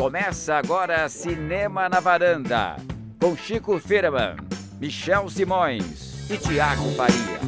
Começa agora Cinema na Varanda, com Chico Firman, Michel Simões e Tiago Faria.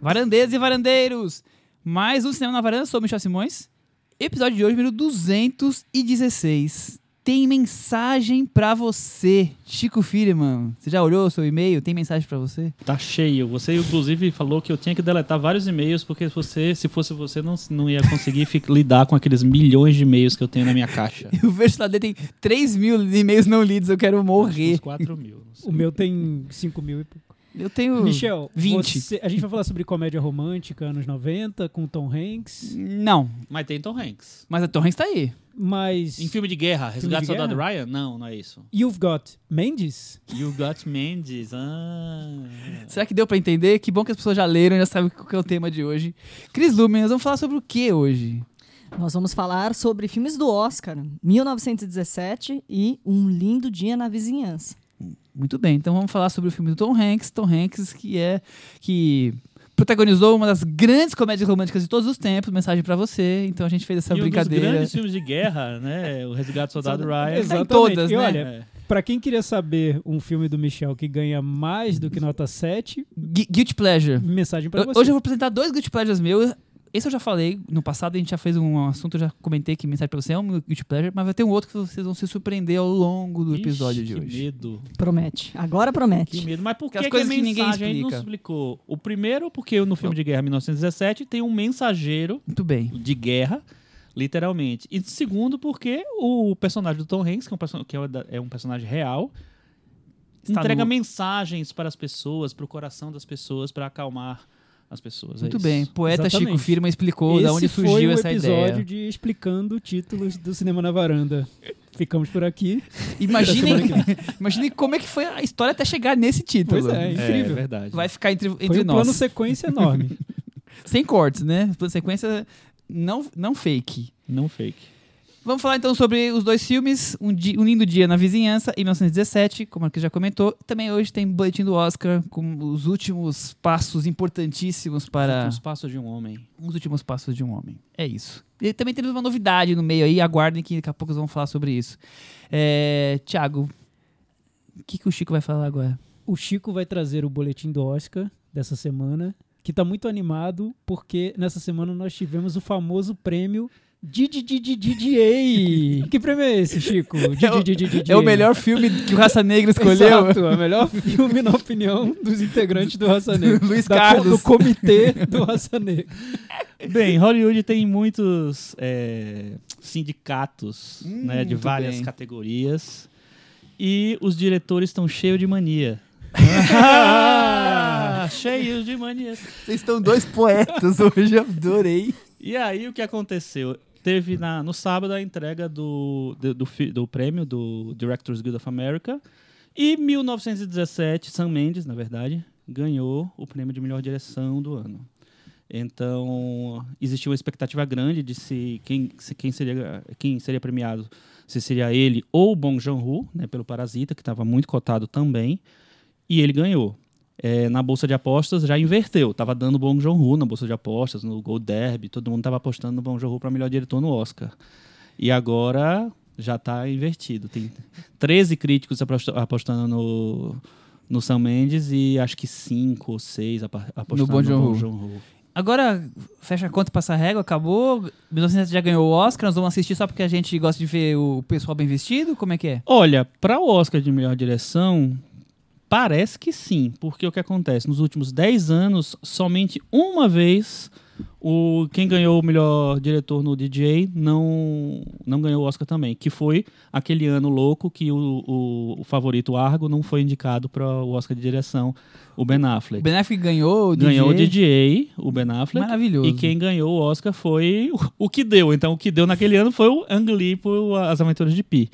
Varandeiras e varandeiros, mais um Cinema na Varanda, sou Michel Simões. Episódio de hoje, número 216. Tem mensagem pra você, Chico Firman. Você já olhou o seu e-mail? Tem mensagem pra você? Tá cheio. Você, inclusive, falou que eu tinha que deletar vários e-mails, porque você, se fosse você, não, não ia conseguir lidar com aqueles milhões de e-mails que eu tenho na minha caixa. Eu vejo lá dentro tem 3 mil e-mails não lidos, eu quero morrer. Uns 4 mil. O meu tem 5 mil e pouco. Eu tenho Michel, 20. você- a gente vai falar sobre comédia romântica anos 90 com Tom Hanks, Não, Mas tem Tom Hanks. mas a Tom Hanks tá aí. mas Em filme de guerra, Resgate de Soldado guerra? Ryan? Não, não é isso. You've Got Mendes? You Got Mendes. Ah. Será que deu pra entender? Que bom que as pessoas já leram, já sabem qual que é o tema de hoje. Cris Lumen, nós vamos falar sobre o que hoje? Nós vamos falar sobre filmes do Oscar, 1917 e Um Lindo Dia na Vizinhança. Muito bem, então vamos falar sobre o filme do Tom Hanks. Tom Hanks, que é. que protagonizou uma das grandes comédias românticas de todos os tempos, mensagem pra você. Então a gente fez essa e um dos brincadeira. grandes filmes de guerra, né? O Resgate Soldado Ryan. Em Exatamente. todas, E né? olha, É. pra quem queria saber um filme do Michel que ganha mais do que nota 7, Gui- Guilty Pleasure. mensagem pra Eu- você. hoje eu vou apresentar dois Guilty Pleasures meus. Esse eu já falei, no passado a gente já fez um assunto, eu já comentei que mensagem pra você é um Guilty Pleasure, mas vai ter um outro que vocês vão se surpreender ao longo do episódio Ixi, de que hoje. medo. Promete. Agora Que promete. medo. Mas por que, que coisas é que ninguém mensagem? A gente não explica. explicou. O primeiro, porque no filme de guerra 1917 tem um mensageiro Muito bem. de guerra, literalmente. E segundo, porque o personagem do Tom Hanks, que é um, perso- que é é um personagem real, Está entrega no- mensagens para as pessoas, para o coração das pessoas, para acalmar as pessoas. É Muito isso. bem. Poeta Chico Exatamente. Firma explicou Esse da onde foi surgiu o essa episódio ideia. de explicando títulos do Cinema na Varanda. Ficamos por aqui. Imaginem, imaginem como é que foi a história até chegar nesse título. Pois é, É, incrível. verdade. Vai ficar entre, Foi entre um nós. plano sequência enorme. Sem cortes, né? Plano sequência não, não fake. Não fake. Vamos falar então sobre os dois filmes, Um, Di- Um Lindo Dia na Vizinhança, em 1917, como a Cris já comentou. Também hoje tem boletim do Oscar com os últimos passos importantíssimos para Os passos de um homem. os últimos passos de um homem. É isso. E também temos uma novidade no meio aí, aguardem que daqui a pouco vamos falar sobre isso. É, Tiago, o que, que o Chico vai falar agora? O Chico vai trazer o boletim do Oscar dessa semana, que tá muito animado, porque nessa semana nós tivemos o famoso prêmio DDDDDA. Que prêmio é esse, Chico? É o melhor filme que o Raça Negra escolheu. Exato, é o melhor filme, na opinião dos integrantes do Raça Negra. Luiz Carlos. Do comitê do Raça Negra. Bem, Hollywood tem muitos é, sindicatos Hum, né, de várias bem. categorias e os diretores estão cheios de mania. cheios de mania. Vocês estão dois poetas hoje, eu adorei. E aí o que aconteceu? Teve na, no sábado a entrega do, do, do, do prêmio do Directors Guild of America e 1917, Sam Mendes, na verdade, ganhou o prêmio de melhor direção do ano. Então, existia uma expectativa grande de se quem, se quem, seria, quem seria premiado, se seria ele ou Bong Joon-ho, né, pelo Parasita, que estava muito cotado também, e ele ganhou. É, na bolsa de apostas já inverteu, tava dando Bong Joon-ho na bolsa de apostas, no Gold Derby, todo mundo tava apostando no Bong Joon-ho para melhor diretor no Oscar. E agora já está invertido. Tem 13 críticos aposta- apostando no no Sam Mendes e acho que 5 ou 6 apostando no. Bong Joon-ho. Agora, fecha a conta e passa a régua, acabou. 1917 já ganhou o Oscar, nós vamos assistir só porque a gente gosta de ver o pessoal bem vestido? Como é que é? Olha, para o Oscar de melhor direção, parece que sim, porque o que acontece? Nos últimos 10 anos, somente uma vez o quem ganhou o melhor diretor no DJ não, não ganhou o Oscar também, que foi aquele ano louco que o, o, o favorito Argo não foi indicado para o Oscar de direção, o Ben O Affleck. Ben Affleck ganhou o Ganhou o DJ. DJ, o Ben Affleck. Maravilhoso. E quem ganhou o Oscar foi o, o que deu. Então, o que deu naquele ano foi o Ang Lee por As Aventuras de Pi.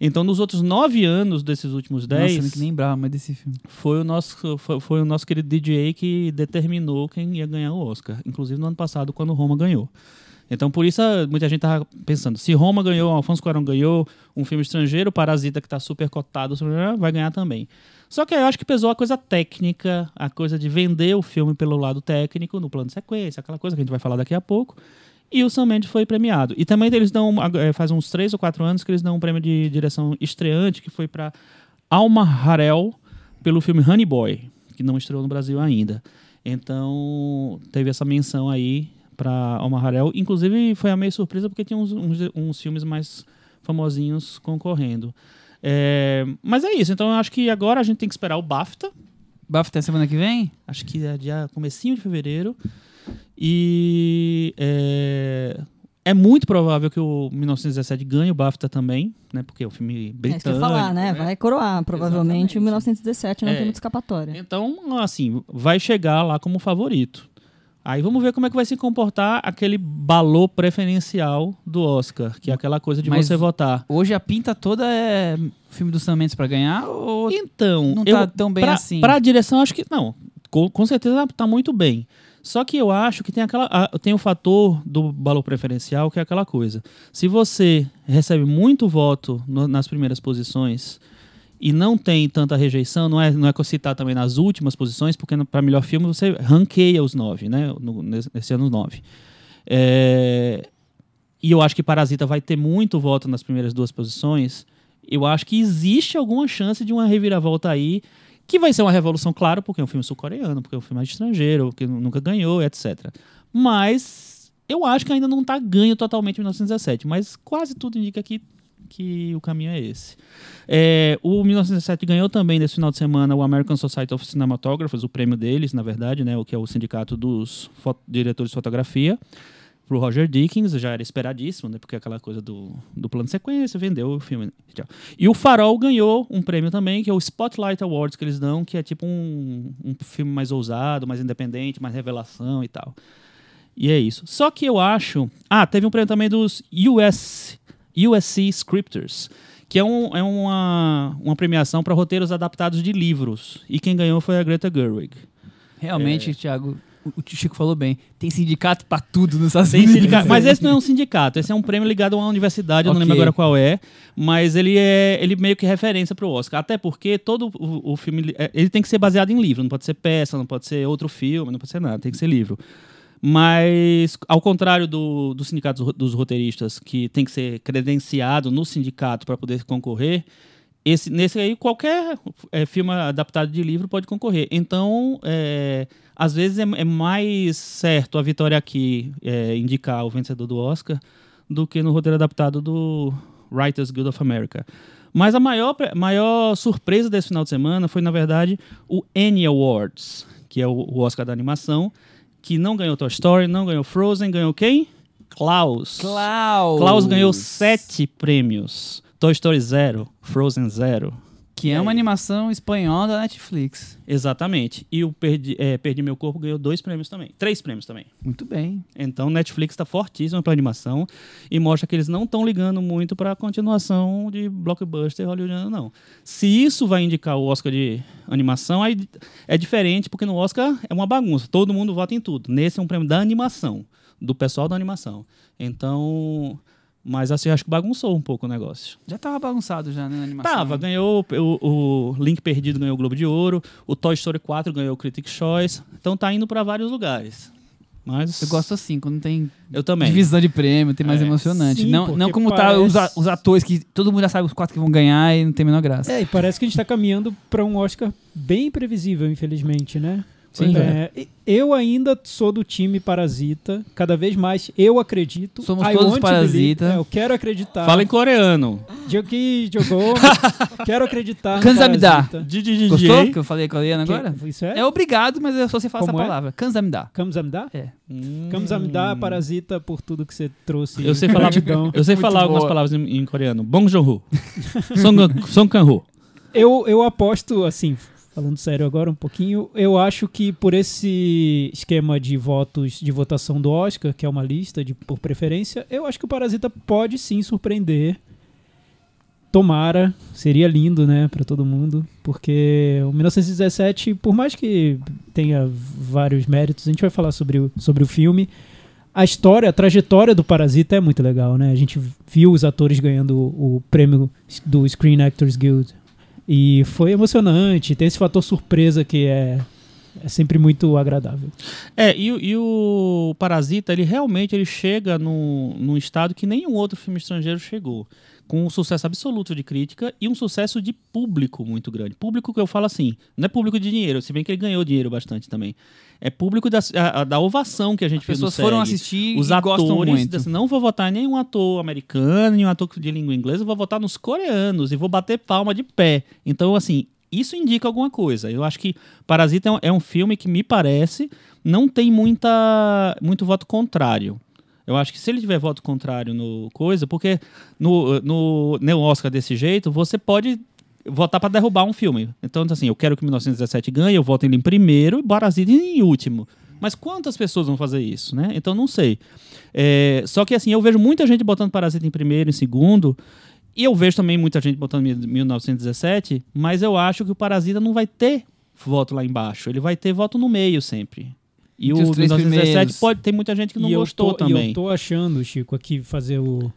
Então, nos outros nove anos desses últimos Nossa, dez, eu nem lembrava mais desse filme. foi, o nosso, foi, foi o nosso querido DJ que determinou quem ia ganhar o Oscar. Inclusive, no ano passado, quando Roma ganhou. Então, por isso, muita gente tava pensando, se Roma ganhou, Alfonso Cuarón ganhou, um filme estrangeiro, Parasita, que está super cotado, vai ganhar também. Só que eu acho que pesou a coisa técnica, a coisa de vender o filme pelo lado técnico, no plano de sequência, aquela coisa que a gente vai falar daqui a pouco. E o Sam Mendes foi premiado. E também eles dão, eh, faz uns três ou quatro anos que eles dão um prêmio de direção estreante, que foi para Alma Harel, pelo filme Honey Boy, que não estreou no Brasil ainda. Então, teve essa menção aí para Alma Harel. Inclusive, foi a meio surpresa, porque tinha uns, uns, uns filmes mais famosinhos concorrendo. É, mas é isso, então eu acho que agora a gente tem que esperar o BAFTA. BAFTA é semana que vem? Acho que é dia comecinho de fevereiro. E é, é muito provável que o 1917 ganhe o BAFTA também, né? Porque é um filme É britânico. isso que eu ia falar, né? Vai coroar, provavelmente, Exatamente. o 1917 não É. tem muita escapatória. Então, assim, vai chegar lá como favorito. Aí vamos ver como é que vai se comportar aquele balô preferencial do Oscar, que é aquela coisa de Mas- você votar. Hoje a pinta toda é filme do Sam Mendes pra ganhar ou Então, não eu, tá tão bem pra, assim? Pra direção, acho que não. Com, com certeza tá muito bem. Só que eu acho que tem, aquela, tem o fator do balão preferencial, que é aquela coisa. Se você recebe muito voto no- nas primeiras posições e não tem tanta rejeição, não é, não é que eu citar também nas últimas posições, porque para melhor filme você ranqueia os nove, né? No- nesse, ano, nove. É, e eu acho que Parasita vai ter muito voto nas primeiras duas posições. Eu acho que existe alguma chance de uma reviravolta aí, que vai ser uma revolução, claro, porque é um filme sul-coreano, porque é um filme estrangeiro, que nunca ganhou, etc. Mas eu acho que ainda não está ganho totalmente em 1917, mas quase tudo indica que, que o caminho é esse. É, o 1917 ganhou também nesse final de semana o American Society of Cinematographers, o prêmio deles, na verdade, né, o que é o sindicato dos diretores de fotografia pro Roger Dickens, já era esperadíssimo, né? Porque aquela coisa do, do plano de sequência, vendeu o filme. né. E o Farol ganhou um prêmio também, que é o Spotlight Awards que eles dão, que é tipo um, um filme mais ousado, mais independente, mais revelação e tal. E é isso. Só que eu acho... Ah, teve um prêmio também dos US, USC Scripters, que é, um, é uma, uma premiação para roteiros adaptados de livros. E quem ganhou foi a Greta Gerwig. Realmente, Thiago, o Chico falou bem. Tem sindicato pra tudo nos Estados Unidos. sindicato, mas esse não é um sindicato, esse é um prêmio ligado a uma universidade, eu não Ok. lembro agora qual é, mas ele é ele meio que referência para o Oscar, até porque todo o, o filme é, ele tem que ser baseado em livro, não pode ser peça, não pode ser outro filme, não pode ser nada, tem que ser livro. Mas, ao contrário do, do sindicato dos roteiristas, que tem que ser credenciado no sindicato para poder concorrer, esse, nesse aí, qualquer é, filme adaptado de livro pode concorrer. Então, é, às vezes é, é mais certo a vitória aqui é, indicar o vencedor do Oscar do que no roteiro adaptado do Writers Guild of America. Mas a maior, maior surpresa desse final de semana foi, na verdade, o Annie Awards, que é o, o Oscar da animação, que não ganhou Toy Story, não ganhou Frozen, ganhou quem? Klaus. Klaus. Klaus ganhou sete prêmios. Toy Story zero, Frozen zero. Que é uma animação espanhola da Netflix. Exatamente. E o Perdi, é, Perdi Meu Corpo ganhou dois prêmios também. Três prêmios também. Muito bem. Então, Netflix está fortíssima para animação e mostra que eles não estão ligando muito para a continuação de blockbuster hollywoodiano, não. Se isso vai indicar o Oscar de animação, aí é diferente, porque no Oscar é uma bagunça. Todo mundo vota em tudo. Nesse é um prêmio da animação, do pessoal da animação. Então, mas assim, acho que bagunçou um pouco o negócio. Já tava bagunçado já, né, na animação. Tava, ganhou o, o Link Perdido ganhou o Globo de Ouro, o Toy Story 4 ganhou o Critics' Choice. Então tá indo para vários lugares. Mas Eu gosto assim, quando tem eu também. divisão de prêmio, tem mais É. emocionante. Sim, não, não como tá os, a- parece- os atores que todo mundo já sabe os quatro que vão ganhar e não tem a menor graça. É, e parece que a gente tá caminhando pra um Oscar bem previsível, infelizmente, né? Sim. É, e- eu ainda sou do time Parasita, cada vez mais eu acredito. Somos I todos Parasita. É, eu quero acreditar. Fala em coreano. Jogi, jogou. quero acreditar. no Kansamida. Parasita. DJ. Gostou que eu falei coreano Que- agora? Isso é? É obrigado, mas eu só sei falar essa Como é? palavra. Kansamida. Kamsamida? É. Hum. Parasita, por tudo que você trouxe. Eu sei falar, eu sei falar algumas palavras em, em coreano. Bong Joon-ho. Song, Song Kang-ho. Eu, eu aposto, assim, falando sério agora um pouquinho, eu acho que por esse esquema de votos, de votação do Oscar, que é uma lista de por preferência, eu acho que o Parasita pode sim surpreender. Tomara, seria lindo, né, pra todo mundo, porque o 1917, por mais que tenha vários méritos, a gente vai falar sobre o, sobre o filme. A história, a trajetória do Parasita é muito legal, né? A gente viu os atores ganhando o prêmio do Screen Actors Guild e foi emocionante. Tem esse fator surpresa que é, é sempre muito agradável. É, e, o- e o Parasita, ele realmente ele chega num, num estado que nenhum outro filme estrangeiro chegou. Com um sucesso absoluto de crítica e um sucesso de público muito grande. Público que eu falo assim, não é público de dinheiro, se bem que ele ganhou dinheiro bastante também. É público da, a- da ovação que a gente As fez no pessoas foram assistir Os e gostam atores, assim, não vou votar em nenhum ator americano, nenhum ator de língua inglesa, eu vou votar nos coreanos e vou bater palma de pé. Então, assim, isso indica alguma coisa. Eu acho que Parasita é um, é um filme que me parece não tem muita muito voto contrário. Eu acho que se ele tiver voto contrário no coisa, porque no, no, no Oscar desse jeito, você pode votar para derrubar um filme. Então, assim, eu quero que 1917 ganhe, eu voto ele em primeiro e Parasita em último. Mas quantas pessoas vão fazer isso, né? Então, não sei. É, só que, assim, eu vejo muita gente botando Parasita em primeiro, em segundo, e eu vejo também muita gente botando mil- 1917, mas eu acho que o Parasita não vai ter voto lá embaixo. Ele vai ter voto no meio sempre. E Entre o três 1917 primeiros. pode tem muita gente que não e gostou tô, e também. eu tô achando, Chico, aqui fazer o,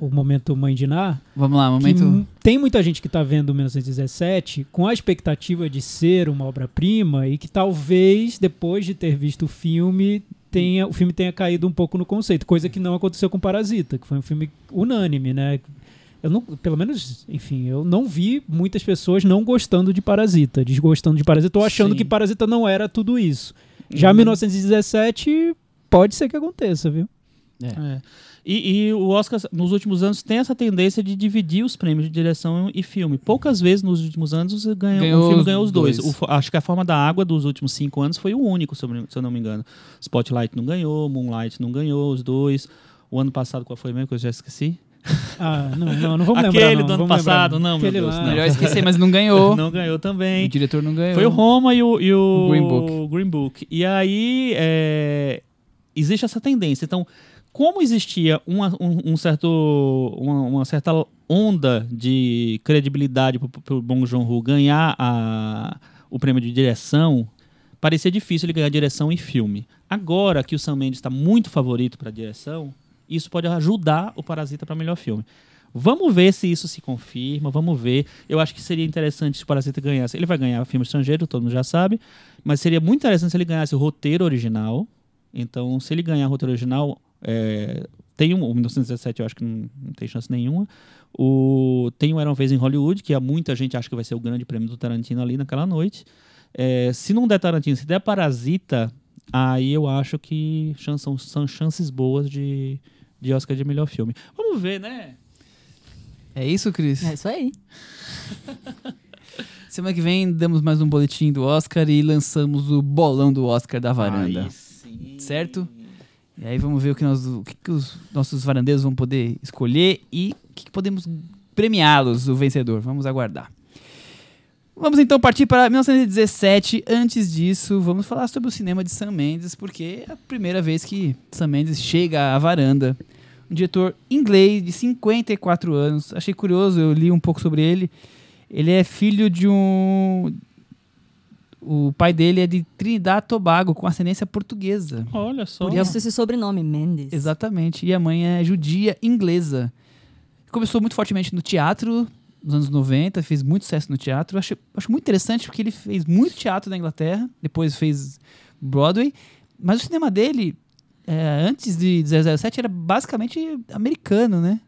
o momento Mãe de Ná, Vamos lá, momento. tem muita gente que tá vendo o 1917 com a expectativa de ser uma obra-prima e que talvez, depois de ter visto o filme, tenha, o filme tenha caído um pouco no conceito, coisa que não aconteceu com Parasita, que foi um filme unânime, né? Eu não, pelo menos, enfim, eu não vi muitas pessoas não gostando de Parasita, desgostando de Parasita, ou achando Sim. que Parasita não era tudo isso. Já Uhum. 1917 pode ser que aconteça, viu? É. E, e o Oscar, nos últimos anos, tem essa tendência de dividir os prêmios de direção e filme. Poucas vezes nos últimos anos ganhou, Ganhou o filme ganhou os dois. dois. O acho que a Forma da Água dos últimos cinco anos foi o único, se eu não- se eu não me engano. Spotlight não ganhou, Moonlight não ganhou, os dois. O ano passado, qual foi mesmo que eu já esqueci? Ah, não, não, não vamos lembrar. Aquele não, do ano vamos lembrar, passado, não, meu Deus, lá. não. Melhor esquecer, mas não ganhou. Não ganhou O também. diretor não ganhou. Foi o Roma e o, e o, O Green Book. Green Book. E aí é, existe essa tendência. Então, como existia uma, um, um certo, uma, uma certa onda de credibilidade para o Bong Joon-ho ganhar a, o prêmio de direção, parecia difícil ele ganhar direção e filme. Agora que o Sam Mendes está muito favorito para direção, isso pode ajudar o Parasita para melhor filme. Vamos ver se isso se confirma, vamos ver. Eu acho que seria interessante se o Parasita ganhasse. Ele vai ganhar filme estrangeiro, todo mundo já sabe, mas seria muito interessante se ele ganhasse o roteiro original. Então, se ele ganhar o roteiro original, é, tem um, o 1917 eu acho que não, não tem chance nenhuma. O, tem o Era uma Vez em Hollywood, que muita gente acha que vai ser o grande prêmio do Tarantino ali naquela noite. É, se não der Tarantino, se der Parasita, aí eu acho que são, são chances boas de, de Oscar de melhor filme. Vamos ver, né? É isso, Cris? É isso aí. Semana que vem damos mais um boletim do Oscar e lançamos o bolão do Oscar da varanda. Aí sim. Certo? E aí vamos ver o que, nós, o que, que os nossos varandeiros vão poder escolher e o que, que podemos premiá-los, o vencedor. Vamos aguardar. Vamos então partir para 1917. Antes disso, vamos falar sobre o cinema de Sam Mendes, porque é a primeira vez que Sam Mendes chega à varanda. Um diretor inglês de 54 anos. Achei curioso, eu li um pouco sobre ele. Ele é filho de um. O pai dele é de Trinidad e Tobago, com ascendência portuguesa. Olha só. Por isso esse sobrenome, Mendes. Exatamente. E a mãe é judia inglesa. Começou muito fortemente no teatro nos anos 90, fez muito sucesso no teatro. Acho, acho muito interessante porque ele fez muito teatro na Inglaterra, depois fez Broadway. Mas o cinema dele, é, antes de 007, era basicamente americano, né?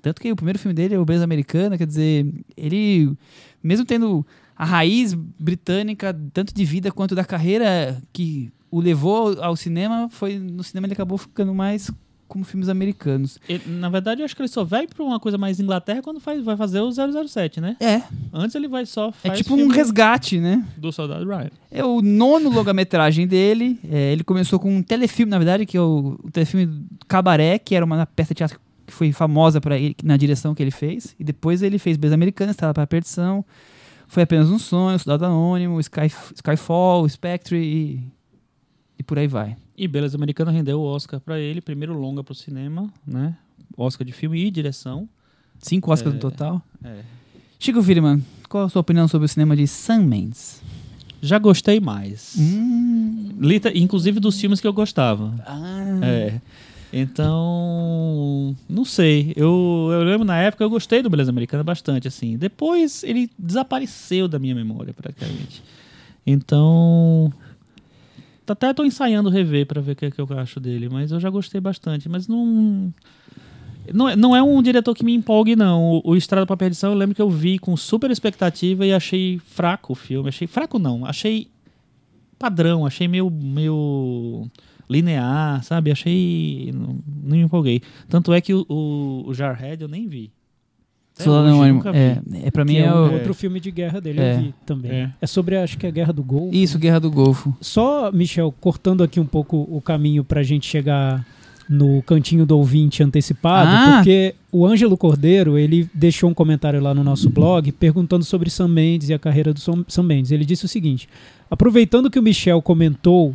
Tanto que o primeiro filme dele é o Beleza Americana, quer dizer, ele, mesmo tendo a raiz britânica, tanto de vida quanto da carreira que o levou ao cinema, foi no cinema ele acabou ficando mais como filmes americanos. Ele- na verdade, eu acho que ele só vai pra uma coisa mais Inglaterra quando faz, vai fazer o 007, né? É, Antes ele vai só é tipo um resgate, né? do Soldado Ryan. É o nono longa-metragem dele. É, ele começou com um telefilme, na verdade, que é o, o telefilme Cabaré, que era uma peça de teatro que foi famosa para ele na direção que ele fez. E depois ele fez Beleza Americana, Estrada para a Perdição. Foi apenas um sonho, Soldado Anônimo, Sky, Skyfall, Spectre e, e por aí vai. E Beleza Americana rendeu o Oscar pra ele, primeiro longa pro cinema, né? Oscar de filme e direção. Cinco Oscars É. no total. É. Chico Firman, qual a sua opinião sobre o cinema de Sam Mendes? Já gostei mais. Hum. Lita- inclusive dos filmes que eu gostava. Ah. É. Então, não sei. Eu, eu lembro na época eu gostei do Beleza Americana bastante, assim. Depois ele desapareceu da minha memória, praticamente. Então. Até tô ensaiando rever pra ver o que, é que eu acho dele, mas eu já gostei bastante. Mas não. Não é, não é um diretor que me empolgue, não. O, o Estrada pra Perdição eu lembro que eu vi com super expectativa e achei fraco o filme. Achei fraco, não. Achei padrão, achei meio, meio linear, sabe? Achei. Não, não me empolguei. Tanto é que o, o, o Jarhead eu nem vi. Soldado hoje, Anônimo. É, é, pra mim Que é, é o... outro filme de guerra dele, É. eu vi também. É. É. sobre, acho que é a Guerra do Golfo. Isso, Guerra do Golfo. Só, Michel, cortando aqui um pouco o caminho pra gente chegar no cantinho do ouvinte antecipado, Ah. porque o Ângelo Cordeiro, ele deixou um comentário lá no nosso blog perguntando sobre Sam Mendes e a carreira do Sam Mendes. Ele disse o seguinte: aproveitando que o Michel comentou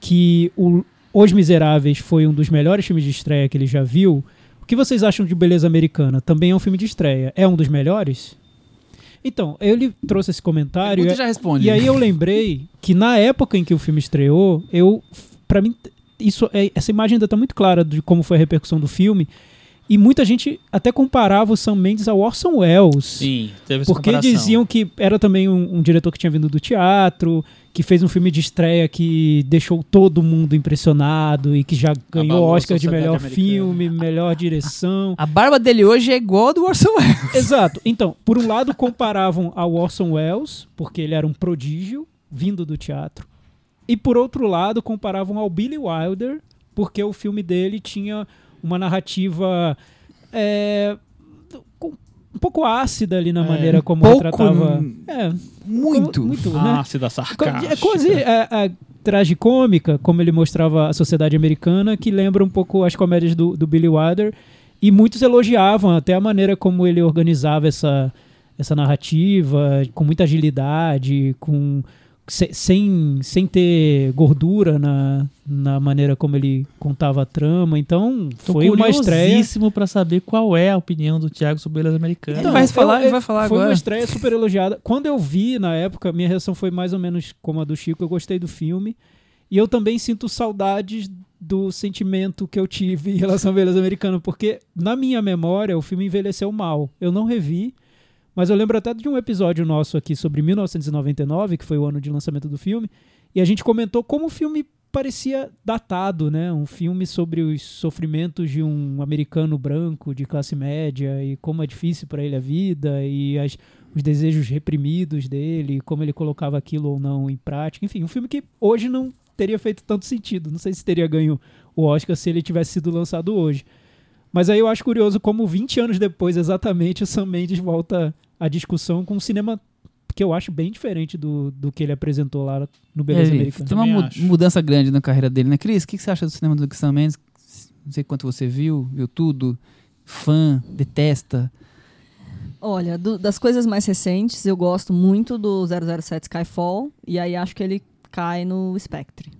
que o Os Miseráveis foi um dos melhores filmes de estreia que ele já viu, que vocês acham de Beleza Americana? Também é um filme de estreia. É um dos melhores? Então, ele trouxe esse comentário. E- e já responde. e aí eu lembrei que na época em que o filme estreou, eu, para mim, isso é, essa imagem ainda tá muito clara de como foi a repercussão do filme. E muita gente até comparava o Sam Mendes ao Orson Welles. Sim, teve essa Porque comparação. diziam que era também um, um diretor que tinha vindo do teatro, que fez um filme de estreia que deixou todo mundo impressionado e que já ganhou Oscar de melhor americana. filme, melhor direção. A barba dele hoje é igual a do Orson Welles. Exato. Então, por um lado comparavam ao Orson Welles, porque ele era um prodígio vindo do teatro. E por outro lado comparavam ao Billy Wilder, porque o filme dele tinha uma narrativa é, com- um pouco ácida ali na É, maneira como pouco, retratava. hum, É, Muito. muito, né? Ácida, sarcástica. É quase é, a tragicômica, como ele mostrava a sociedade americana, que lembra um pouco as comédias do, do Billy Wilder. E muitos elogiavam até a maneira como ele organizava essa, essa narrativa, com muita agilidade, com se- sem, sem ter gordura na, na maneira como ele contava a trama. Então, Tô foi uma estreia. pra saber qual é a opinião do Thiago sobre Beleza Americana. Ele vai falar, ele vai falar foi agora. uma estreia super elogiada. Quando eu vi na época, minha reação foi mais ou menos como a do Chico. Eu gostei do filme. E eu também sinto saudades do sentimento que eu tive em relação à Beleza Americana, porque na minha memória o filme envelheceu mal. Eu não revi, mas eu lembro até de um episódio nosso aqui sobre 1999, que foi o ano de lançamento do filme, e a gente comentou como o filme parecia datado, né? Um filme sobre os sofrimentos de um americano branco de classe média e como é difícil para ele a vida e as, os desejos reprimidos dele, como ele colocava aquilo ou não em prática. Enfim, um filme que hoje não teria feito tanto sentido. Não sei se teria ganho o Oscar se ele tivesse sido lançado hoje. Mas aí eu acho curioso como 20 anos depois, exatamente, o Sam Mendes volta à discussão com um cinema que eu acho bem diferente do, do que ele apresentou lá no Beleza Ele Americana. tem uma acho. mudança grande na carreira dele, né, Cris? O que que você acha do cinema do Sam Mendes? Não sei quanto você viu, viu tudo. Fã, detesta. Olha, do- das coisas mais recentes, eu gosto muito do 007 Skyfall, e aí acho que ele cai no Spectre.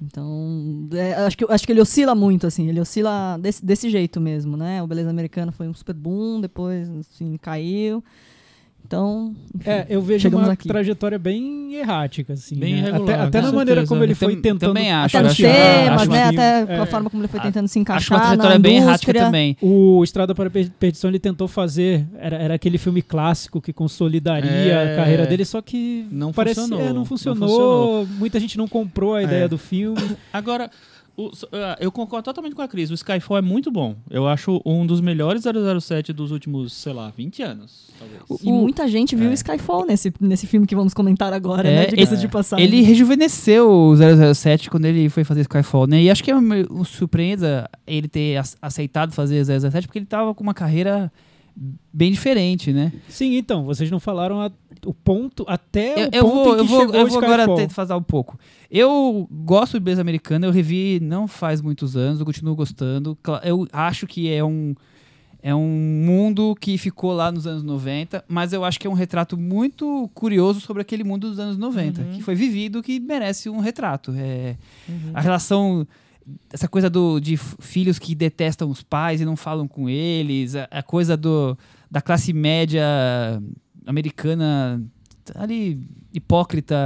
Então, é, acho, que, acho que ele oscila muito, assim, ele oscila desse, desse jeito mesmo, né? O Beleza Americana foi um super boom, depois, assim, caiu. Então, enfim, É, eu vejo uma aqui. trajetória bem errática, assim. Bem né? irregular, até, até na maneira certeza. como ele foi tentando. também acho, Até acho- temas, né? Até É. com a forma como ele foi A- tentando se Acho uma encaixar trajetória bem errática também. O Estrada para a Per- Perdição ele tentou fazer, era, era aquele filme clássico que consolidaria É. a carreira dele, só que Não parece, funcionou, é, não, não funcionou, funcionou. Muita gente não comprou a ideia É. do filme. Agora, o- ah, eu concordo totalmente com a Cris. O Skyfall é muito bom. Eu acho um dos melhores 007 dos últimos, sei lá, 20 anos. Talvez. E muita gente viu É. Skyfall nesse, nesse filme que vamos comentar agora, É, né? Diga-se ele- de passagem. Ele rejuvenesceu o 007 quando ele foi fazer Skyfall, né? E acho que é uma, uma surpresa ele ter ac- aceitado fazer 007, porque ele tava com uma carreira bem diferente, né? Sim, então, vocês não falaram a- o ponto, até Eu, o eu ponto vou, eu vou, eu vou agora tentar fazer um pouco. Eu gosto de beleza americana, eu revi não faz muitos anos, eu continuo gostando. Eu acho que é um é um mundo que ficou lá nos anos 90, mas eu acho que é um retrato muito curioso sobre aquele mundo dos anos 90, Uhum. que foi vivido, que merece um retrato. É, A relação, essa coisa do, de filhos que detestam os pais e não falam com eles, a, a coisa do, da classe média americana ali hipócrita,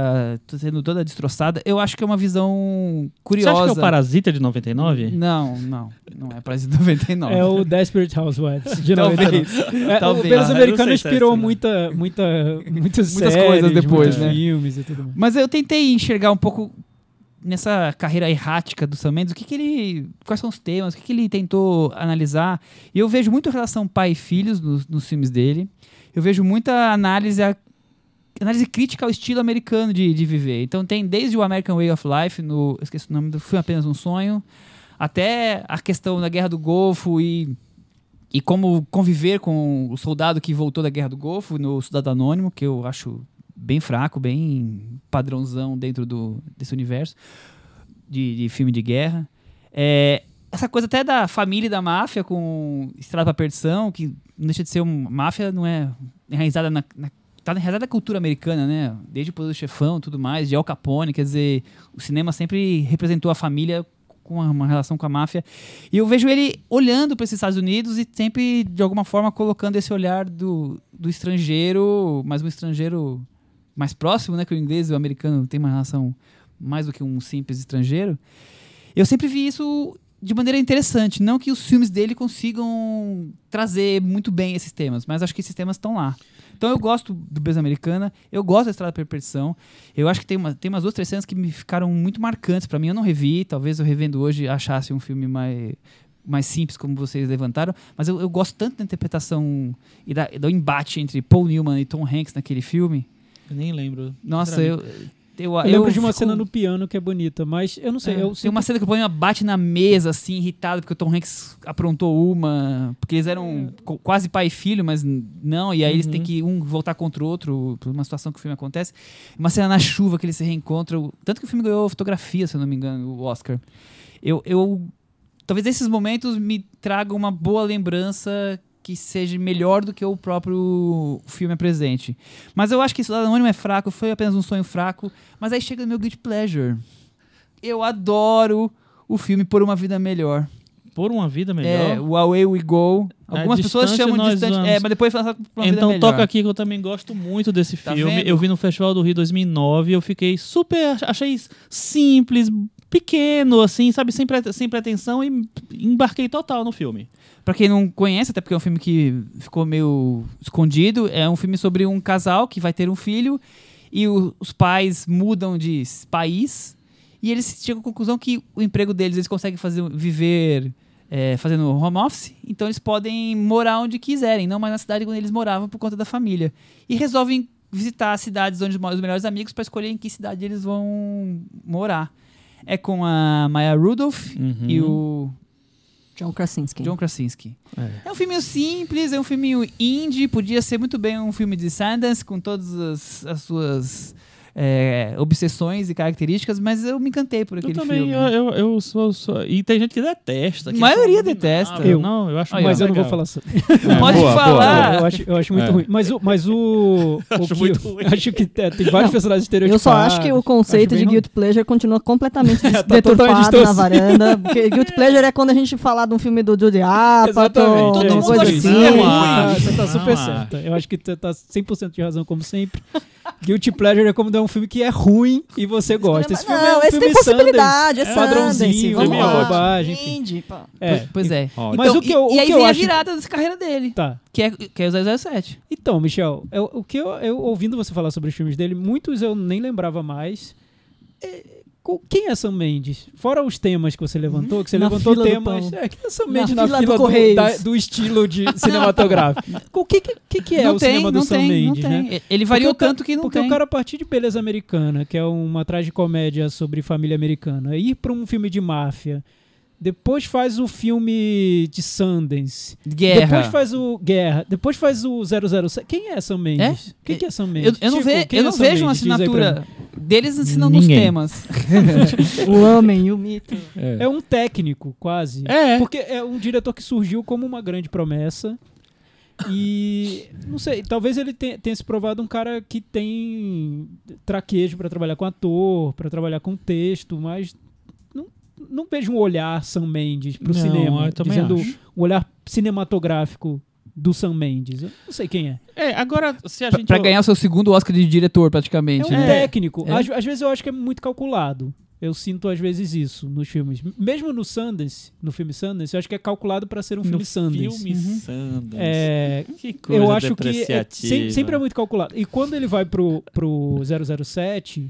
tô sendo toda destroçada. Eu acho que é uma visão Você curiosa. acha que é o Parasita de 99? Não, não, não é Parasita 99. É o Desperate Housewives de Talvez. 99. É, Talvez. O Belas Ah, Americano se é inspirou esse, né? muita, muita, muitas, Muitas séries, coisas depois, né? filmes e tudo mais. Mas eu tentei enxergar um pouco nessa carreira errática do Sam Mendes, o que, que ele. Quais são os temas, o que, que ele tentou analisar. E eu vejo muito relação pai e filhos nos, nos filmes dele. Eu vejo muita análise, a- análise crítica ao estilo americano de, de viver. Então tem desde o American Way of Life, no. Esqueci o nome do filme Apenas um Sonho, até a questão da Guerra do Golfo e. E como conviver com o soldado que voltou da Guerra do Golfo, no Soldado Anônimo, que eu acho bem fraco, bem padrãozão dentro do, desse universo de, de filme de guerra. É, essa coisa até da família da máfia com Estrada pra Perdição, que não deixa de ser uma máfia, não é enraizada na, na tá enraizada na cultura americana, né? Desde o Poder do Chefão tudo mais, de Al Capone, quer dizer, o cinema sempre representou a família com uma, uma relação com a máfia. E eu vejo ele olhando para esses Estados Unidos e sempre, de alguma forma, colocando esse olhar do, do estrangeiro, mas um estrangeiro mais próximo, né? Que o inglês e o americano tem uma relação mais do que um simples estrangeiro. Eu sempre vi isso de maneira interessante. Não que os filmes dele consigam trazer muito bem esses temas, mas acho que esses temas estão lá. Então eu gosto do Beza Americana, eu gosto da Estrada da. Eu acho que tem, uma, tem umas duas, três cenas que me ficaram muito marcantes pra mim. Eu não revi, talvez eu revendo hoje achasse um filme mais, mais simples, como vocês levantaram. Mas eu, eu gosto tanto da interpretação e da, do embate entre Paul Newman e Tom Hanks naquele filme. Eu nem lembro. Nossa, eu. Eu, Eu lembro de uma fico- cena no piano que é bonita, mas eu não sei. é, eu tem uma cena que o Newman bate na mesa, assim, irritado, porque o Tom Hanks aprontou uma. Porque eles eram co- quase pai e filho, mas não, e aí eles Uhum. têm que um voltar contra o outro, por uma situação que o filme acontece. Uma cena na chuva que eles se reencontram. Tanto que o filme ganhou fotografia, se eu não me engano, o Oscar. Eu. eu talvez esses momentos me tragam uma boa lembrança que seja melhor do que o próprio filme presente. Mas eu acho que Soldado Anônimo é fraco, foi apenas um sonho fraco. Mas aí chega no meu Guilty Pleasure. Eu adoro o filme Por Uma Vida Melhor. Por uma vida É, melhor. o Away We Go. Algumas É, pessoas Distante chamam de distante. vamos. É, mas depois fala Por Uma Vida Então Melhor. toca aqui que eu também gosto muito desse Tá filme. vendo? Eu vi no Festival do Rio 2009, eu fiquei super, achei simples, pequeno, assim, sabe, sem, prete- sem pretensão e embarquei total no filme. Pra quem não conhece, até porque é um filme que ficou meio escondido, é um filme sobre um casal que vai ter um filho e o- os pais mudam de país e eles chegam à conclusão que o emprego deles eles conseguem fazer viver é, fazendo home office, então eles podem morar onde quiserem, não mais na cidade onde eles moravam por conta da família. E resolvem visitar as cidades onde moram os melhores amigos para escolher em que cidade eles vão morar. É com a Maya Rudolph Uhum. e o John Krasinski. John Krasinski. É. É um filminho simples, é um filminho indie, podia ser muito bem um filme de Sundance, com todas as, as suas é, obsessões e características, mas eu me encantei por Eu aquele também, filme. eu, eu, eu sou, sou- E tem gente que detesta. que A maioria acha detesta. Eu. Não, eu acho mas eu não vou falar sobre. Pode boa, falar. eu, acho, eu acho muito É. ruim. Mas o. Mas o, o Acho que muito eu- ruim. acho que é, tem vários personagens Eu estereotipados. só acho que o conceito de bem Guilty Pleasure continua completamente des- Tá deturpado na varanda. Porque Guilty Pleasure é quando a gente falar de um filme do Judy Apatow, Exatamente. Todo é mundo filme. tá- Você tá super certa. Eu acho que você tá 100% de razão, como sempre. Guilty Pleasure é como dar um filme que é ruim e você gosta. Esse filme é não, um esse filme tem possibilidade, é Sundance, Sundance, padrãozinho, vamos lá. bobagem. É, Pois é. Ó, Mas Então, o que eu- e, o e aí que eu vem a acho- virada dessa carreira dele, Tá. que é, que é o 007. Então, Michel, eu- o que eu, eu ouvindo você falar sobre os filmes dele, muitos eu nem lembrava mais. É, quem é Sam Mendes? Fora os temas que você levantou, que você Na levantou do temas. É, quem é Sam Na Mendes na, fila do fila do, Correios. da- do estilo de cinematográfico? O que, que, que é não o tem, cinema do Sam tem, Mendes, né? tem. Ele variou Porque tanto que não Porque tem. o cara, a partir de Beleza Americana, que é uma tragicomédia sobre família americana, ir pra um filme de máfia, depois faz o filme de Sundance, Guerra. depois faz o Guerra, depois faz o 007. Quem é Sam Mendes? Quem que é Sam Eu, Mendes? eu não, Chico, ve- eu é não vejo uma Mendes? Pra assinatura deles ensinando os Ninguém. temas. O homem e o mito. mim. É um técnico, quase. É. Porque é um diretor que surgiu como uma grande promessa. E não sei, talvez ele tenha, tenha se provado um cara que tem traquejo pra trabalhar com ator, pra trabalhar com texto, mas não, vejo um olhar Sam Mendes pro Não, cinema, eu também dizendo acho. um olhar cinematográfico do Sam Mendes. Eu não sei quem é. É, agora, se a Pra, gente. pra ganhar o seu segundo Oscar de diretor, É praticamente, um né? técnico. É. Às, às vezes eu acho que é muito calculado. Eu sinto às vezes isso nos filmes. Mesmo no Sundance, no filme Sundance, eu acho que é calculado pra ser um filme no Sundance. filme Uhum. Sundance. É, Que coisa eu acho que é, depreciativa. sem- sempre é muito calculado. E quando ele vai pro, pro 007,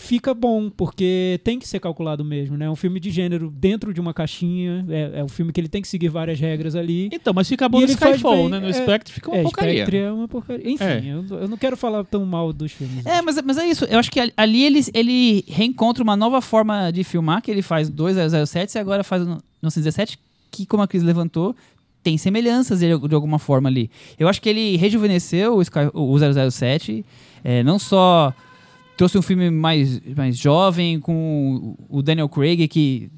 fica bom, porque tem que ser calculado mesmo, né? É um filme de gênero dentro de uma caixinha, é, é um filme que ele tem que seguir várias regras ali. Então, mas fica bom E no ele faz Skyfall, bem, né? No é, Spectre fica uma é, porcaria. Spectre é uma porcaria. Enfim, É. eu, eu não quero falar tão mal dos filmes. É, mas, mas é isso. Eu acho que ali- ele, ele reencontra uma nova forma de filmar, que ele faz 2007 e agora faz o 1917, que, como a Cris levantou, tem semelhanças de, de alguma forma ali. Eu acho que ele rejuvenesceu o, Sky, o 007, é, não só trouxe um filme mais, mais jovem, com o Daniel Craig, que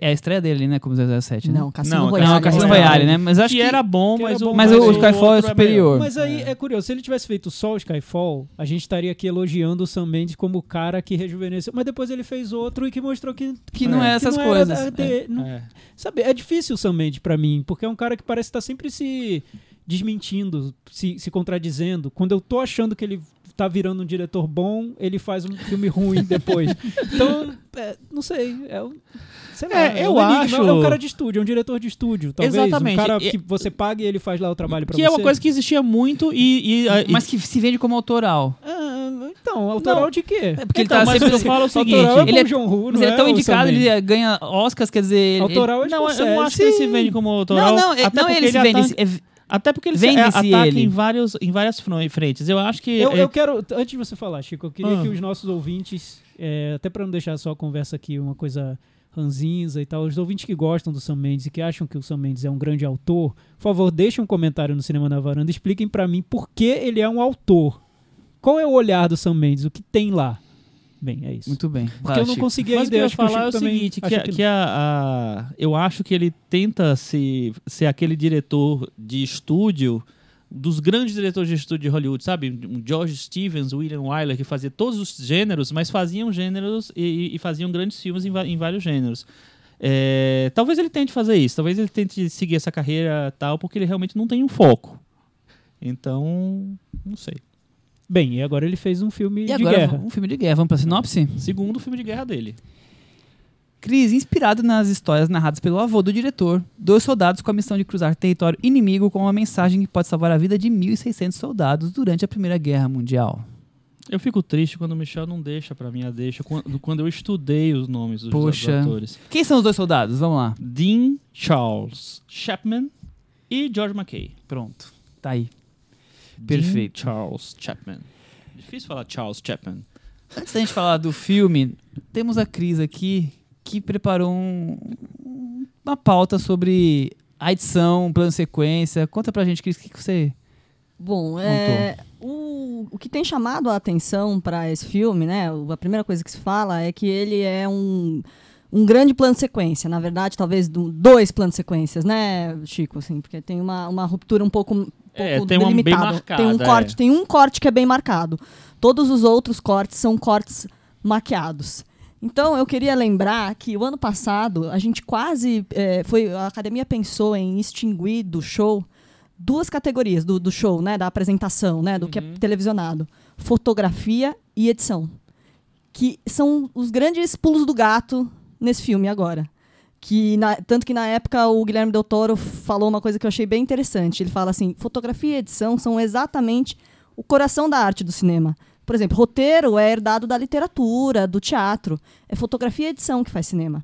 é a estreia dele, né, como 007, né? Não, Cassino Não, Royale. Não, Cassino é Royale, né? Mas acho que, que, era bom, que mas, era bom, o, mas o Skyfall é superior. Mas aí é. curioso, se ele tivesse feito só o Skyfall, a gente estaria aqui elogiando o Sam Mendes como o cara que rejuvenesceu. Mas depois ele fez outro e que mostrou que. que não é, É. essas não era coisas. da- de- não- É. Sabe, é difícil o Sam Mendes pra mim, porque é um cara que parece estar sempre se desmentindo, se, se contradizendo. Quando eu tô achando que ele tá virando um diretor bom, ele faz um filme ruim depois. Então, é, não sei, é um, sei lá, É, é eu um enigma, acho- É um cara de estúdio, é um diretor de estúdio, talvez. Exatamente. Um cara que você paga e ele faz lá o trabalho pra Que você. é uma coisa que existia muito e. e, e- Mas que se vende como autoral. Ah, então, autoral de quê? É porque Então, ele tá mas sempre... eu falo o seguinte, autoral é ele é- o John Woo, Mas não ele é tão o indicado, ele é- ganha Oscars, quer dizer... ele- Autoral é Não, eu não acho que ele se vende como autoral. Não, não, é- até não ele se vende. ataca- é- Até porque ele se Vende-se ataca ele. em, vários, em várias frentes. Eu acho que. Eu, é- eu quero, antes de você falar, Chico, eu queria Ah. que os nossos ouvintes, é, até para não deixar só a conversa aqui uma coisa ranzinza e tal, os ouvintes que gostam do Sam Mendes e que acham que o Sam Mendes é um grande autor, por favor, deixem um comentário no Cinema na Varanda, expliquem para mim por que ele é um autor. Qual é o olhar do Sam Mendes, o que tem lá? Bem, é isso. Muito bem. Porque eu não consegui Mas o que ainda, eu ia acho que o falar é o seguinte, que, que que a, a- eu acho que ele tenta se, ser aquele diretor de estúdio dos grandes diretores de estúdio de Hollywood, sabe? Um George Stevens, William Wyler, que fazia todos os gêneros, mas faziam gêneros e, e faziam grandes filmes em, em vários gêneros. É, talvez ele tente fazer isso, talvez ele tente seguir essa carreira tal, porque ele realmente não tem um foco. Então, não sei. Bem, e agora ele fez um filme E de agora, guerra. um filme de guerra. Vamos pra sinopse? Segundo filme de guerra dele. Cris, inspirado nas histórias narradas pelo avô do diretor, dois soldados com a missão de cruzar território inimigo com uma mensagem que pode salvar a vida de 1.600 soldados durante a Primeira Guerra Mundial. Eu fico triste quando o Michel não deixa pra mim a deixa, quando, quando eu estudei os nomes dos, Poxa. atores. Quem são os dois soldados? Vamos lá. Dean Charles Chapman e George McKay. Pronto. Tá aí. Dean Perfeito. Charles Chapman. Difícil falar Charles Chapman. Antes da gente falar do filme, temos a Cris aqui que preparou um- uma pauta sobre a edição, plano de sequência. Conta pra gente, Cris, o que, que você. Bom, é, o, o que tem chamado a atenção para esse filme, né? A primeira coisa que se fala é que ele é um, um grande plano de sequência. Na verdade, talvez do- dois planos de sequências, né, Chico? Assim, porque tem uma, uma ruptura um pouco, um É, pouco tem uma bem delimitada. marcada, tem um é. corte, tem um corte que é bem marcado. Todos os outros cortes são cortes maquiados. Então, eu queria lembrar que o ano passado a gente quase é, foi a academia pensou em extinguir do show duas categorias do, do show, né, da apresentação, né, do que é Uhum. televisionado, fotografia e edição, que são os grandes pulos do gato nesse filme agora. Que na- tanto que na época o Guilherme Del Toro falou uma coisa que eu achei bem interessante. Ele fala assim: fotografia e edição são exatamente o coração da arte do cinema. Por exemplo, roteiro é herdado da literatura, do teatro. É fotografia e edição que faz cinema.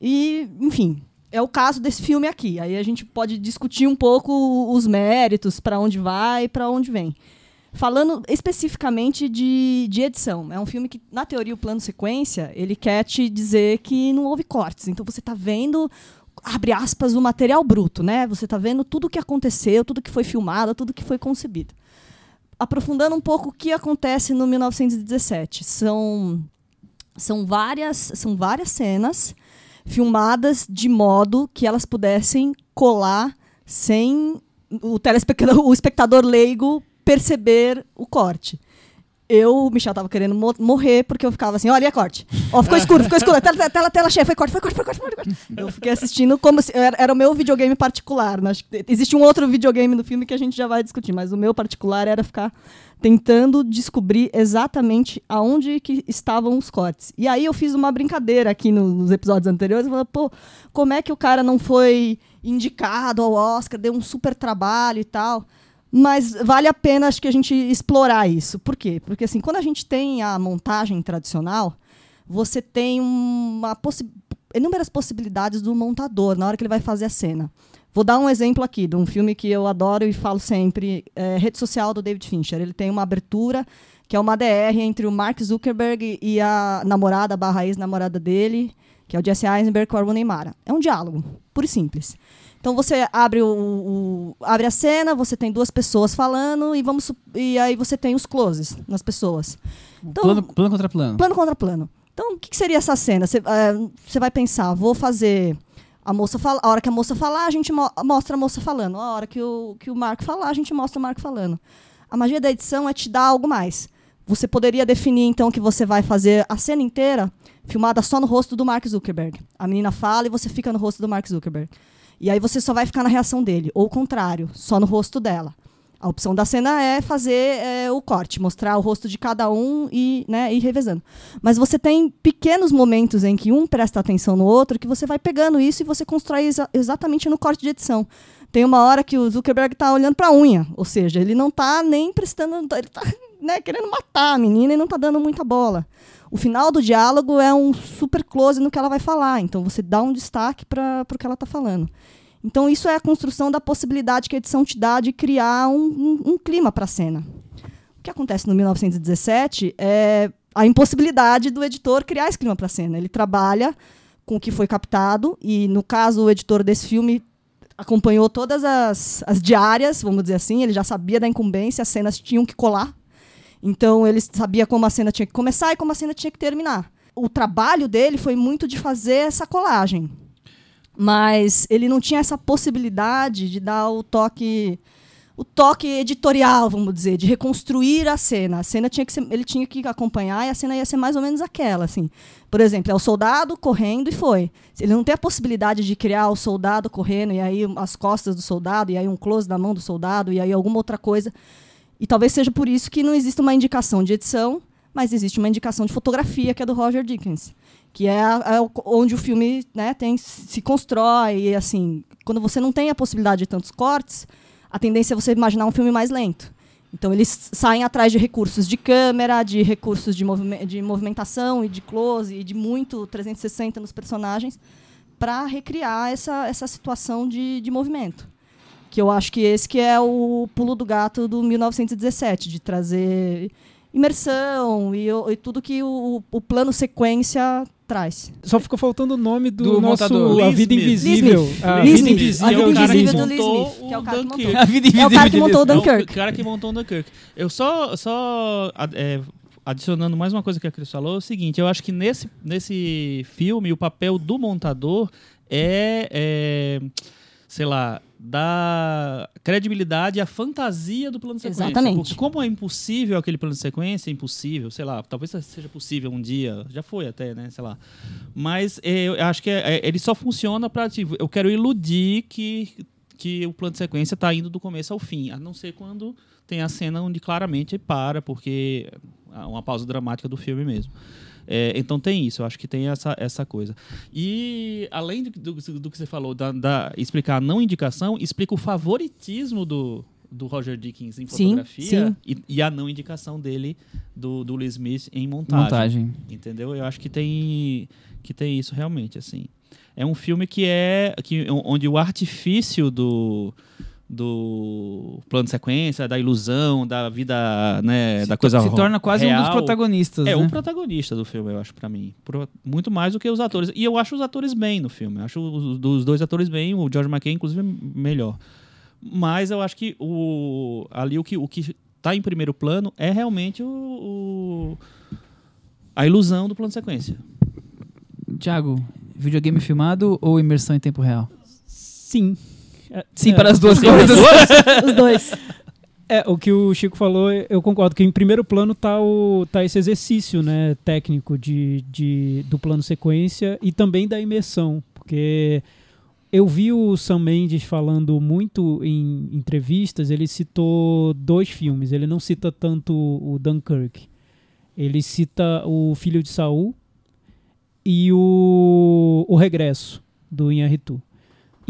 E, enfim, é o caso desse filme aqui. Aí a gente pode discutir um pouco os méritos, para onde vai e para onde vem. Falando especificamente de, de edição, é um filme que, na teoria, o plano sequência, ele quer te dizer que não houve cortes. Então você está vendo, abre aspas, o material bruto, né? Você está vendo tudo o que aconteceu, tudo que foi filmado, tudo que foi concebido. Aprofundando um pouco o que acontece no 1917. São, são, várias, são várias cenas filmadas de modo que elas pudessem colar sem o telespectador, o espectador leigo perceber o corte. eu, o Michel tava querendo mo- morrer, porque eu ficava assim, olha, a corte? Ó, ficou escuro, ficou escuro, tela, tela, tela cheia, foi corte, foi corte, foi corte, foi corte. Eu fiquei assistindo como se, era, era o meu videogame particular, né? Existe um outro videogame no filme que a gente já vai discutir, mas o meu particular era ficar tentando descobrir exatamente aonde que estavam os cortes. E aí eu fiz uma brincadeira aqui no- nos episódios anteriores, falei, pô, como é que o cara não foi indicado ao Oscar, deu um super trabalho e tal. Mas vale a pena, acho que a gente explorar isso. Por quê? Porque assim, quando a gente tem a montagem tradicional, você tem uma possi inúmeras possibilidades do montador na hora que ele vai fazer a cena. Vou dar um exemplo aqui de um filme que eu adoro e falo sempre, é, Rede Social do David Fincher. Ele tem uma abertura que é uma DR entre o Mark Zuckerberg e a namorada barra ex-namorada dele, que é o Jesse Eisenberg com a Rooney. É um diálogo, puro e simples. Então você abre, o, o- abre a cena, você tem duas pessoas falando e, vamos, e aí você tem os closes nas pessoas. Então, plano, plano contra plano. Plano contra plano. Então, o que, que seria essa cena? Você você vai pensar, vou fazer a moça fala, a hora que a moça falar, a gente mo- mostra a moça falando. A hora que o, que o Marco falar, a gente mostra o Marco falando. A magia da edição é te dar algo mais. Você poderia definir, então, que você vai fazer a cena inteira filmada só no rosto do Mark Zuckerberg. A menina fala e você fica no rosto do Mark Zuckerberg. E aí você só vai ficar na reação dele. Ou o contrário, só no rosto dela. A opção da cena é fazer é, o corte, mostrar o rosto de cada um e né, ir revezando. Mas você tem pequenos momentos em que um presta atenção no outro que você vai pegando isso e você constrói exa- exatamente no corte de edição. Tem uma hora que o Zuckerberg está olhando para a unha, ou seja, ele não está nem prestando, ele está né, querendo matar a menina e não está dando muita bola. O final do diálogo é um super close no que ela vai falar, então você dá um destaque para o que ela está falando. Então, isso é a construção da possibilidade que a edição te dá de criar um, um- um clima para a cena. O que acontece no 1917 é a impossibilidade do editor criar esse clima para a cena. Ele trabalha com o que foi captado, e no caso, o editor desse filme acompanhou todas as, as diárias, vamos dizer assim, ele já sabia da incumbência, as cenas tinham que colar. Então, ele sabia como a cena tinha que começar e como a cena tinha que terminar. O trabalho dele foi muito de fazer essa colagem mas ele não tinha essa possibilidade de dar o toque o toque editorial, vamos dizer, de reconstruir a cena. A cena tinha que ser, ele tinha que acompanhar e a cena ia ser mais ou menos aquela, assim. Por exemplo, é o soldado correndo e foi. Ele não tem a possibilidade de criar o soldado correndo e aí as costas do soldado e aí um close da mão do soldado e aí alguma outra coisa. E talvez seja por isso que não existe uma indicação de edição, mas existe uma indicação de fotografia, que é do Roger Dickens que é, é onde o filme né, tem, se constrói. E, assim, quando você não tem a possibilidade de tantos cortes, a tendência é você imaginar um filme mais lento. Então, eles saem atrás de recursos de câmera, de recursos de, movime- de movimentação e de close, e de muito 360 nos personagens, para recriar essa, essa situação de, de movimento. Que eu acho que esse que é o pulo do gato do 1917, de trazer imersão e, e tudo que o, o plano sequência traz. Só ficou faltando o nome do, Do nosso montador. A Vida Smith. Invisível. Lee. A Lee Vida. Invisível. A Vida do Lee montou Smith, o que é o cara que Dunkirk. montou. A vida É o cara que montou o dele. É o Dunkirk. cara que montou o Dunkirk. Eu só, só é, adicionando mais uma coisa que a Cris falou, é o seguinte, eu acho que nesse, nesse filme o papel do montador é, é, sei lá, dar credibilidade à fantasia do plano de sequência. Exatamente. Porque como é impossível aquele plano de sequência, é impossível, sei lá, talvez seja possível um dia, já foi até, né, sei lá. Mas é, eu acho que é- é- ele só funciona para tipo, eu quero iludir que que o plano de sequência está indo do começo ao fim, a não ser quando tem a cena onde claramente para, porque é uma pausa dramática do filme mesmo. É, então tem isso, eu acho que tem essa, essa coisa. E além do, do- do que você falou, da, da- explicar a não indicação, explica o favoritismo do, do Roger Dickens em Sim, fotografia sim. E, e a não indicação dele do, do Will Smith em montagem. Montagem. Entendeu? Eu acho que tem que tem isso realmente assim. É um filme que é que onde o artifício do do plano de sequência, da ilusão, da vida, né, Se da coisa Se torna quase um dos real, protagonistas, É né? o protagonista do filme, eu acho, pra mim. Pro- muito mais do que os atores. E eu acho os atores bem no filme. Eu acho os, dos dois atores bem, o George McKay, inclusive, melhor. Mas eu acho que o, ali o que, o que tá em primeiro plano é realmente o, o- a ilusão do plano de sequência. Thiago, videogame filmado ou imersão em tempo real? Sim. Sim, é, para as duas Sim, coisas. Os dois. É, o que o Chico falou, eu concordo, que em primeiro plano tá, o, tá esse exercício né, técnico de, de, do plano sequência e também da imersão, porque eu vi o Sam Mendes falando muito em entrevistas, ele citou dois filmes, ele não cita tanto o Dunkirk, ele cita o Filho de Saul e o, o Regresso, do Inharitu.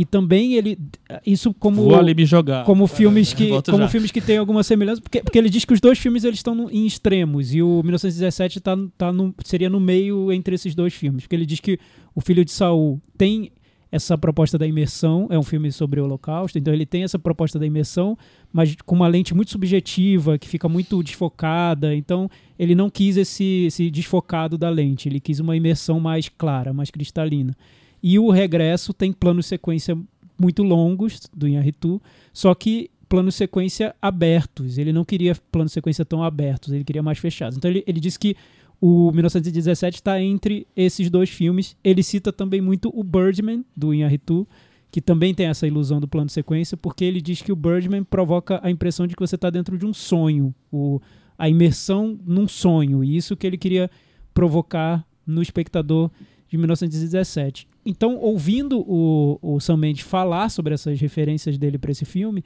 E também ele. Isso como. Vou ali me jogar. Como filmes que, como já. filmes que têm alguma semelhança, porque, porque ele diz que os dois filmes eles estão no- em extremos e o 1917 tá, tá no, seria no meio entre esses dois filmes, porque ele diz que o Filho de Saul tem essa proposta da imersão, é um filme sobre o Holocausto, então ele tem essa proposta da imersão, mas com uma lente muito subjetiva, que fica muito desfocada, então ele não quis esse, esse desfocado da lente, ele quis uma imersão mais clara, mais cristalina. E o Regresso tem planos sequência muito longos do Inharitu, só que planos sequência abertos. Ele não queria planos sequência tão abertos, ele queria mais fechados. Então ele, ele disse que o 1917 está entre esses dois filmes. Ele cita também muito o Birdman, do Inharitu, que também tem essa ilusão do plano sequência, porque ele diz que o Birdman provoca a impressão de que você está dentro de um sonho, o, a imersão num sonho. E isso que ele queria provocar no espectador de 1917. Então, ouvindo o, o Sam Mendes falar sobre essas referências dele para esse filme,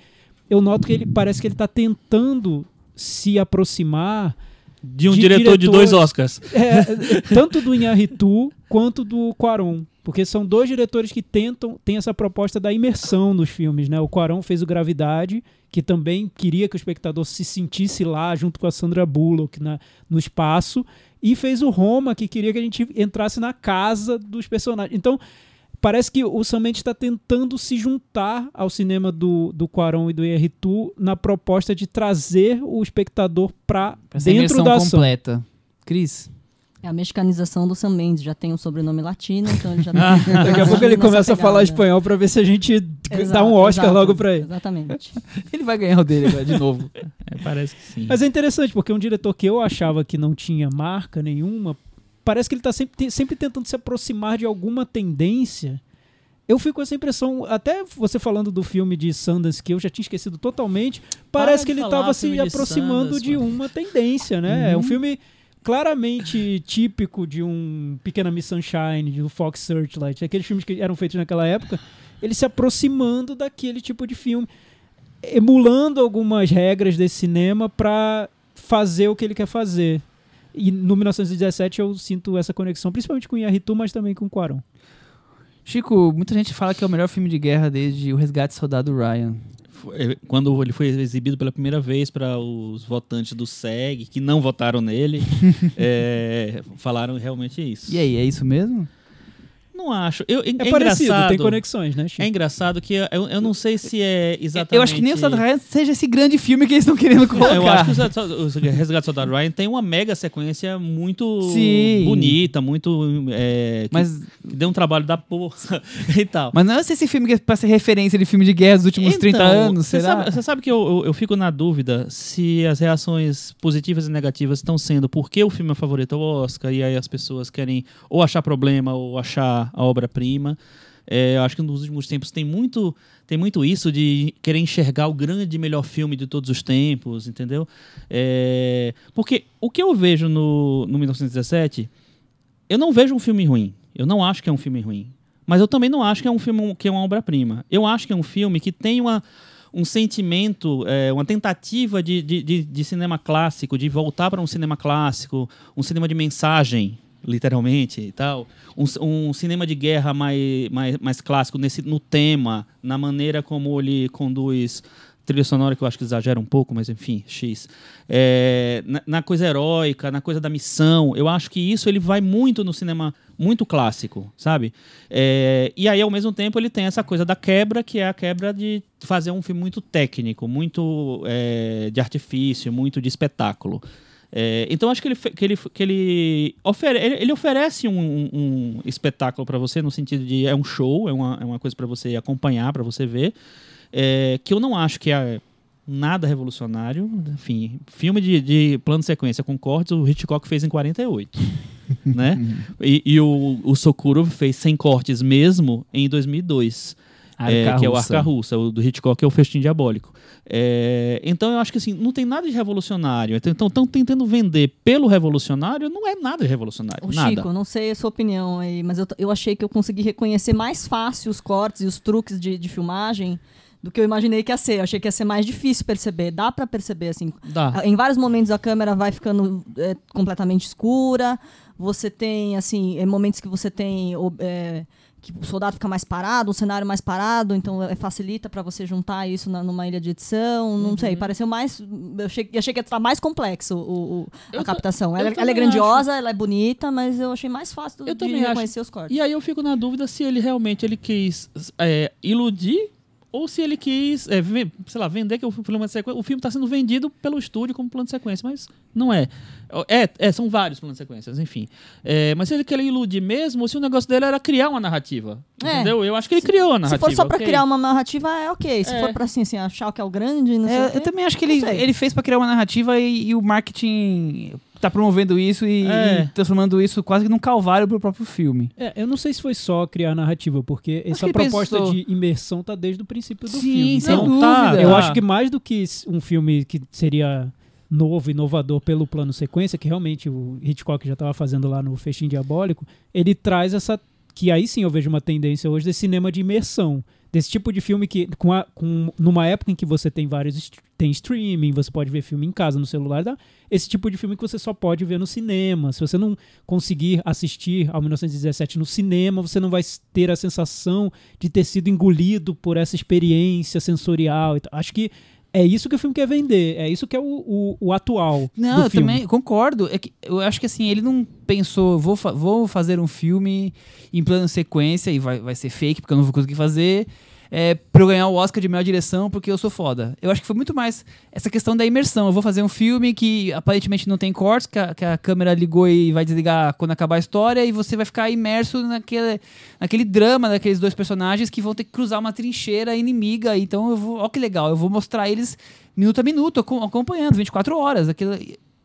eu noto que ele parece que ele está tentando se aproximar De um de diretor de dois. Oscars. é, tanto do Inharitu quanto do Quaron. Porque são dois diretores que tentam, têm essa proposta da imersão nos filmes, né? O Quaron fez o Gravidade, que também queria que o espectador se sentisse lá junto com a Sandra Bullock na, no espaço, e fez o Roma, que queria que a gente entrasse na casa dos personagens. Então, parece que o Sam Mendes está tentando se juntar ao cinema do, do Quaron e do Inharitu na proposta de trazer o espectador para dentro da ação. completa. Cris? É a mexicanização do Sam Mendes, já tem um sobrenome latino, então ele já Ah, tá Daqui a pouco ele começa a falar pegada. espanhol pra ver se a gente dá Exato, um Oscar exato, logo pra ele. Exatamente. Ele vai ganhar o dele agora, de novo. É, parece que sim. Mas é interessante, porque um diretor que eu achava que não tinha marca nenhuma, parece que ele tá sempre, sempre tentando se aproximar de alguma tendência. Eu fico com essa impressão, até você falando do filme de Sundance, que eu já tinha esquecido totalmente, parece que ele estava se filme de aproximando Sundance, de uma tendência, né? É um filme claramente típico de um Pequena Miss Sunshine, de um Fox Searchlight, aqueles filmes que eram feitos naquela época, ele se aproximando daquele tipo de filme, emulando algumas regras desse cinema para fazer o que ele quer fazer. E no 1917 eu sinto essa conexão, principalmente com o Inharitu, mas também com Quaron. Chico, muita gente fala que é o melhor filme de guerra desde O Resgate do Soldado Ryan. Quando ele foi exibido pela primeira vez para os votantes do SEG, que não votaram nele, é, falaram realmente isso. E aí, é isso mesmo? Não acho. Eu, é, É, é parecido, engraçado, tem conexões, né, Chico? É engraçado que eu, eu não sei se é exatamente... Eu acho que nem o Soldado Ryan seja esse grande filme que eles estão querendo Não, colocar. eu acho que o Resgate do Soldado Ryan tem uma mega sequência muito Sim. bonita, muito... é, que, Mas, que deu um trabalho da porra e tal. mas não é esse filme que é pra ser referência de filme de guerra dos últimos 30 Então, anos, você será? Sabe, você sabe que eu, eu, eu fico na dúvida se as reações positivas e negativas estão sendo porque o filme é favorito ao Oscar e aí as pessoas querem ou achar problema ou achar a obra-prima. É, eu acho que nos últimos tempos tem muito, tem muito isso de querer enxergar o grande melhor filme de todos os tempos, entendeu? É, porque o que eu vejo no, no 1917, eu não vejo um filme ruim. Eu não acho que é um filme ruim. Mas eu também não acho que é um filme que é uma obra-prima. Eu acho que é um filme que tem uma, um sentimento, é, uma tentativa de, de, de, de cinema clássico, de voltar para um cinema clássico, um cinema de mensagem, literalmente e tal. Um, um cinema de guerra mais, mais, mais clássico nesse, no tema, na maneira como ele conduz trilha sonora que eu acho que exagera um pouco, mas enfim, X. É, na, na coisa heróica, na coisa da missão, eu acho que isso ele vai muito no cinema muito clássico, sabe? É, e aí, ao mesmo tempo, ele tem essa coisa da quebra, que é a quebra de fazer um filme muito técnico, muito é, de artifício, muito de espetáculo. É, então acho que ele, que ele, que ele, ofere, ele, ele oferece um, um- um espetáculo para você no sentido de é um show, é uma, é uma coisa para você acompanhar, para você ver, é, que eu não acho que é nada revolucionário. Enfim, filme de, de plano de sequência com cortes, o Hitchcock fez em 48. né? E, e o, o Sokurov fez sem cortes mesmo em 2002. É, que é o Arca Russa, o do Hitchcock é o Festim Diabólico. É, então eu acho que assim, não tem nada de revolucionário. Então estão tentando vender pelo revolucionário, não é nada de revolucionário. Ô, nada. Chico, não sei a sua opinião aí, mas eu, eu achei que eu consegui reconhecer mais fácil os cortes e os truques de, de filmagem do que eu imaginei que ia ser. Eu achei que ia ser mais difícil perceber. Dá pra perceber, assim. Dá. Em vários momentos a câmera vai ficando é, completamente escura. Você tem, assim, é, momentos que você tem. é, que o soldado fica mais parado, um cenário mais parado, então é, facilita pra você juntar isso na- numa ilha de edição. Não Uhum. sei, pareceu mais. Eu achei, eu achei que ia estar mais complexo o, o- a ta- captação. Ela, ela é grandiosa, ela é bonita, mas eu achei mais fácil Eu de também acho. reconhecer os cortes. E aí eu fico na dúvida se ele realmente ele quis é, iludir ou se ele quis, é, sei lá, vender que o plano de sequência. O filme está sendo vendido pelo estúdio como plano de sequência, mas não é. É, é, são vários planos de sequências, enfim. É, mas se ele quer iludir mesmo, ou se o negócio dele era criar uma narrativa. É. Entendeu? Eu acho que ele criou a Se narrativa. for só pra ok. criar uma narrativa, é ok. Se É. for pra assim, assim, achar que é o grande, não sei o É, quê. eu também acho que ele, ele fez pra criar uma narrativa e, e o marketing tá promovendo isso e, É. e transformando isso quase que num calvário pro próprio filme. É, eu não sei se foi só criar narrativa, porque essa proposta pensou. de imersão tá desde o princípio do Sim, filme. sem Então, tá, dúvida. eu Ah. acho que mais do que um filme que seria novo, inovador pelo plano sequência, que realmente o Hitchcock já estava fazendo lá no Festim Diabólico, ele traz essa que aí sim eu vejo uma tendência hoje desse cinema de imersão, desse tipo de filme que com, a- com- numa época em que você tem vários tem streaming, você pode ver filme em casa no celular, tá? esse tipo de filme que você só pode ver no cinema. Se você não conseguir assistir ao 1917 no cinema, você não vai ter a sensação de ter sido engolido por essa experiência sensorial. Acho que é isso que o filme quer vender, é isso que é o, o- o atual Não, eu filme. também concordo. É que eu acho que assim, ele não pensou, vou, fa- vou fazer um filme em plano sequência e vai, vai ser fake, porque eu não vou conseguir fazer. É, pra eu ganhar o Oscar de melhor direção porque eu sou foda. Eu acho que foi muito mais essa questão da imersão. Eu vou fazer um filme que aparentemente não tem cortes, que a, que a câmera ligou e vai desligar quando acabar a história, e você vai ficar imerso naquele, naquele drama daqueles dois personagens que vão ter que cruzar uma trincheira inimiga. Então eu vou. Ó, que legal, eu vou mostrar eles minuto a minuto, acom- acompanhando, 24 horas. Aquilo,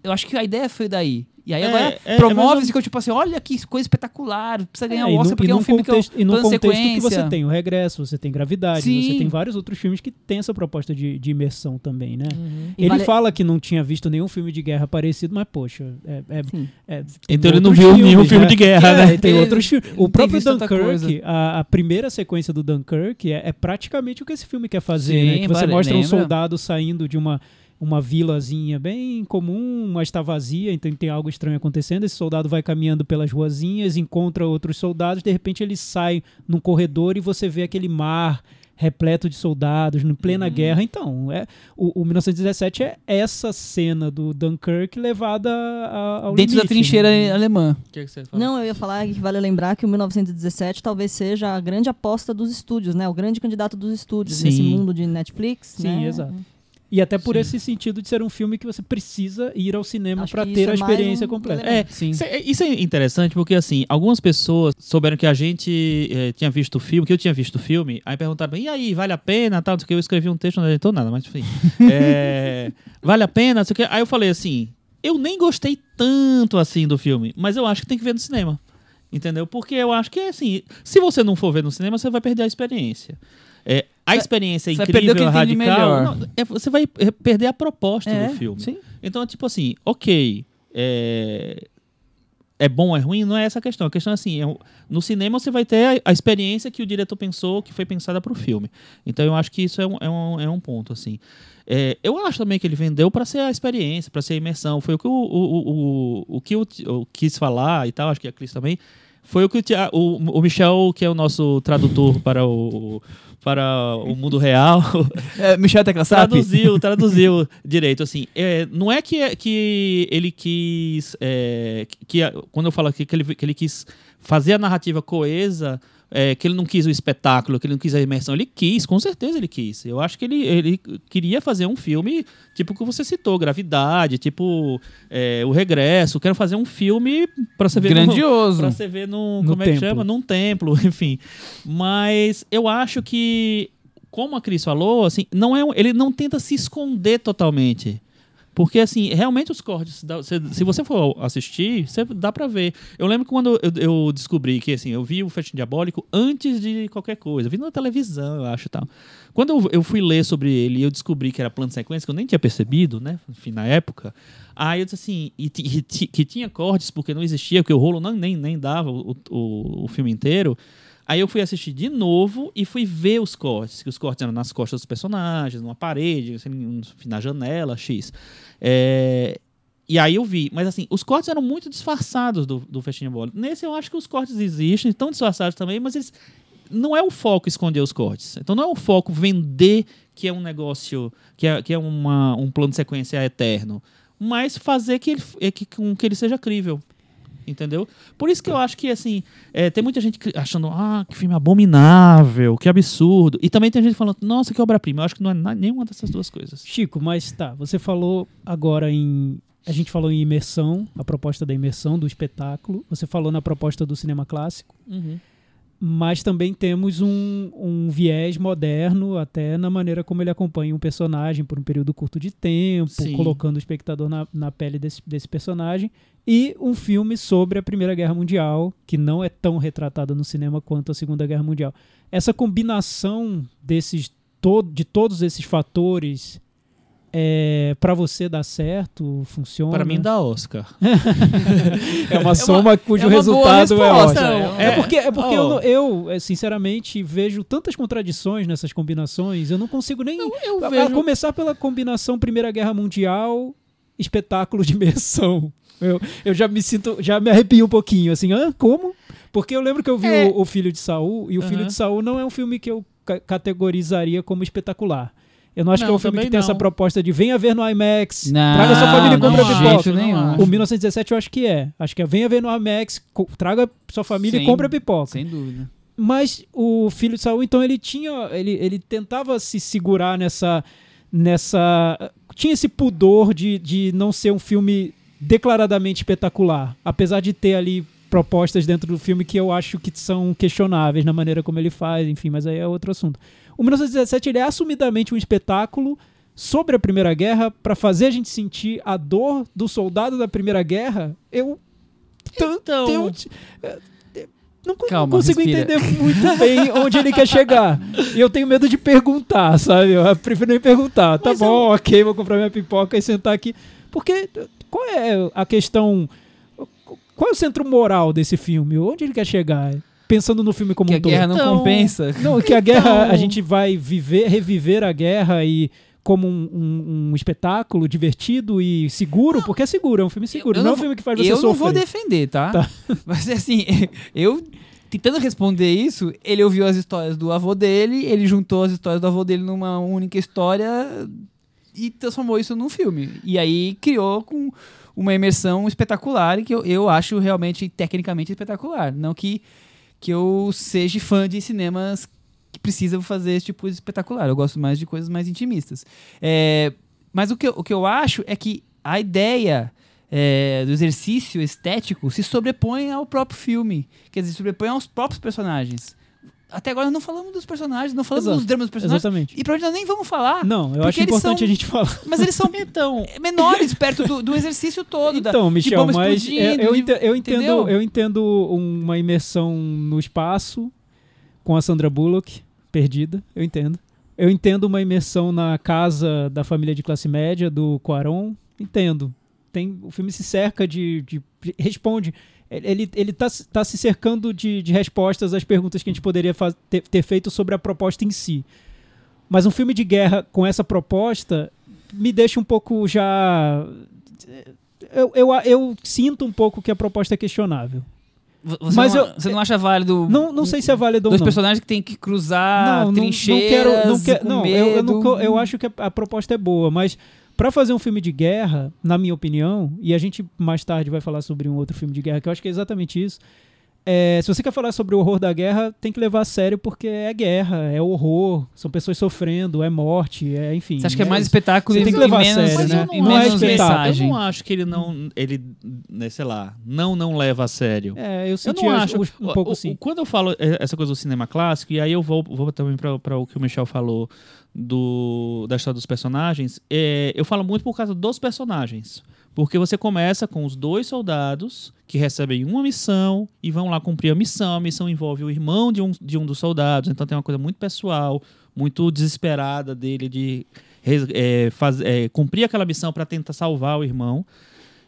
eu acho que a ideia foi daí. E aí É, agora é, é promove-se ou- que eu, tipo assim, olha que coisa espetacular, precisa ganhar É, o Oscar no- porque é um filme contexto, que é E um no contexto que você tem o regresso, você tem gravidade, Sim. você tem vários outros filmes que tem essa proposta de, de imersão também, né? E Ele vale- fala que não tinha visto nenhum filme de guerra parecido, mas poxa, é, é- é- Então ele não viu nenhum filmes, filme né? de guerra, É, né? Tem Ele outros filmes. O próprio Dunkirk, a, a primeira sequência do Dunkirk é, é praticamente o que esse filme quer fazer, Sim, né? Que você vale- mostra um lembra? soldado saindo de uma uma vilazinha bem comum, mas está vazia, então tem algo estranho acontecendo. Esse soldado vai caminhando pelas ruazinhas, encontra outros soldados, de repente ele sai num corredor e você vê aquele mar repleto de soldados, em plena Uhum. guerra. Então, é, o, o 1917 é essa cena do Dunkirk levada a- ao Dentro da limite, trincheira né? alemã. O que, que você fala? Não, eu ia falar que vale lembrar que o 1917 talvez seja a grande aposta dos estúdios, né? O grande candidato dos estúdios Sim. nesse mundo de Netflix. Sim, né? exato. E até por Sim. esse sentido de ser um filme que você precisa ir ao cinema para ter a é experiência um completa. É, Sim. Isso é, isso é interessante porque, assim, algumas pessoas souberam que a gente eh, tinha visto o filme, que eu tinha visto o filme, aí perguntaram, e aí, vale a pena? Tal, não sei o que, eu escrevi um texto, não adiantou nada, mas enfim. É, vale a pena? Não sei o que. Aí eu falei assim, eu nem gostei tanto assim do filme, mas eu acho que tem que ver no cinema. Entendeu? Porque eu acho que, assim, se você não for ver no cinema, você vai perder a experiência. É, a Vai- experiência é você vai incrível, de radical. melhor. não, é, você vai eh, perder a proposta É, do filme. sim. Então, tipo assim, ok. É, é bom é ruim? Não é essa a questão. A questão é assim: é no cinema você vai ter a, a experiência que o diretor pensou, que foi pensada para o filme. Então eu acho que isso é um, é um, é um ponto. assim. É, eu acho também que ele vendeu para ser a experiência, para ser a imersão. Foi o que o, o, o, o, que eu, eu quis falar e tal, acho que a Cris também. Foi o que o, o Michel, que é o nosso tradutor para o, para o mundo real, É, Michel Tecla Sap? traduziu, traduziu direito, assim. É, não é que, que ele quis. é, que, quando eu falo aqui que ele, que ele quis fazer a narrativa coesa, é, que ele não quis o espetáculo, que ele não quis a imersão. Ele quis, com certeza ele quis. Eu acho que ele, ele queria fazer um filme, tipo o que você citou, Gravidade, tipo é, O Regresso. Quero fazer um filme para você ver. Grandioso. Pra você ver num. No como é que templo. chama? Num templo, enfim. Mas eu acho que, como a Cris falou, assim, não é um- ele não tenta se esconder totalmente. Porque, assim, realmente os cortes, se, você for assistir, você dá pra ver. Eu lembro quando eu, descobri que, assim, eu vi o Festim Diabólico antes de qualquer coisa. Eu vi na televisão, eu acho, tal. Quando eu, fui ler sobre ele e eu descobri que era plano de sequência, que eu nem tinha percebido, né, enfim, na época, aí eu disse assim, e, e que tinha cortes porque não existia, porque o rolo não, nem, nem dava o, o, o filme inteiro. Aí eu fui assistir de novo e fui ver os cortes, que os cortes eram nas costas dos personagens, numa parede, assim, na janela, X. É, e aí eu vi, mas assim, os cortes eram muito disfarçados do, do Festim Diabólico. Nesse eu acho que os cortes existem, estão disfarçados também, mas eles não é o foco esconder os cortes. Então não é o foco vender que é um negócio, que é, que é uma, um plano de sequência eterno, mas fazer que ele, é que, com que ele seja crível. Entendeu? Por isso que eu acho que, assim, é, tem muita gente achando, ah, que filme abominável, que absurdo. E também tem gente falando, nossa, que obra-prima. Eu acho que não é nenhuma dessas duas coisas. Chico, mas tá, você falou agora em. A gente falou em imersão, a proposta da imersão, do espetáculo. Você falou na proposta do cinema clássico. Mas também temos um, um viés moderno, até na maneira como ele acompanha um personagem por um período curto de tempo, Sim. colocando o espectador na, na pele desse, desse personagem. E um filme sobre a Primeira Guerra Mundial, que não é tão retratado no cinema quanto a Segunda Guerra Mundial. Essa combinação desses to de todos esses fatores é, para você dar certo, funciona? Para mim, dá Oscar. É uma soma cujo é uma resultado é. Oscar. É- É, porque, é porque Ó. eu, eu, é, sinceramente, vejo tantas contradições nessas combinações, eu não consigo nem. eu a vejo- começar pela combinação Primeira Guerra Mundial, espetáculo de imersão. Eu, eu já me sinto, já me arrepio um pouquinho, assim, hã? Como? Porque eu lembro que eu vi É. o, o Filho de Saul, e o Filho Aham. de Saul não é um filme que eu ca- categorizaria como espetacular. Eu não acho que é Não, um filme que tem essa não. proposta de venha ver no IMAX, Não, traga sua família e não compra pipoca. nenhum. não O 1917 eu acho que é. Acho que é venha ver no IMAX, traga sua família Sim. e compra pipoca. Sem dúvida. Mas o filho de Saul, então, ele tinha. Ele, ele tentava se segurar nessa. nessa. Tinha esse pudor de, de não ser um filme declaradamente espetacular. Apesar de ter ali propostas dentro do filme que eu acho que são questionáveis na maneira como ele faz, enfim, mas aí é outro assunto. O 1917 ele é assumidamente um espetáculo sobre a Primeira Guerra para fazer a gente sentir a dor do soldado da Primeira Guerra. Eu Então- tenho- é, é, não, co- não Calma, consigo respira. entender muito bem onde ele quer chegar. E eu tenho medo de perguntar, sabe? Eu prefiro nem perguntar. Tá Mas bom, ok, vou comprar minha pipoca e sentar aqui. Porque qual é a questão. Qual é o centro moral desse filme? Onde ele quer chegar? Pensando no filme como Que um a guerra todo. não Então- compensa. Não, que a guerra, Então- a gente vai viver, reviver a guerra e como um, um- um espetáculo divertido e seguro, porque é seguro, é um filme seguro, eu não, é não um vou- filme que faz você eu não sofrer. vou defender, tá? Tá. Mas assim, eu tentando responder isso, ele ouviu as histórias do avô dele, ele juntou as histórias do avô dele numa única história e transformou isso num filme. E aí criou com uma imersão espetacular e que eu, eu acho realmente tecnicamente espetacular. Não que, que eu seja fã de cinemas que precisam fazer esse tipo de espetacular. Eu gosto mais de coisas mais intimistas. É, mas o que, eu- o que eu acho é que a ideia é, do exercício estético se sobrepõe ao próprio filme. Quer dizer, sobrepõe aos próprios personagens. Até agora não falamos dos personagens, não falamos Exato. dos dramas dos personagens. Exatamente. E provavelmente nós nem vamos falar. Não, eu Porque acho eles importante são- a gente falar. Mas eles são Então, menores perto do, do exercício todo. da- Então, de Michel, mas é, eu, ente- eu entendo, entendeu? eu entendo uma imersão no espaço com a Sandra Bullock, perdida, eu entendo. Eu entendo uma imersão na casa da família de classe média do Quaron, entendo. Tem, o filme se cerca de- de- responde. Ele, ele tá, se- tá se cercando de, de respostas às perguntas que a gente poderia faz- ter, ter feito sobre a proposta em si. Mas um filme de guerra com essa proposta me deixa um pouco já eu, eu, eu sinto um pouco que a proposta é questionável. Vo- Você, Mas não, eu- você não acha válido. Não, não sei se é válido ou Dois não. personagens que tem que cruzar não, não, não trincheiras. quero, não quero, com não, eu, eu, eu acho que a, a proposta é boa, mas pra fazer um filme de guerra, na minha opinião, e a gente mais tarde vai falar sobre um outro filme de guerra que eu acho que é exatamente isso. é, se você quer falar sobre o horror da guerra, tem que levar a sério porque é guerra, é horror, são pessoas sofrendo, é morte, é enfim. Você acha que é mais espetáculo Você e tem que levar a menos, sério, Mas né? eu e não, é menos acho que, espetáculo. eu mensagem? não acho que ele não, ele, né, sei lá, não, não leva a sério. É, eu Eu senti não acho. um pouco o- assim. Quando eu falo eh, essa coisa do cinema clássico, e aí eu vou, vou também para o que o Michel falou do, da história dos personagens, eh, eu falo muito por causa dos personagens. Porque você começa com os dois soldados que recebem uma missão e vão lá cumprir a missão. A missão envolve o irmão de um, de um dos soldados, então tem uma coisa muito pessoal, muito desesperada dele de eh, faz- eh, cumprir aquela missão para tentar salvar o irmão.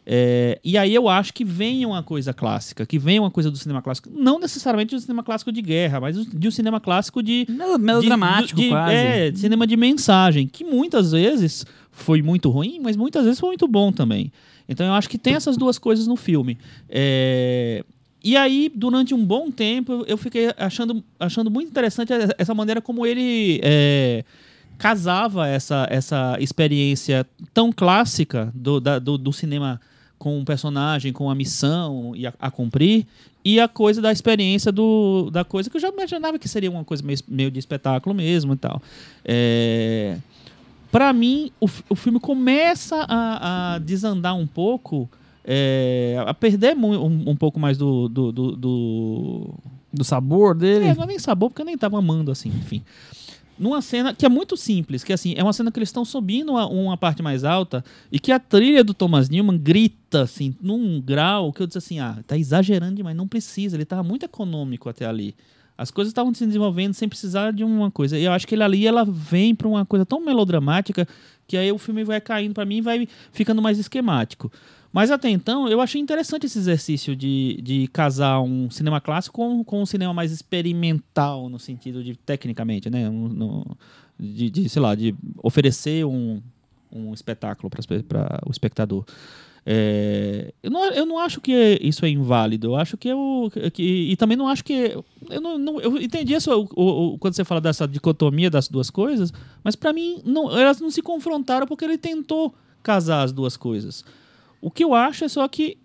É, e aí eu acho que vem uma coisa clássica, que vem uma coisa do cinema clássico, não necessariamente do cinema clássico de guerra, mas de um cinema clássico de Melo- Melodramático, de, de- quase. É, de cinema de mensagem, que muitas vezes foi muito ruim, mas muitas vezes foi muito bom também. Então eu acho que tem essas duas coisas no filme. É, E aí, durante um bom tempo, eu fiquei achando, achando muito interessante essa maneira como ele é, casava essa, essa experiência tão clássica do, da- do, do cinema com um personagem, com a missão e a, a cumprir, e a coisa da experiência do, da coisa que eu já imaginava que seria uma coisa meio, meio de espetáculo mesmo e tal. É, para mim, o, o filme começa a, a desandar um pouco, é, a perder um, um pouco mais do- do- do- do, Do sabor dele. é, não é nem sabor, porque eu nem tava amando, assim, enfim. Numa cena que é muito simples, que assim, é uma cena que eles estão subindo uma, uma parte mais alta e que a trilha do Thomas Newman grita, assim, num grau que eu disse assim, ah, tá exagerando demais, não precisa, ele tava muito econômico até ali. As coisas estavam se desenvolvendo sem precisar de uma coisa. E eu acho que ele ali, ela vem pra uma coisa tão melodramática que aí o filme vai caindo pra mim e vai ficando mais esquemático. Mas até então, eu achei interessante esse exercício de, de casar um cinema clássico com, com um cinema mais experimental, no sentido de, tecnicamente, né? Um- no- de, de, sei lá, de oferecer um, um espetáculo para o espectador. É, eu, não, eu não acho que isso é inválido. Eu acho que eu. Que, e também não acho que. Eu, não, não- eu entendi isso o- o- quando você fala dessa dicotomia das duas coisas, mas para mim não, elas não se confrontaram porque ele tentou casar as duas coisas. O que eu acho é só que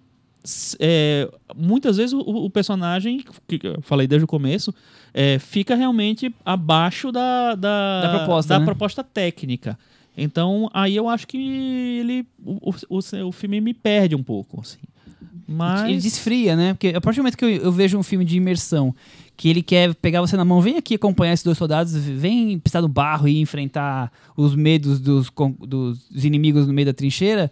é, muitas vezes o, o personagem, que eu falei desde o começo, é, fica realmente abaixo da, da, Da proposta, da né? proposta técnica. Então, aí eu acho que ele. O, o, o, filme me perde um pouco, assim. Mas. Ele desfria, né? Porque a partir do momento que eu, eu vejo um filme de imersão, que ele quer pegar você na mão, vem aqui acompanhar esses dois soldados, vem pisar no barro e enfrentar os medos dos, dos inimigos no meio da trincheira,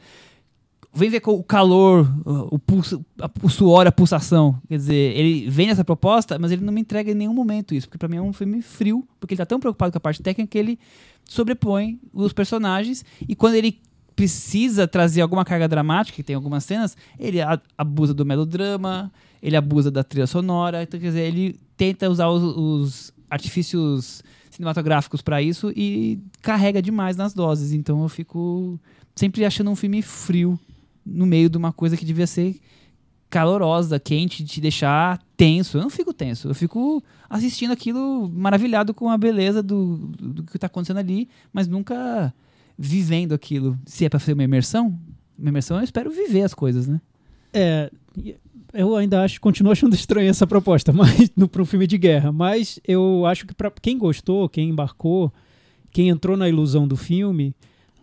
vem ver o calor, o, pulso, o suor, a pulsação. Quer dizer, ele vem nessa proposta, mas ele não me entrega em nenhum momento isso, porque pra mim é um filme frio, porque ele tá tão preocupado com a parte técnica que ele sobrepõe os personagens e quando ele precisa trazer alguma carga dramática, que tem algumas cenas, ele abusa do melodrama, ele abusa da trilha sonora, então quer dizer, ele tenta usar os, os artifícios cinematográficos pra isso e carrega demais nas doses, então eu fico sempre achando um filme frio no meio de uma coisa que devia ser calorosa, quente, te deixar tenso. Eu não fico tenso, eu fico assistindo aquilo maravilhado com a beleza do, do, que tá acontecendo ali, mas nunca vivendo aquilo. Se é pra ser uma imersão, uma imersão eu espero viver as coisas, né? É, eu ainda acho, continuo achando estranha essa proposta, mas no para um filme de guerra. Mas eu acho que para quem gostou, quem embarcou, quem entrou na ilusão do filme,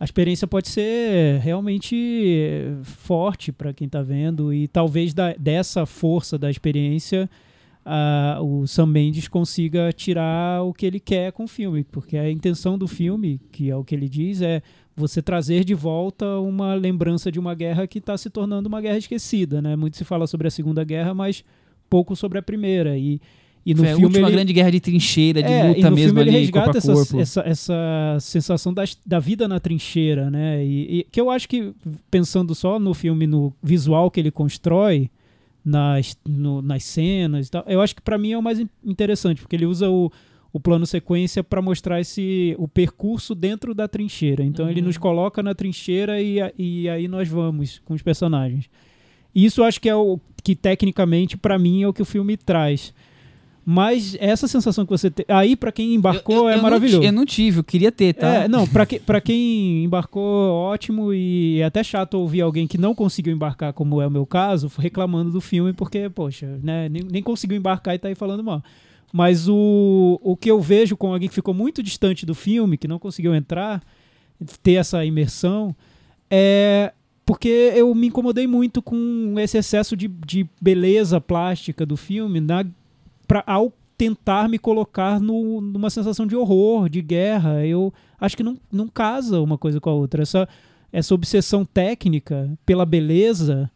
a experiência pode ser realmente forte para quem está vendo e talvez da- dessa força da experiência ah, o Sam Mendes consiga tirar o que ele quer com o filme, porque a intenção do filme, que é o que ele diz, é você trazer de volta uma lembrança de uma guerra que está se tornando uma guerra esquecida, né? Muito se fala sobre a Segunda Guerra, mas pouco sobre a Primeira. E, e no Foi a filme última ele, grande guerra de trincheira, de é, luta mesmo ele ali, corpo resgata a essa, corpo. essa, essa sensação das- da vida na trincheira, né? E, e que eu acho que, pensando só no filme, no visual que ele constrói, nas, no- nas cenas e tal, eu acho que para mim é o mais in- interessante, porque ele usa o, o plano sequência para mostrar esse o percurso dentro da trincheira. Então ele Uhum. nos coloca na trincheira e, a- e aí nós vamos com os personagens. E isso eu acho que é o que tecnicamente para mim é o que o filme traz. Mas essa sensação que você tem. Aí, pra quem embarcou, Eu- eu- é eu não maravilhoso. ti- eu não tive, eu queria ter, tá? É, não, pra, que, pra quem embarcou, ótimo, e é até chato ouvir alguém que não conseguiu embarcar, como é o meu caso, reclamando do filme, porque, poxa, né, nem, nem conseguiu embarcar e tá aí falando mal. Mas o, o que eu vejo com alguém que ficou muito distante do filme, que não conseguiu entrar, ter essa imersão, é porque eu me incomodei muito com esse excesso de, de beleza plástica do filme na, pra, ao tentar me colocar no- numa sensação de horror, de guerra. Eu acho que não, não casa uma coisa com a outra. Essa, essa obsessão técnica pela beleza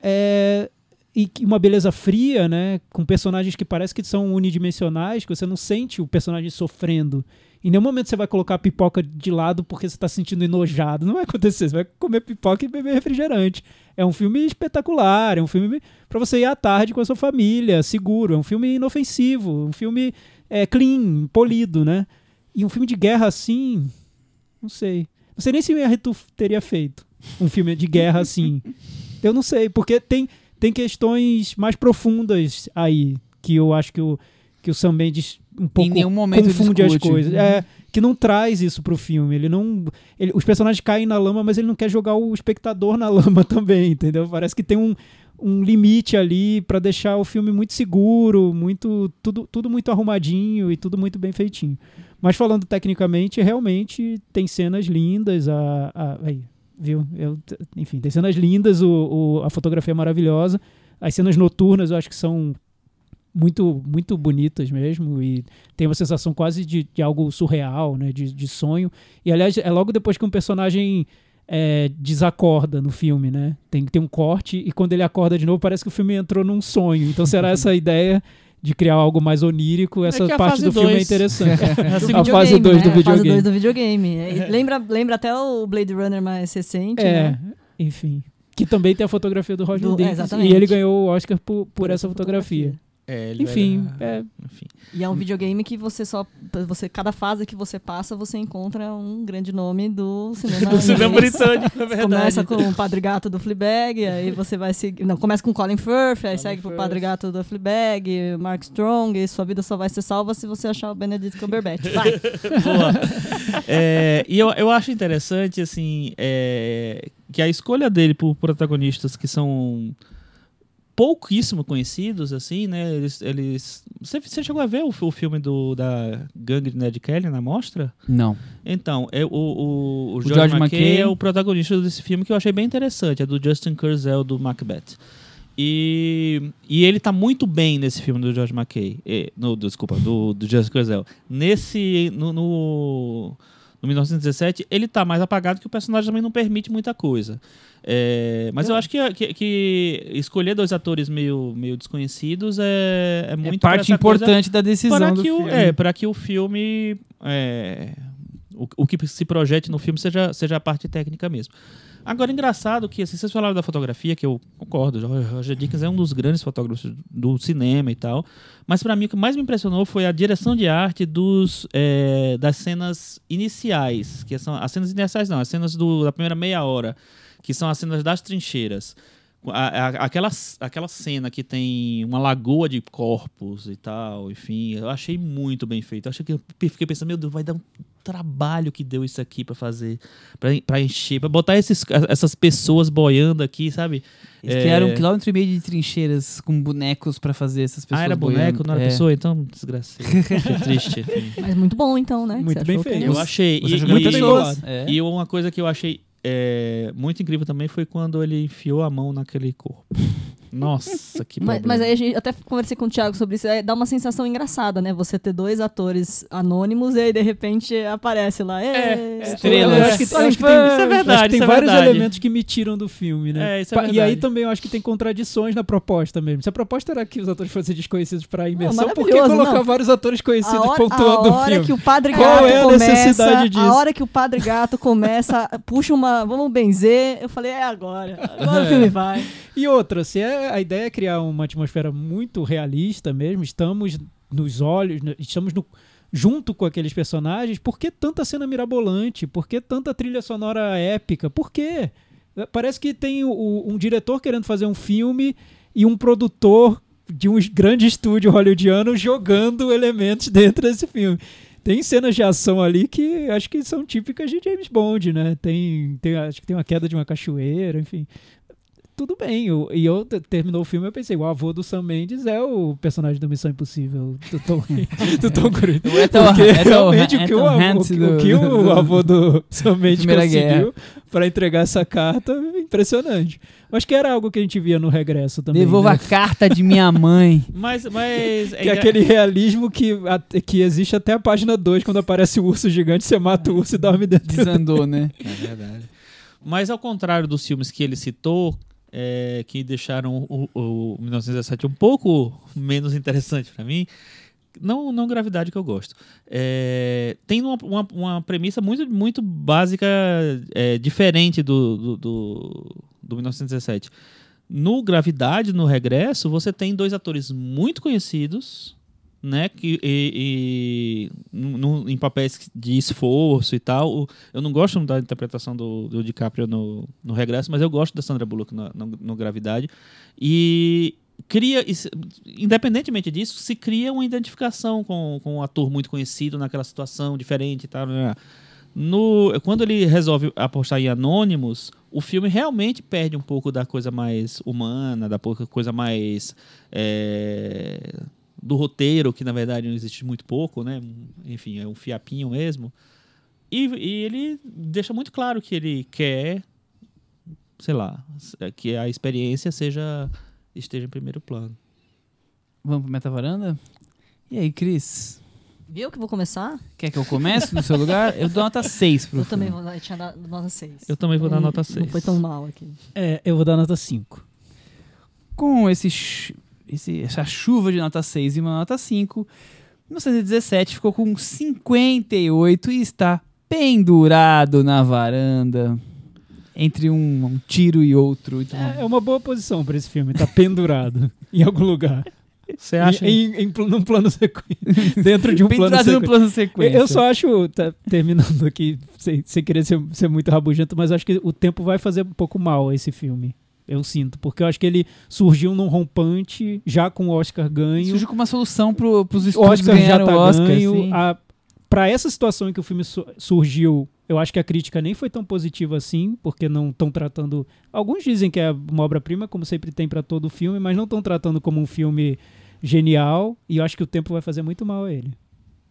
é e uma beleza fria, né, com personagens que parece que são unidimensionais, que você não sente o personagem sofrendo. Em nenhum momento você vai colocar a pipoca de lado porque você está se sentindo enojado. Não vai acontecer. Você vai comer pipoca e beber refrigerante. É um filme espetacular. É um filme para você ir à tarde com a sua família, seguro. É um filme inofensivo. Um filme é, clean, polido, né? E um filme de guerra assim. Não sei. Não sei nem se o Iñárritu teria feito um filme de guerra assim. Eu não sei, porque tem, tem questões mais profundas aí que eu acho que o, que o Sam Mendes um pouco nenhum momento confunde as coisas. É, que não traz isso pro filme. Ele não. ele- os personagens caem na lama, mas ele não quer jogar o espectador na lama também, entendeu? Parece que tem um, um limite ali pra deixar o filme muito seguro, muito tudo, tudo muito arrumadinho e tudo muito bem feitinho. Mas falando tecnicamente, realmente tem cenas lindas. A, a- aí, viu? Eu, enfim, tem cenas lindas, o, o- a fotografia é maravilhosa. As cenas noturnas eu acho que são muito muito bonitas mesmo e tem uma sensação quase de, de algo surreal, né? De, de sonho. E aliás, é logo depois que um personagem é, desacorda no filme, né? Tem que ter um corte e quando ele acorda de novo parece que o filme entrou num sonho. Então será essa a ideia de criar algo mais onírico? Essa que a parte fase do filme é dois. interessante. A fase 2 do né? A fase videogame. 2 do videogame. É, Lembra, lembra até o Blade Runner mais recente, É, né? enfim. Que também tem a fotografia do Roger Do- é, exatamente. e ele ganhou o Oscar por, por essa fotografia. É, ele Enfim, era- é, enfim. E é um videogame que você só. Você, cada fase que você passa, você encontra um grande nome do cinema. Do cinema britânico, é verdade. Começa com o Padre Gato do Fleabag, aí você vai seguir. Não, começa com Colin Firth, aí Colin segue pro Firth. Padre Gato do Fleabag, Mark Strong, e sua vida só vai ser salva se você achar o Benedict Cumberbatch. Vai! Boa. É, e eu, eu acho interessante, assim, é, que a escolha dele por protagonistas que são pouquíssimo conhecidos, assim, né? Eles. eles você, você chegou a ver o, o filme do, da gangue de Ned Kelly na mostra? Não. Então, é, o, o, o, George George McKay. McKay é o protagonista desse filme que eu achei bem interessante, é do Justin Kurzel do Macbeth. E, e ele tá muito bem nesse filme do George McKay. eh, no, desculpa, do, do Justin Kurzel. Nesse. No, no, no 1917, ele tá mais apagado que o personagem também não permite muita coisa. É, mas eu acho que, que, que escolher dois atores meio, meio desconhecidos é, é muito é parte essa coisa- importante da decisão para que, o, filme. é, para que o filme. é, o, o que se projete no filme seja, seja a parte técnica mesmo. Agora, engraçado que assim, vocês falaram da fotografia, que eu concordo, Roger Dickens é um dos grandes fotógrafos do cinema e tal, mas para mim o que mais me impressionou foi a direção de arte dos, é, das cenas iniciais, que são as cenas iniciais não, as cenas do, da primeira meia hora, que são as cenas das trincheiras. A- a- aquela, aquela cena que tem uma lagoa de corpos e tal, enfim, eu achei muito bem feito. Eu achei que eu fiquei pensando, meu Deus, vai dar um trabalho que deu isso aqui pra fazer, pra pra encher, pra botar esses, essas pessoas boiando aqui, sabe? Eles É. criaram um quilômetro e meio de trincheiras com bonecos pra fazer essas pessoas ah, era boneco, boiando. não era É. pessoa? Então, desgraçado. Achei triste. enfim. Mas muito bom, então, né? Muito bem feito. Eu achei. Você E, e- pessoas. É. e uma coisa que eu achei é, muito incrível também foi quando ele enfiou a mão naquele corpo. Nossa, que Mas, problema. mas aí a gente até conversei com o Thiago sobre isso. é, dá uma sensação engraçada, né? Você ter dois atores anônimos e aí de repente aparece lá. É, É, estrelas. Eu acho que, eu acho que tem, Isso é verdade, acho que tem isso é vários verdade. elementos que me tiram do filme, né? É, isso é Pa- e aí verdade. também eu acho que tem contradições na proposta mesmo. Se a proposta era que os atores fossem desconhecidos pra imersão, por que colocar não. vários atores conhecidos a hora, pontuando a hora filme? que o Padre Qual Gato é a começa, necessidade disso? a hora que o Padre Gato começa, puxa uma, vamos benzer, eu falei, é agora, agora o filme vai. E outra, se é, a ideia é criar uma atmosfera muito realista mesmo, estamos nos olhos, né, estamos no- junto com aqueles personagens, por que tanta cena mirabolante? Por que tanta trilha sonora épica? Por quê? Parece que tem o- um diretor querendo fazer um filme e um produtor de um grande estúdio hollywoodiano jogando elementos dentro desse filme. Tem cenas de ação ali que acho que são típicas de James Bond, né? Tem, tem acho que tem uma queda de uma cachoeira, enfim tudo bem. Eu, e eu terminou o filme eu pensei, o avô do Sam Mendes é o personagem do Missão Impossível do Tom, do Tom Cruise. É tão, Porque é tão, realmente é o, que o, avô, do- o que o avô do Sam Mendes conseguiu para entregar essa carta, impressionante. Acho que era algo que a gente via no regresso também. Devolva né? a carta de minha mãe. Mas, mas Que é aquele realismo que, a- que existe até a página 2, quando aparece o urso gigante, você mata o urso e dorme dentro. Desandou, né? É verdade. Mas ao contrário dos filmes que ele citou, é, que deixaram o, o 1917 um pouco menos interessante pra mim, não, não gravidade que eu gosto. É, tem uma, uma, uma premissa muito, muito básica, é, diferente do, do, do, do 1917. No Gravidade, no Regresso, você tem dois atores muito conhecidos, né, que, e, e no- em papéis de esforço e tal. Eu não gosto da interpretação do, do DiCaprio no, no Regresso, mas eu gosto da Sandra Bullock no, no- no Gravidade. E cria, independentemente disso, se cria uma identificação com, com um ator muito conhecido naquela situação diferente e tal. né? No, quando ele resolve apostar em Anônimos, o filme realmente perde um pouco da coisa mais humana, da coisa mais é, do roteiro, que na verdade não existe muito pouco, né? Enfim, é um fiapinho mesmo. E, e ele deixa muito claro que ele quer, sei lá, que a experiência seja esteja em primeiro plano. Vamos pro Metavaranda? E aí, Cris? Viu que vou começar? Quer que eu comece no seu lugar? Eu dou nota 6 pro eu filme. também vou dar, eu tinha dado nota 6. Eu também vou dar nota Não 6. foi tão mal aqui. É, eu vou dar nota 5. Com esse, ch- esse- essa chuva de nota 6 e uma nota 5, 1917 ficou com 58 e está pendurado na varanda. Entre um, um tiro e outro. Então, É, é uma boa posição pra esse filme, tá pendurado em algum lugar. Você acha? Em, em, em num plano sequência. Dentro de um plano sequência. plano sequência. Eu só acho, tá, terminando aqui, sem, sem querer ser, ser muito rabugento, mas acho que o tempo vai fazer um pouco mal a esse filme. Eu sinto, porque eu acho que ele surgiu num rompante, já com o Oscar ganho. Surgiu com uma solução pro, pros O estúdios Oscar já tá o Oscar. ganho. assim. A, pra essa situação em que o filme su- surgiu, eu acho que a crítica nem foi tão positiva assim, porque não estão tratando. Alguns dizem que é uma obra-prima, como sempre tem pra todo filme, mas não estão tratando como um filme genial, e eu acho que o tempo vai fazer muito mal a ele.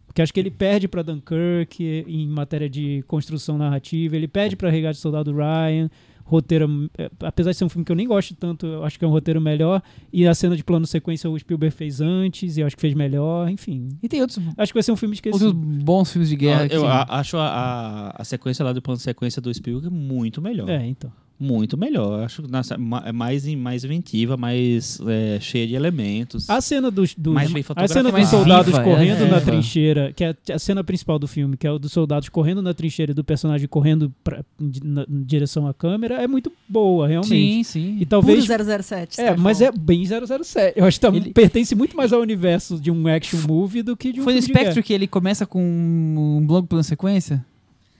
Porque acho que ele perde pra Dunkirk em matéria de construção narrativa, ele perde pra Regate Soldado Ryan, roteiro, eh, apesar de ser um filme que eu nem gosto tanto, eu acho que é um roteiro melhor, e a cena de plano sequência o Spielberg fez antes, e eu acho que fez melhor, enfim. E tem outros, Acho que vai ser um filme esquecido. outros bons filmes de guerra. eu que- a- acho a, a, a sequência lá do plano de sequência do Spielberg muito melhor. É, então. Muito melhor. Acho nossa, é mais, mais inventiva, mais é, cheia de elementos. A cena dos, dos Mais bem a cena dos soldados viva, correndo é, na é. trincheira, que é a cena principal do filme, que é o dos soldados correndo na trincheira e do personagem correndo pra, em, na- em direção à câmera, é muito boa, Sim, realmente. sim. E talvez Puro 007. É, mas é bem 007. Eu acho que tá- Ele- pertence muito mais ao universo de um action movie do que de um Foi no. Spectre que ele começa com um blog plano sequência?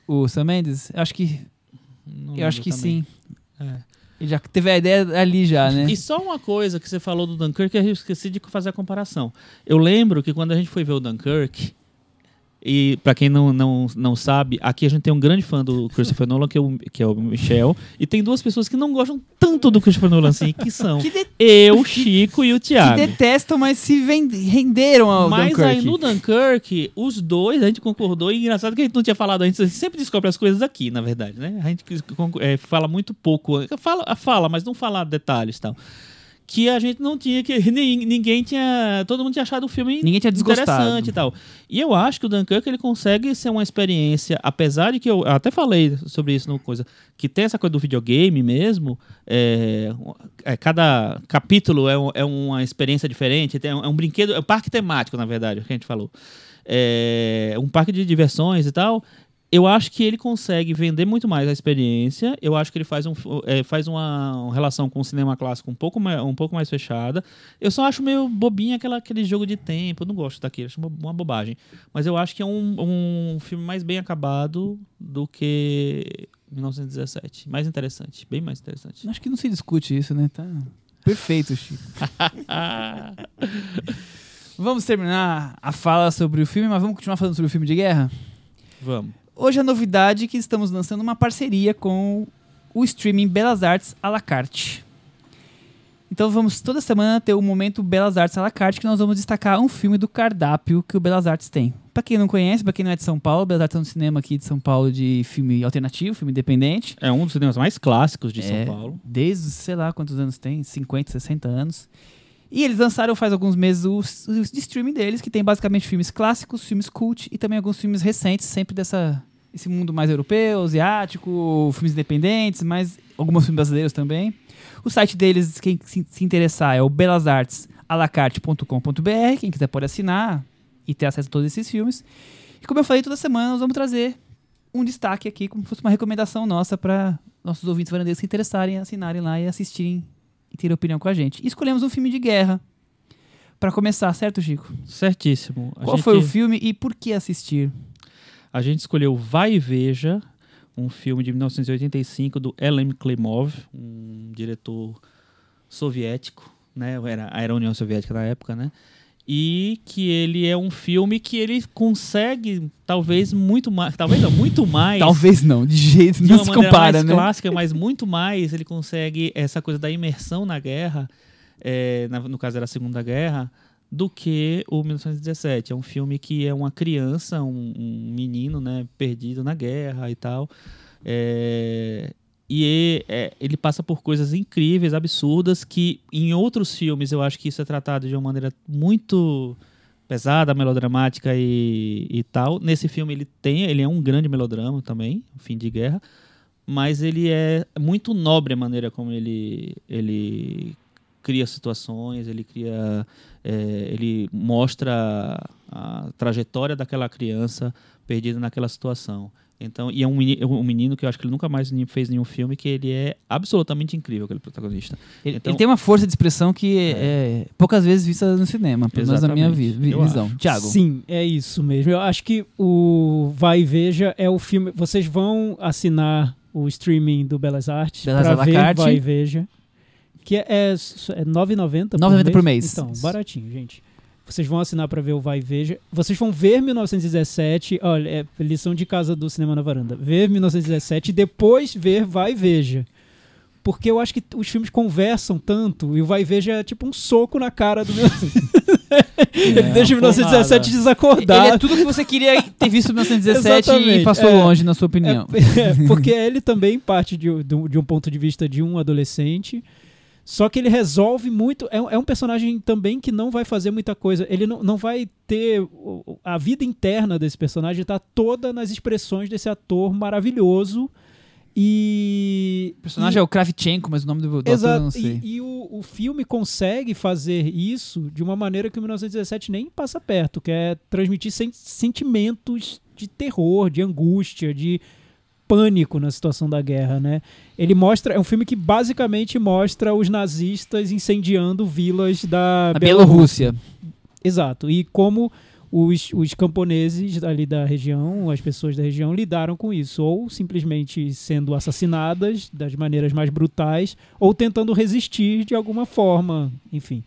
O Sam Mendes? Eu acho que, Não eu acho que também. sim. É. Já teve a ideia ali já, né? E só uma coisa que você falou do Dunkirk, eu esqueci de fazer a comparação. Eu lembro que quando a gente foi ver o Dunkirk, e pra quem não, não, não sabe, aqui a gente tem um grande fã do Christopher Nolan, que é, o, que é o Michel, e tem duas pessoas que não gostam tanto do Christopher Nolan assim, que são Que, de- eu, Chico e o que Thiago. detestam, mas se vende- renderam ao Mas Dunkirk. aí no Dunkirk, os dois, a gente concordou, e engraçado que a gente não tinha falado antes, a gente sempre descobre as coisas aqui, na verdade, né? A gente é, fala muito pouco, fala, fala, mas não fala detalhes e tal. Que a gente não tinha, que ninguém tinha, todo mundo tinha achado o filme Ninguém tinha desgostado. interessante e tal. E eu acho que o Dunkirk ele consegue ser uma experiência, apesar de que eu até falei sobre isso no coisa, que tem essa coisa do videogame mesmo, é, é, cada capítulo é, um- é uma experiência diferente, tem- é um brinquedo, é um parque temático, na verdade, o que a gente falou. É um parque de diversões e tal. Eu acho que ele consegue vender muito mais a experiência. Eu acho que ele faz, um, é, faz uma, relação com o cinema clássico um pouco, mais, um pouco mais fechada. Eu só acho meio bobinho aquela, aquele jogo de tempo. Eu não gosto daquilo, acho uma, uma bobagem. Mas eu acho que é um, um filme mais bem acabado do que 1917. Mais interessante, bem mais interessante. Acho que não se discute isso, né? Tá. Perfeito, Chico. vamos terminar a fala sobre o filme, mas vamos continuar falando sobre o filme de guerra? Vamos. Hoje a novidade é que estamos lançando uma parceria com o streaming Belas Artes à la carte. Então vamos toda semana ter o momento Belas Artes à la carte que nós vamos destacar um filme do cardápio que o Belas Artes tem. Pra quem não conhece, pra quem não é de São Paulo, Belas Artes é um cinema aqui de São Paulo de filme alternativo, filme independente. É um dos cinemas mais clássicos de É, São Paulo. Desde, sei lá quantos anos tem, 50, 60 anos. E eles lançaram faz alguns meses o, o streaming deles, que tem basicamente filmes clássicos, filmes cult e também alguns filmes recentes, sempre dessa esse mundo mais europeu, asiático, filmes independentes, mas alguns filmes brasileiros também. O site deles, quem se, se interessar, é o belasartesalacarte.com.br. Quem quiser pode assinar e ter acesso a todos esses filmes. E como eu falei, toda semana nós vamos trazer um destaque aqui, como se fosse uma recomendação nossa para nossos ouvintes varandeiros se interessarem, assinarem lá e assistirem e terem opinião com a gente. E escolhemos um filme de guerra para começar, certo, Chico? Certíssimo. A Qual gente- foi o filme e por que assistir? A gente escolheu Vai e Veja, um filme de 1985 do Elem Klimov, um diretor soviético, né? Era, era a União Soviética na época, né? E que ele é um filme que ele consegue, talvez muito mais, talvez não, muito mais. Talvez não, de jeito não uma se compara, mais né? clássica, mas muito mais ele consegue essa coisa da imersão na guerra, é, na- no caso era a Segunda Guerra, do que o 1917. É um filme que é uma criança, um, um menino, né, perdido na guerra e tal. É, e é, ele passa por coisas incríveis, absurdas, que em outros filmes eu acho que isso é tratado de uma maneira muito pesada, melodramática e, e tal. Nesse filme ele tem, ele é um grande melodrama também, um fim de guerra, mas ele é muito nobre a maneira como ele ele cria situações, ele cria, é, ele mostra a trajetória daquela criança perdida naquela situação. Então, e é um menino, um menino que eu acho que ele nunca mais fez nenhum filme que ele é absolutamente incrível, aquele protagonista. Ele, Então- ele tem uma força de expressão que é, poucas vezes vista no cinema, pelo menos na minha vi- vi- visão. acho. Tiago, Sim, é isso mesmo. Eu acho que o Vai e Veja é o filme. Vocês vão assinar o streaming do Belas Artes para ver carte. Vai e Veja. Que é, é, é 9,90 9,90 por mês. Então, baratinho, gente. Vocês vão assinar para ver o Vai e Veja. Vocês vão ver 1917. Olha, é lição de casa do Cinema na Varanda. Ver 1917 e depois ver Vai e Veja. Porque eu acho que os filmes conversam tanto e o Vai e Veja é tipo um soco na cara do meu. Ele deixa o uma 1917 porrada. desacordado. ele é tudo que você queria ter visto em 1917 e passou é. longe, na sua opinião. É, porque ele também parte de, de de um ponto de vista de um adolescente. Só que ele resolve muito. É, um- é um personagem também que não vai fazer muita coisa. Ele não, não vai ter. A vida interna desse personagem está toda nas expressões desse ator maravilhoso. E. O personagem é o Kravchenko, mas o nome do, do ator eu Exato. não sei. E, e o, o filme consegue fazer isso de uma maneira que o 1917 nem passa perto, que é transmitir sen- sentimentos de terror, de angústia, de pânico na situação da guerra, né? Ele mostra, é um filme que basicamente mostra os nazistas incendiando vilas da. Bielorrússia. Exato. E como os, os camponeses ali da região, as pessoas da região, lidaram com isso. Ou simplesmente sendo assassinadas das maneiras mais brutais, ou tentando resistir de alguma forma. Enfim.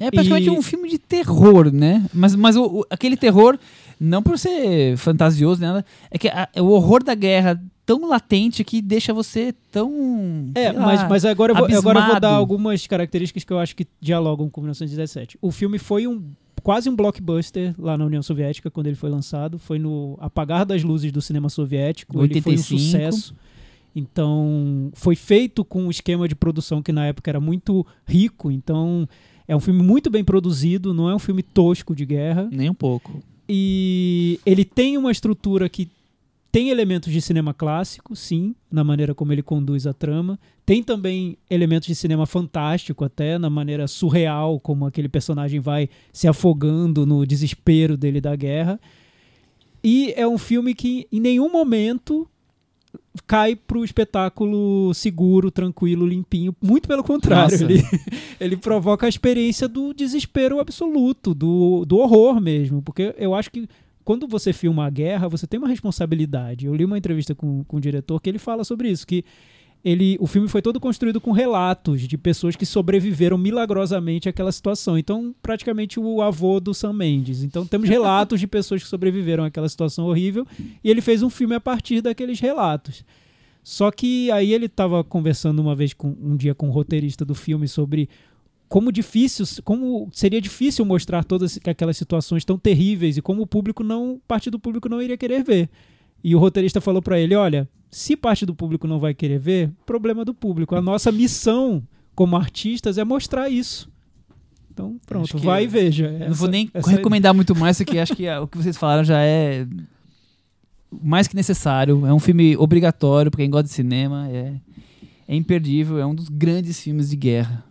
É praticamente E- um filme de terror, né? Mas, mas o, o- aquele terror, não por ser fantasioso, né? nada, é que a- o horror da guerra tão latente que deixa você tão. É, lá, mas, mas agora, eu vou, agora eu vou dar algumas características que eu acho que dialogam com 1917. O filme foi um quase um blockbuster lá na União Soviética quando ele foi lançado. Foi no apagar das luzes do cinema soviético. Ele foi um 85. sucesso. Então, foi feito com um esquema de produção que na época era muito rico. Então, é um filme muito bem produzido, não é um filme tosco de guerra. Nem um pouco. E ele tem uma estrutura que tem elementos de cinema clássico, sim, na maneira como ele conduz a trama. Tem também elementos de cinema fantástico, até na maneira surreal, como aquele personagem vai se afogando no desespero dele da guerra. E é um filme que em nenhum momento cai pro espetáculo seguro, tranquilo, limpinho. Muito pelo contrário. Nossa. Ele, ele provoca a experiência do desespero absoluto, do, do horror mesmo. Porque eu acho que quando você filma a guerra, você tem uma responsabilidade. Eu li uma entrevista com, com o diretor que ele fala sobre isso, que ele, o filme foi todo construído com relatos de pessoas que sobreviveram milagrosamente àquela situação. Então, praticamente o avô do Sam Mendes. Então, temos relatos de pessoas que sobreviveram àquela situação horrível e ele fez um filme a partir daqueles relatos. Só que aí ele estava conversando uma vez com um dia com o roteirista do filme sobre como difícil, como seria difícil mostrar todas aquelas situações tão terríveis e como o público não, parte do público não iria querer ver. E o roteirista falou para ele, olha, se parte do público não vai querer ver, problema do público. A nossa missão como artistas é mostrar isso. Então, pronto, vai é- e veja. Eu não Essa- vou nem essa- recomendar muito mais, porque acho que ah, o que vocês falaram já é mais que necessário. É um filme obrigatório para quem gosta de cinema. É, é imperdível. É um dos grandes filmes de guerra.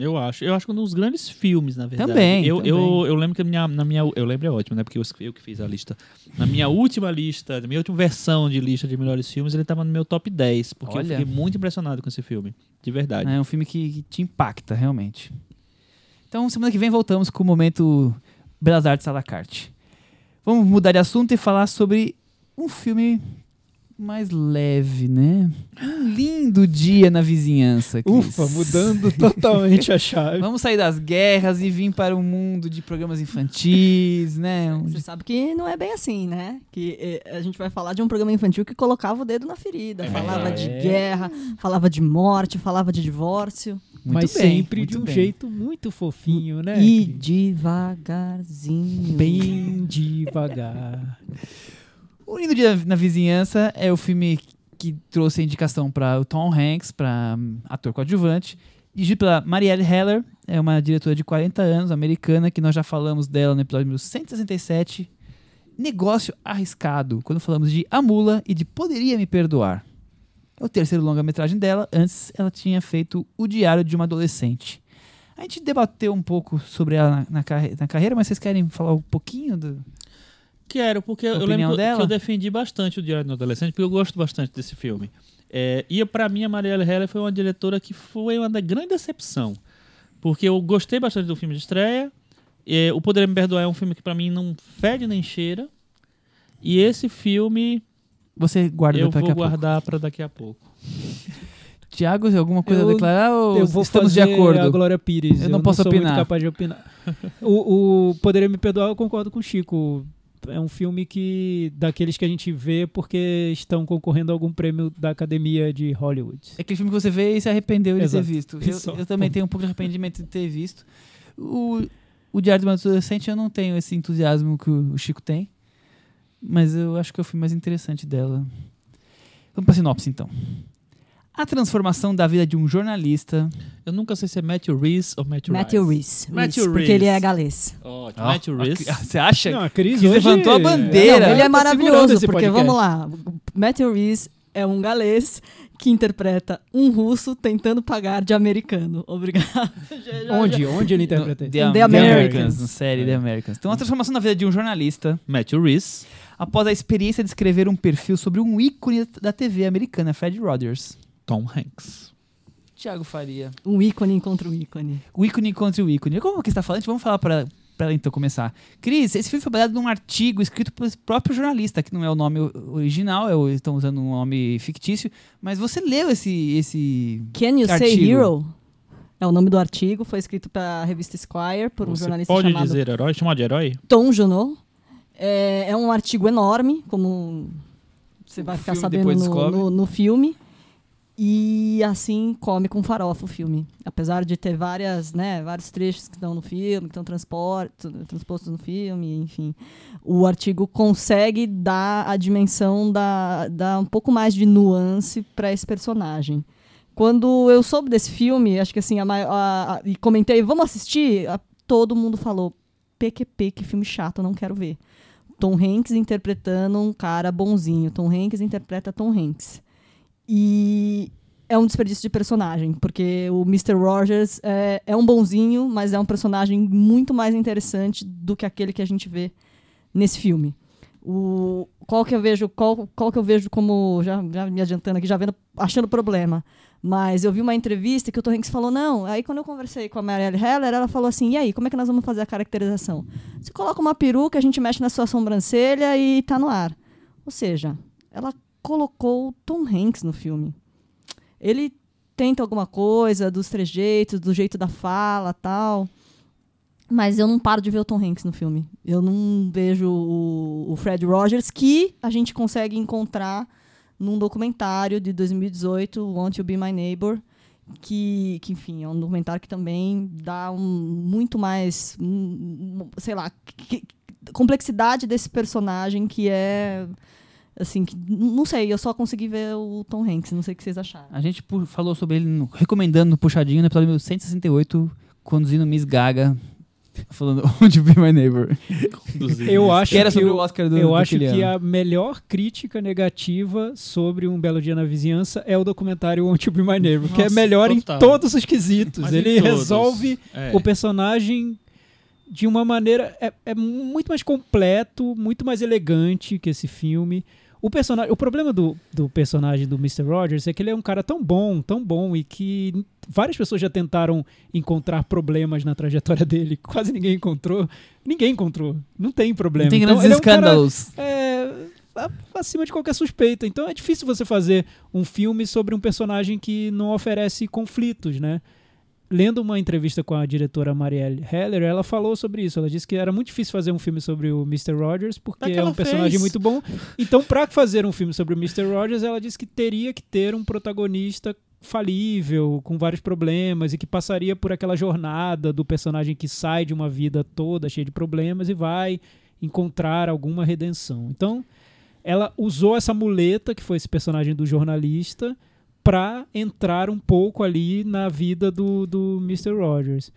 Eu acho. Eu acho que um dos grandes filmes, na verdade. Também, Eu, também. eu, eu lembro que minha, na minha. Eu lembro é ótimo, né? Porque eu, eu que fiz a lista. Na minha última lista, na minha última versão de lista de melhores filmes, ele tava no meu top 10. Porque Olha. eu fiquei muito impressionado com esse filme. De verdade. É um filme que, que te impacta, realmente. Então, semana que vem voltamos com o momento Belas Artes à la carte. Vamos mudar de assunto e falar sobre um filme mais leve, né? Um lindo dia na vizinhança. Cris. Ufa, mudando totalmente a chave. Vamos sair das guerras e vir para um mundo de programas infantis, né? Onde- Você sabe que não é bem assim, né? Que eh, a gente vai falar de um programa infantil que colocava o dedo na ferida. falava de guerra, falava de morte, falava de divórcio. Muito Mas bem, sempre de um bem. jeito muito fofinho, né? E devagarzinho. Bem devagar. O Lindo Dia na Vizinhança é o filme que trouxe a indicação para o Tom Hanks, para ator coadjuvante, dirigido pela Marielle Heller, é uma diretora de 40 anos, americana, que nós já falamos dela no episódio número 167. Negócio arriscado, quando falamos de A Mula e de Poderia Me Perdoar. É o terceiro longa-metragem dela, antes ela tinha feito O Diário de uma Adolescente. A gente debateu um pouco sobre ela na, na carre- na carreira, mas vocês querem falar um pouquinho do, Quero, porque eu lembro que- dela? que eu defendi bastante o Diário do Adolescente, porque eu gosto bastante desse filme. É, e pra mim, a Marielle Heller foi uma diretora que foi uma da grande decepção. Porque eu gostei bastante do filme de estreia. É, o Poder Me Perdoar é um filme que pra mim não fede nem cheira. E esse filme Você guarda eu vou a pouco. guardar pra daqui a pouco. Tiago, alguma coisa Eu- a declarar ou Eu vou estamos fazer de acordo? a Glória Pires. Eu não posso sou opinar. muito capaz de opinar. o, o Poderia Me Perdoar, eu concordo com o Chico. É um filme que daqueles que a gente vê porque estão concorrendo a algum prêmio da Academia de Hollywood. É aquele filme que você vê e se arrependeu de Exato. ter visto. Só. Eu, eu também tenho um pouco de arrependimento de ter visto. O, o Diário de uma Adolescente eu não tenho esse entusiasmo que o Chico tem. Mas eu acho que é o filme mais interessante dela. Vamos pra sinopse então. A transformação da vida de um jornalista. Eu nunca sei se é Matthew Rhys ou Matthew, Matthew Rhys. Rhys. Matthew Rhys, Porque ele é galês. Ótimo. Matthew Rhys. Você acha? Não, a Cris que hoje- levantou a bandeira. Não, ele é Tá maravilhoso, porque podcast. vamos lá. Matthew Rhys é um galês que interpreta um russo tentando pagar de americano. Obrigado. Onde? Onde ele interpreta? The, In The The Americans, Americans. na série The Americans. Então, a transformação da vida de um jornalista Matthew Rhys. após a experiência de escrever um perfil sobre um ícone da TV americana, Fred Rogers. Tom Hanks. Tiago Faria. Um ícone contra um ícone. O ícone contra o ícone. Como que está falando? Vamos falar para para ela então começar. Cris, esse filme foi baseado num artigo escrito pelo próprio jornalista, que não é o nome original, é o- estão usando um nome fictício, mas você leu esse esse Can You Say Artigo. Hero? É o nome do artigo, foi escrito para a revista Esquire por um Você jornalista pode chamado dizer herói? Chamar de herói? Tom Junot. É, é um artigo enorme, como você vai O ficar sabendo no, no, no filme. E assim come com farofa o filme. Apesar de ter várias, né, vários trechos que estão no filme, que estão transpostos no filme, enfim. O artigo consegue dar a dimensão, da, dar um pouco mais de nuance para esse personagem. Quando eu soube desse filme, acho que assim, a, a- a- e comentei, vamos assistir, todo mundo falou, PQP, que filme chato, não quero ver. Tom Hanks interpretando um cara bonzinho. Tom Hanks interpreta Tom Hanks. E é um desperdício de personagem, porque o Mr. Rogers é, é um bonzinho, mas é um personagem muito mais interessante do que aquele que a gente vê nesse filme. O, qual que eu vejo, qual, qual que eu vejo como já, já me adiantando aqui, já vendo, achando problema. Mas eu vi uma entrevista que o Tom Hanks falou não. Aí quando eu conversei com a Marielle Heller, ela falou assim: "E aí, como é que nós vamos fazer a caracterização? Você coloca uma peruca, a gente mexe na sua sobrancelha e tá no ar." Ou seja, ela colocou Tom Hanks no filme. ele tenta alguma coisa dos trejeitos, do jeito da fala tal. Mas eu não paro de ver o Tom Hanks no filme. Eu não vejo o, o Fred Rogers, que a gente consegue encontrar num documentário de 2018, Want You Be My Neighbor, que, que, enfim, é um documentário que também dá um, muito mais, um, sei lá, que- complexidade desse personagem que é, assim, que, não sei, eu só consegui ver o Tom Hanks, não sei o que vocês acharam. A gente falou sobre ele, no- recomendando no Puxadinho, no episódio 168, conduzindo Miss Gaga, falando Onde Be My Neighbor. Eu acho Que era sobre o- o Oscar do Eu do acho aquele que a melhor crítica negativa sobre Um Belo Dia na Vizinhança é o documentário to Be My Neighbor, que é Nossa, melhor total. em todos os quesitos. Mas Ele resolve É. o personagem de uma maneira. É, é muito mais completo, muito mais elegante que esse filme. O, personagem, o problema do, do personagem do Mr. Rogers é que ele é um cara tão bom, tão bom, e que várias pessoas já tentaram encontrar problemas na trajetória dele. Quase ninguém encontrou. Ninguém encontrou. Não tem problema. Tem Então, grandes ele é um cara- escândalos. é, acima de qualquer suspeita. Então é difícil você fazer um filme sobre um personagem que não oferece conflitos, né? Lendo uma entrevista com a diretora Marielle Heller, ela falou sobre isso. Ela disse que era muito difícil fazer um filme sobre o Mr. Rogers, porque é um personagem fez. muito bom. Então, para fazer um filme sobre o Mr. Rogers, ela disse que teria que ter um protagonista falível, com vários problemas, e que passaria por aquela jornada do personagem que sai de uma vida toda cheia de problemas e vai encontrar alguma redenção. Então, ela usou essa muleta, que foi esse personagem do jornalista, para entrar um pouco ali na vida do, do Mr. Rogers.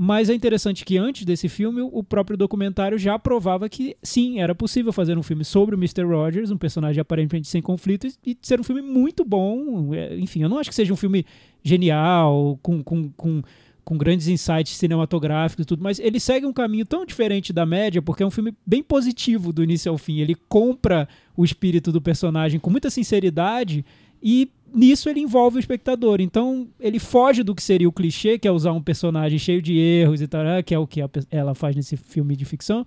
Mas é interessante que antes desse filme, o próprio documentário já provava que sim, era possível fazer um filme sobre o Mr. Rogers, um personagem aparentemente sem conflitos, e ser um filme muito bom. É, Enfim, eu não acho que seja um filme genial, com, com, com, com grandes insights cinematográficos e tudo, mas ele segue um caminho tão diferente da média, porque é um filme bem positivo do início ao fim. Ele compra o espírito do personagem com muita sinceridade e nisso ele envolve o espectador. Então ele foge do que seria o clichê, que é usar um personagem cheio de erros e tal, né, que é o que ela faz nesse filme de ficção,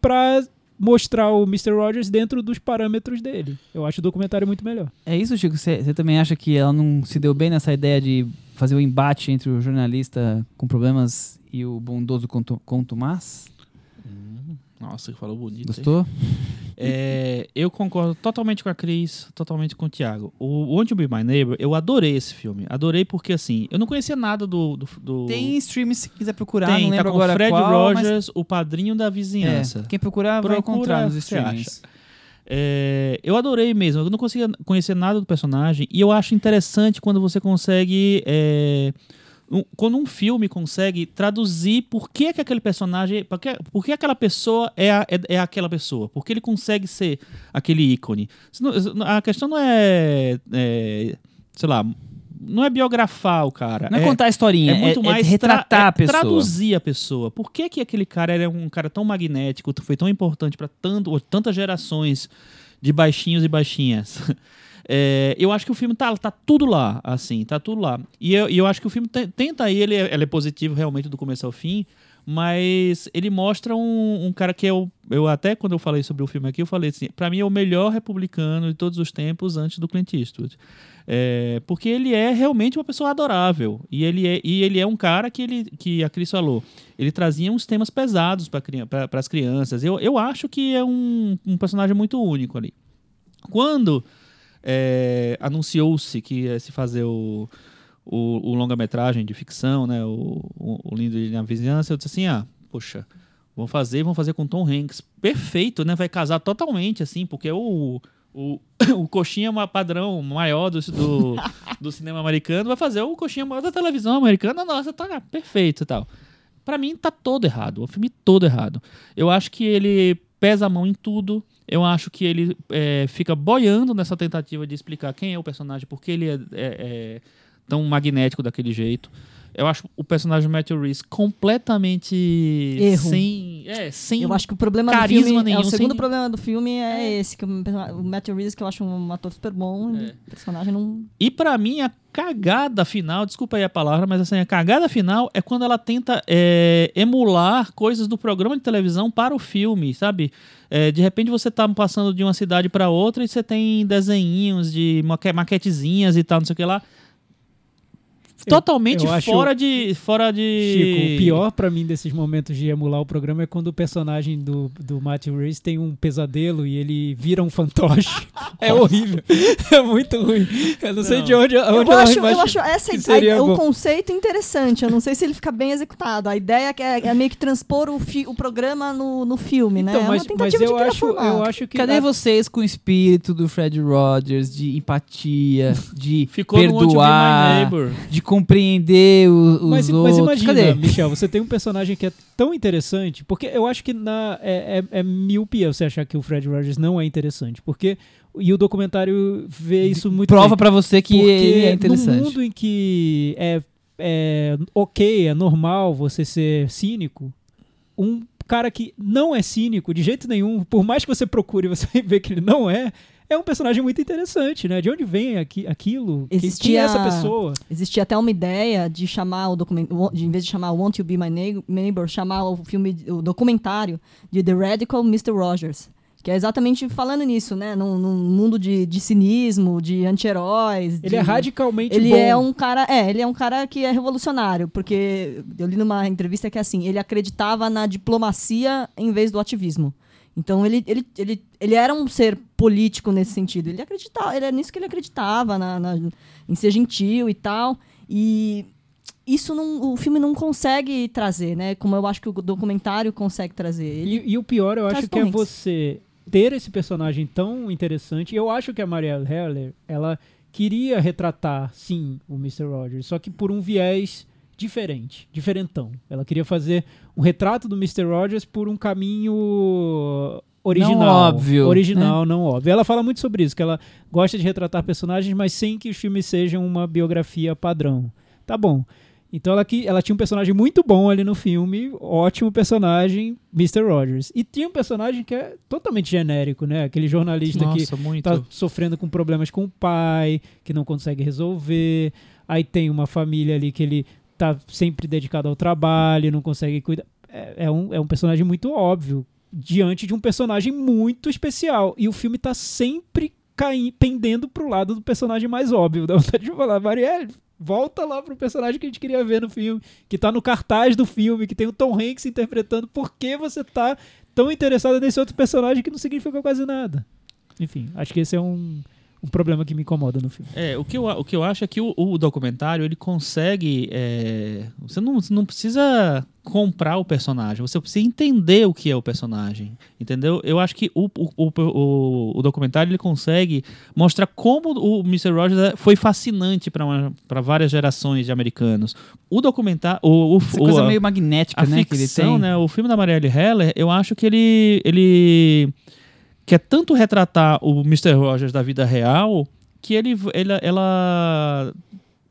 para mostrar o Mr. Rogers dentro dos parâmetros dele. Eu acho o documentário muito melhor. É isso, Chico? Você também acha que ela não se deu bem nessa ideia de fazer o embate entre o jornalista com problemas e o bondoso contu- contumaz? Hum, Nossa, que falou bonito. Gostou? É, eu concordo totalmente com a Cris, totalmente com o Thiago. O to Be My Neighbor, eu adorei esse filme. Adorei porque, assim, eu não conhecia nada do... do, do- Tem stream se quiser procurar, Tem, não tá lembro com agora Fred qual, mas- Rogers, o padrinho da vizinhança. É, quem procurar vai Procura, encontrar nos você streamings. É, eu adorei mesmo. Eu não conseguia conhecer nada do personagem. E eu acho interessante quando você consegue. É, um- quando um filme consegue traduzir por que, que aquele personagem. Por que, por que aquela pessoa é, a- é, é aquela pessoa. Por que ele consegue ser aquele ícone. A questão não é. é, sei lá. Não é biografar o cara. Não é, contar a historinha, É muito mais tra- retratar é a pessoa. traduzir a pessoa. Por que, que aquele cara era um cara tão magnético, foi tão importante para tantas gerações de baixinhos e baixinhas? É, eu acho que o filme tá, tá tudo lá, assim, tá tudo lá. E eu, eu acho que o filme te- tenta aí, ele, é- ele é positivo realmente do começo ao fim, mas ele mostra um, um cara que eu, eu até quando eu falei sobre o filme aqui, eu falei assim, para mim é o melhor republicano de todos os tempos antes do Clint Eastwood. É, porque ele é realmente uma pessoa adorável. E ele é, e ele é um cara que, ele, que a Cris falou. Ele trazia uns temas pesados para as crianças. Eu, eu acho que é um, um personagem muito único ali. Quando é, anunciou-se que ia se fazer o, o, o longa-metragem de ficção, né, o, o, o Lindo na Vizinhança, eu disse assim, ah, poxa, vamos fazer, vamos fazer com Tom Hanks. Perfeito, né? Vai casar totalmente, assim, porque o, o, o coxinha ma- padrão maior do, do, do cinema americano vai fazer o coxinha maior da televisão americana. Nossa, tá perfeito e tal. Pra mim, tá todo errado. O filme todo errado. Eu acho que ele pesa a mão em tudo. Eu acho que ele é, fica boiando nessa tentativa de explicar quem é o personagem, porque ele é, é- é tão magnético daquele jeito. Eu acho o personagem do Matthew Reese completamente Erro. sem, é, sem Eu acho que o problema do carisma filme. é, nenhum, o segundo sem- problema do filme é, esse, que o, o Matthew Reeves, que eu acho um ator super bom, É. o personagem não. E pra mim, a cagada final, desculpa aí a palavra, mas assim, a cagada final é quando ela tenta é, emular coisas do programa de televisão para o filme, sabe? É, de repente você tá passando de uma cidade para outra e você tem desenhinhos de maque- maquetezinhas e tal, não sei o que lá. Totalmente eu acho- fora de. Fora de. Chico, o pior pra mim desses momentos de emular o programa é quando o personagem do, do Matthew Reese tem um pesadelo e ele vira um fantoche. é horrível. É muito ruim. Eu não, sei Não. de onde, Eu onde ela acho, eu acho essa a- seria o conceito interessante. Eu não sei se ele fica bem executado. A ideia é, é meio que transpor o, fi- o programa no, no filme, né? Então, é mas, uma tentativa mas eu, acho, eu acho que. Cadê a- vocês com o espírito do Fred Rogers, de empatia, de Ficou perdoar, de compreender os Mas, mas outros? imagina, Cadê? Michel, você tem um personagem que é tão interessante, porque eu acho que na, é, é, é miopia você achar que o Fred Rogers não é interessante, porque e o documentário vê isso muito Prova pra você que ele é no interessante. mundo em que é, é ok, é normal você ser cínico, um cara que não é cínico de jeito nenhum, por mais que você procure, você vê que ele não é, é um personagem muito interessante, né? De onde vem aqui, aquilo? Quem- Quem é Existia- essa pessoa? Existia até uma ideia de chamar o documento, em vez de chamar Won't You Be My Neigh- Neighbor, chamar o filme, o documentário de The Radical Mr. Rogers. Que é exatamente falando nisso, né? Num, num mundo de, de cinismo, de anti-heróis. Ele de- é radicalmente Ele bom. é um cara, é, ele é um cara que é revolucionário, porque eu li numa entrevista que é assim, ele acreditava na diplomacia em vez do ativismo. Então ele, ele, ele, ele era um ser político nesse sentido. Ele acreditava, era nisso que ele acreditava, na, na- em ser gentil e tal. E isso não, o filme não consegue trazer, né? Como eu acho que o documentário consegue trazer. Ele, E, e o pior, eu acho que é você ter esse personagem tão interessante. Eu acho que a Marielle Heller, ela queria retratar, sim, o Mr. Rogers, só que por um viés diferente, diferentão. Ela queria fazer um retrato do Mr. Rogers por um caminho original. Não óbvio, Original, não óbvio. Ela fala muito sobre isso, que ela gosta de retratar personagens, mas sem que os filmes sejam uma biografia padrão. Tá bom. Então ela, que- ela tinha um personagem muito bom ali no filme, ótimo personagem, Mr. Rogers. E tinha um personagem que é totalmente genérico, né? Aquele jornalista que Nossa, muito. tá sofrendo com problemas com o pai, que não consegue resolver. Aí tem uma família ali que ele tá sempre dedicado ao trabalho, não consegue cuidar. É, é um, é um personagem muito óbvio, diante de um personagem muito especial. E o filme tá sempre caindo, pendendo pro lado do personagem mais óbvio. Dá vontade de falar, Marielle, volta lá pro personagem que a gente queria ver no filme, que tá no cartaz do filme, que tem o Tom Hanks interpretando. Por que você tá tão interessado nesse outro personagem que não significa quase nada? Enfim, acho que esse é um, um problema que me incomoda no filme. É, o que eu, o que eu acho é que o, o documentário ele consegue. é, você não, você não precisa comprar o personagem, você precisa entender o que é o personagem. Entendeu? Eu acho que o, o, o, o- o documentário ele consegue mostrar como o Mr. Rogers é- foi fascinante para várias gerações de americanos. O documentário. O, o, Essa o- coisa a- meio magnética, a né? que ele ficção, tem. né? O filme da Marielle Heller, eu acho que ele, ele quer tanto retratar o Mr. Rogers da vida real que ele, ele- ela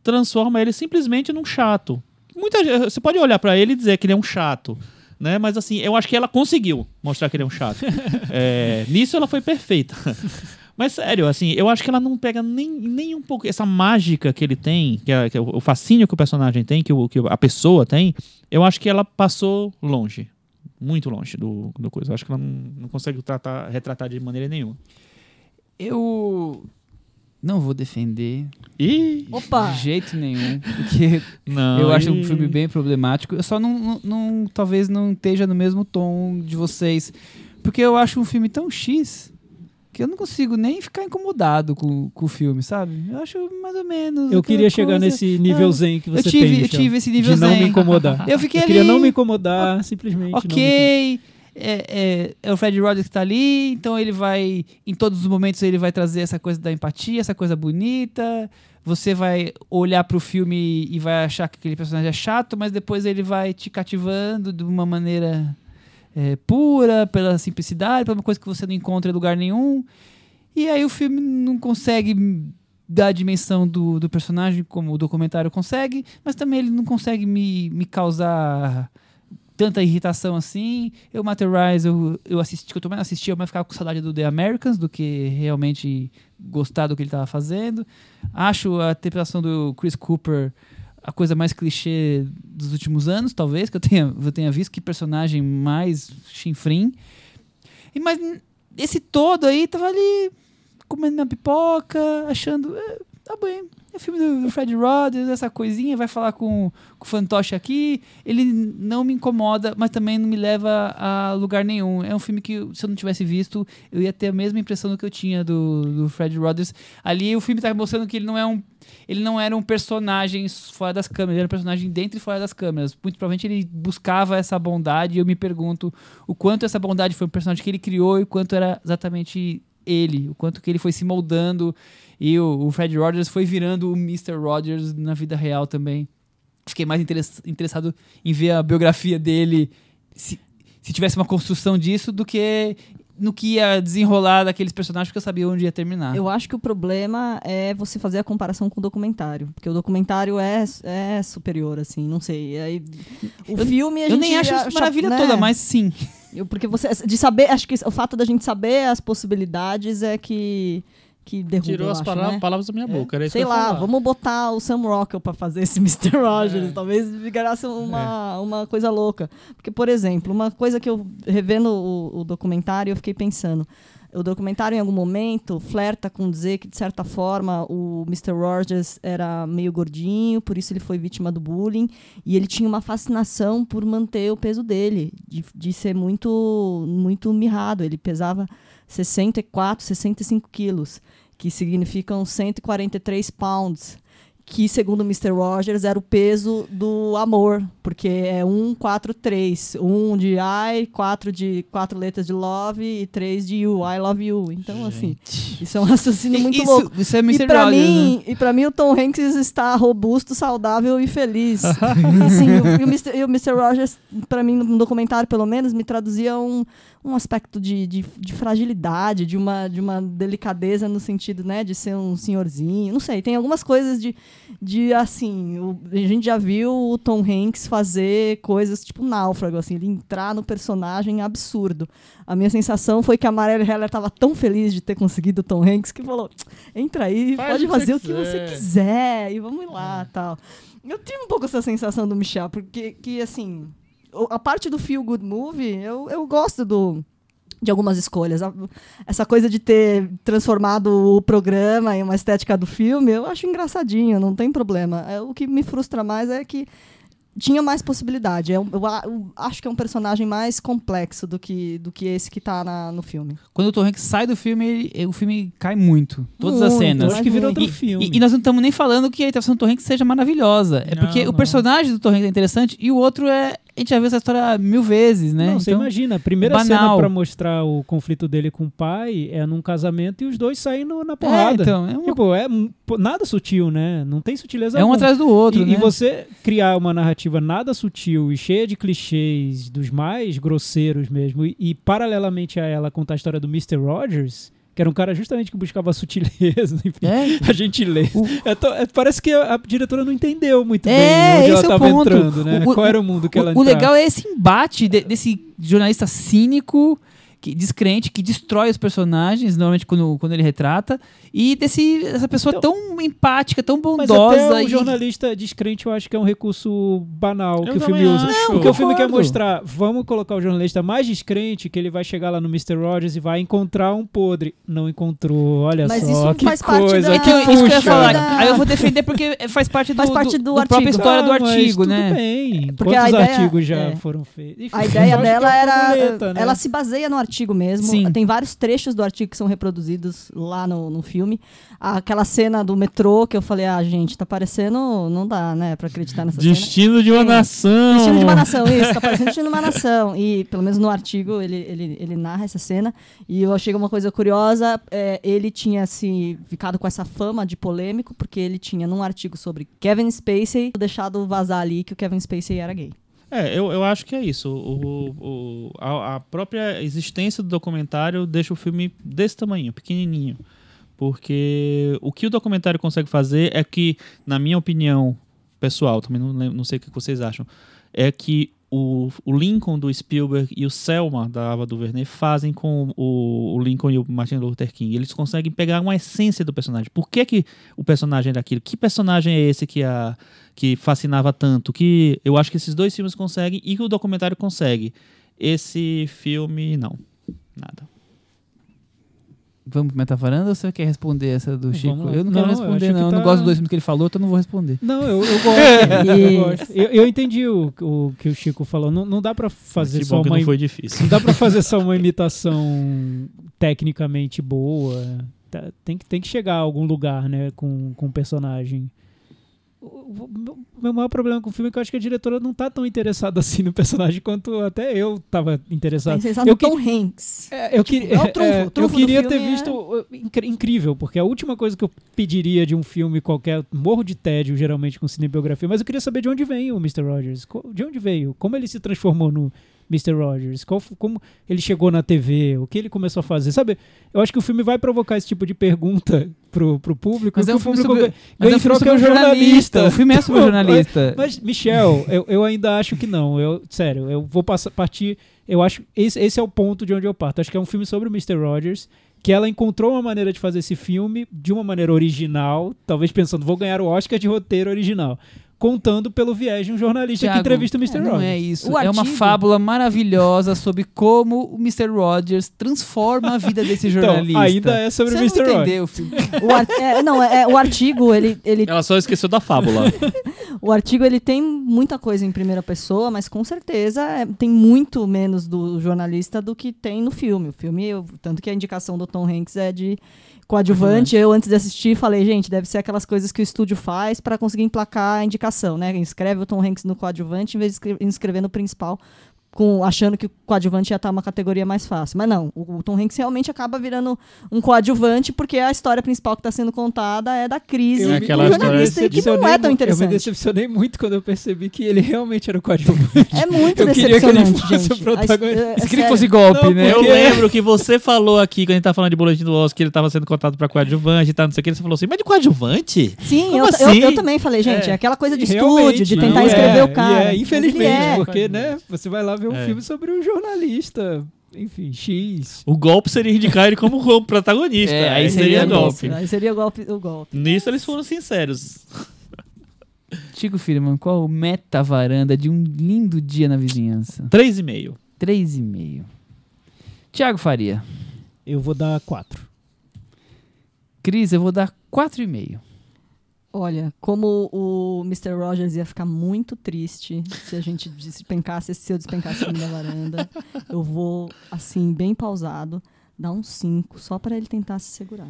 transforma ele simplesmente num chato. Muita, gente- você pode olhar pra ele e dizer que ele é um chato. Né? Mas assim, eu acho que ela conseguiu mostrar que ele é um chato. É, nisso ela foi perfeita. Mas sério, assim, eu acho que ela não pega nem, nem um pouco essa mágica que ele tem, que é, que é o o fascínio que o personagem tem, que, o, que a pessoa tem. Eu acho que ela passou longe. Muito longe do, do coisa. Eu acho que ela não, não consegue tratar, retratar de maneira nenhuma. Eu não vou defender E Opa! de jeito nenhum, porque não, eu acho e- um filme bem problemático. Eu só não, não, não- talvez não esteja no mesmo tom de vocês, porque eu acho um filme tão X que eu não consigo nem ficar incomodado com, com o filme, sabe? Eu acho mais ou menos. Eu queria chegar coisa- nesse nível Ah, zen que você eu tive, tem, eu Michel, tive esse nível de não zen. me incomodar. Eu fiquei Eu ali. queria não me incomodar, simplesmente. não me Ok, é, é- é o Fred Rogers que tá ali, então ele vai, em todos os momentos, ele vai trazer essa coisa da empatia, essa coisa bonita. Você vai olhar pro filme e vai achar que aquele personagem é chato, mas depois ele vai te cativando de uma maneira é, pura, pela simplicidade, pela uma coisa que você não encontra em lugar nenhum. E aí o filme não consegue dar a dimensão do, do personagem como o documentário consegue, mas também ele não consegue me, me causar tanta irritação assim. Eu, Matter Rise, eu, eu assisti, que eu também assisti, eu mais ficava com saudade do The Americans do que realmente gostar do que ele estava fazendo. Acho a interpretação do Chris Cooper a coisa mais clichê dos últimos anos, talvez, que eu tenha, eu tenha visto. Que personagem mais chinfrim. E, mas esse todo aí tava ali comendo minha pipoca, achando. "É, tá bem. É filme do, do Fred Rogers, essa coisinha, vai falar com, com o fantoche aqui. Ele não me incomoda, mas também não me leva a lugar nenhum. É um filme que, se eu não tivesse visto, eu ia ter a mesma impressão do que eu tinha do, do Fred Rogers. Ali o filme tá mostrando que ele não é um. Ele não era um personagem fora das câmeras, ele era um personagem dentro e fora das câmeras. Muito provavelmente ele buscava essa bondade e eu me pergunto o quanto essa bondade foi um personagem que ele criou e o quanto era exatamente ele, o quanto que ele foi se moldando e o, o Fred Rogers foi virando o Mr. Rogers na vida real também. Fiquei mais interess- interessado em ver a biografia dele, se, se tivesse uma construção disso, do que no que ia desenrolar daqueles personagens, porque eu sabia onde ia terminar. Eu acho que o problema é você fazer a comparação com o documentário. Porque o documentário é, é superior, assim, não sei. Aí, o Eu- filme a eu gente nem acho essa maravilha né? toda, mas sim. Eu- Porque você. De saber, acho que o fato da gente saber as possibilidades é que. Que derruba, Tirou as acho, pala- né? palavras da minha boca. Era isso Sei lá, vamos botar o Sam Rockwell pra fazer esse Mr. Rogers. É. Talvez virasse uma, uma coisa louca. Porque, por exemplo, uma coisa que eu, revendo o, o documentário, eu fiquei pensando. O documentário, em algum momento, flerta com dizer que, de certa forma, o Mr. Rogers era meio gordinho, por isso ele foi vítima do bullying. E ele tinha uma fascinação por manter o peso dele, de, de ser muito, muito mirrado. Ele pesava 64, 65 quilos que significam 143 pounds, que segundo Mr. Rogers era o peso do amor, porque é 1, 4, 3. 1 de I, 4 de quatro letras de love e 3 de you, I love you. Então, assim, isso é um raciocínio muito isso, louco. Isso é Mr. E pra, Rogers, mim, né? e pra mim, o Tom Hanks está robusto, saudável e feliz. assim, o, e o Mr., e o Mr. Rogers, pra mim, no documentário, pelo menos, me traduzia um, um aspecto de, de, de fragilidade, de uma, de uma delicadeza no sentido, né, de ser um senhorzinho. Não sei, tem algumas coisas de, de assim, o- a gente já viu o Tom Hanks fazer coisas tipo náufrago, assim, ele entrar no personagem absurdo. A minha sensação foi que a Marielle Heller estava tão feliz de ter conseguido o Tom Hanks que falou: entra aí, Faz pode fazer o que você quiser." e vamos lá, tal. Eu tive um pouco essa sensação do Michel, porque que assim, a parte do feel good movie, eu, eu gosto do de algumas escolhas. Essa coisa de ter transformado o programa em uma estética do filme, eu acho engraçadinho, não tem problema. É, O que me frustra mais é que tinha mais possibilidade. É Eu, a- eu acho que é um personagem mais complexo do que, do que esse que tá na- no filme. Quando o Tom Hanks sai do filme, ele- o filme cai muito. Todas as Muito, cenas. Eu acho que muito. outro E, filme. e- e nós não estamos nem falando que a interpretação do Tom Hanks seja maravilhosa. É Não, porque o não. personagem do Tom Hanks é interessante e o outro é. A gente já viu essa história mil vezes, né? Não, você Então, imagina, a primeira banal. cena pra mostrar o conflito dele com o pai é num casamento e os dois saindo na porrada. É, então, é, uma- Tipo, é nada sutil, né? Não tem sutileza é um alguma. atrás do outro, e, né? e você criar uma narrativa nada sutil e cheia de clichês dos mais grosseiros mesmo, e, e paralelamente a ela contar a história do Mr. Rogers, que era um cara justamente que buscava a sutileza, enfim, É, a gentileza. O- É to- é- parece que a, diretora não entendeu muito É, bem onde ela é o estava ponto. entrando, né? O- Qual era o mundo que ela o, o entrava. legal é esse embate de- desse jornalista cínico, que, descrente, que destrói os personagens, normalmente quando, quando ele retrata, e desse, essa pessoa Então- tão empática, tão Mas bondosa. até o e- jornalista descrente eu acho que é um recurso banal Eu que o filme também usa. acho. Porque o filme quer concordo. mostrar, vamos colocar o jornalista mais descrente, que ele vai chegar lá no Mr. Rogers e vai encontrar um podre. Não encontrou, olha Mas só, isso que faz parte coisa. da- É que eu, que isso que eu ia falar. Da- Aí eu vou defender porque faz parte do, Faz parte do própria artigo. história do Ah, mas artigo, tudo né? bem. Porque Quantos a ideia- artigos já é. foram feitos? Enfim, A ideia acho é dela uma era. né? Ela se baseia no artigo mesmo. Sim. Tem vários trechos do artigo que são reproduzidos lá no, no filme. Aquela cena do metrô que eu falei, ah, gente, tá parecendo. Não dá, né, pra acreditar nessa cena. Destino de uma nação. Destino de uma nação, isso, tá parecendo destino de uma nação. E, pelo menos no artigo, ele, ele, ele narra essa cena. E eu achei uma coisa curiosa: é, ele tinha se ficado com essa fama de polêmico, porque ele tinha, num artigo sobre Kevin Spacey, deixado vazar ali que o Kevin Spacey era gay. É, eu, eu acho que é isso. O, o- a, a própria existência do documentário deixa o filme desse tamanho, pequenininho. Porque o que o documentário consegue fazer é que, na minha opinião pessoal, também não, não sei o que vocês acham, é que o, o Lincoln do Spielberg e o Selma da Ava DuVernay fazem com o, o Lincoln e o Martin Luther King. Eles conseguem pegar uma essência do personagem. Por que, que o personagem era aquilo? Que personagem é esse que a que fascinava tanto? Que eu acho que esses dois filmes conseguem e que o documentário consegue. Esse filme não, nada. Vamos pro Metavaranda ou você quer responder essa do Chico? Vamos. Eu não, Não, quero responder, que não. Eu não tá- gosto dos dois minutos que ele falou, então eu não vou responder. Não, eu, eu gosto. eu, gosto. Eu, eu entendi o, o que o Chico falou. Não, não dá pra fazer só uma não foi difícil. Não dá pra fazer só uma imitação tecnicamente boa. Tá- Tem que, tem que chegar a algum lugar, né, com, com o personagem. O, meu- maior problema com o filme é que eu acho que a diretora não tá tão interessada assim no personagem quanto até eu tava interessado. Eu no que- Tom Hanks. É, eu, que- é o trunfo, é, o trunfo eu queria ter é- visto incri- incrível, porque a última coisa que eu pediria de um filme qualquer, morro de tédio geralmente com cinebiografia, mas eu queria saber de onde vem o Mr. Rogers, de onde veio, como ele se transformou no Mr. Rogers, qual, como ele chegou na TV, o que ele começou a fazer, sabe? Eu acho que o filme vai provocar esse tipo de pergunta pro, pro público, Mas é que um o filme público sobre, ganha- mas ganha é um troca um um jornalista. O filme é sobre jornalista. mas, Michel, eu, eu ainda acho que não. Eu, sério, eu vou passar, partir. Eu acho. Esse, esse é o ponto de onde eu parto. Acho que é um filme sobre o Mr. Rogers. Que ela encontrou uma maneira de fazer esse filme de uma maneira original. Talvez pensando, vou ganhar o Oscar de roteiro original. Contando pelo viés de um jornalista que Thiago, entrevista o Mr. é, Rogers. Não é isso. O É uma artigo- fábula maravilhosa sobre como o Mr. Rogers transforma a vida desse jornalista. Então, ainda é sobre Você o Mr. não Rogers. entendeu o filme. O ar- é, não, é, o artigo, ele, ele, Ela só esqueceu da fábula. o artigo ele tem muita coisa em primeira pessoa, mas com certeza é- tem muito menos do jornalista do que tem no filme. O filme, eu- tanto que a indicação do Tom Hanks é de coadjuvante. Eu, antes de assistir, falei, gente, deve ser aquelas coisas que o estúdio faz para conseguir emplacar a indicação, né? Inscreve o Tom Hanks no coadjuvante em vez de inscrever no principal. Com, achando que o coadjuvante ia estar uma categoria mais fácil. Mas não, o, Tom Hanks realmente acaba virando um coadjuvante porque a história principal que está sendo contada é da crise É do jornalista e que não é tão mu- Eu me interessante. decepcionei muito quando eu percebi que ele realmente era o coadjuvante. É muito Eu queria que ele decepcionante, fosse gente. o protagonista. É- é queria que fosse golpe, Não, né? Eu Porque- lembro que você falou aqui, quando a gente tá falando de boletim do Oscar, que ele tava sendo contado pra coadjuvante e tal, não sei o que, você falou assim, mas de coadjuvante? Sim, eu, assim? eu, eu também falei, gente, é, É. aquela coisa de Realmente, estúdio, de não tentar é, escrever o cara. É, infelizmente, é. porque, né, você vai lá ver um É. filme sobre um jornalista, enfim, X. O golpe seria indicar ele como o protagonista. É, aí aí seria seria golpe. Isso, Aí seria o golpe, o golpe. Nisso eles foram sinceros. Chico Firman, qual o meta varanda de um lindo dia na vizinhança? 3,5. 3,5. Tiago Faria. Eu vou dar quatro. Cris, eu vou dar 4,5. Olha, como o Mr. Rogers ia ficar muito triste se a gente despencasse, se eu despencasse na varanda, eu vou, assim, bem pausado, dar um 5, só para ele tentar se segurar.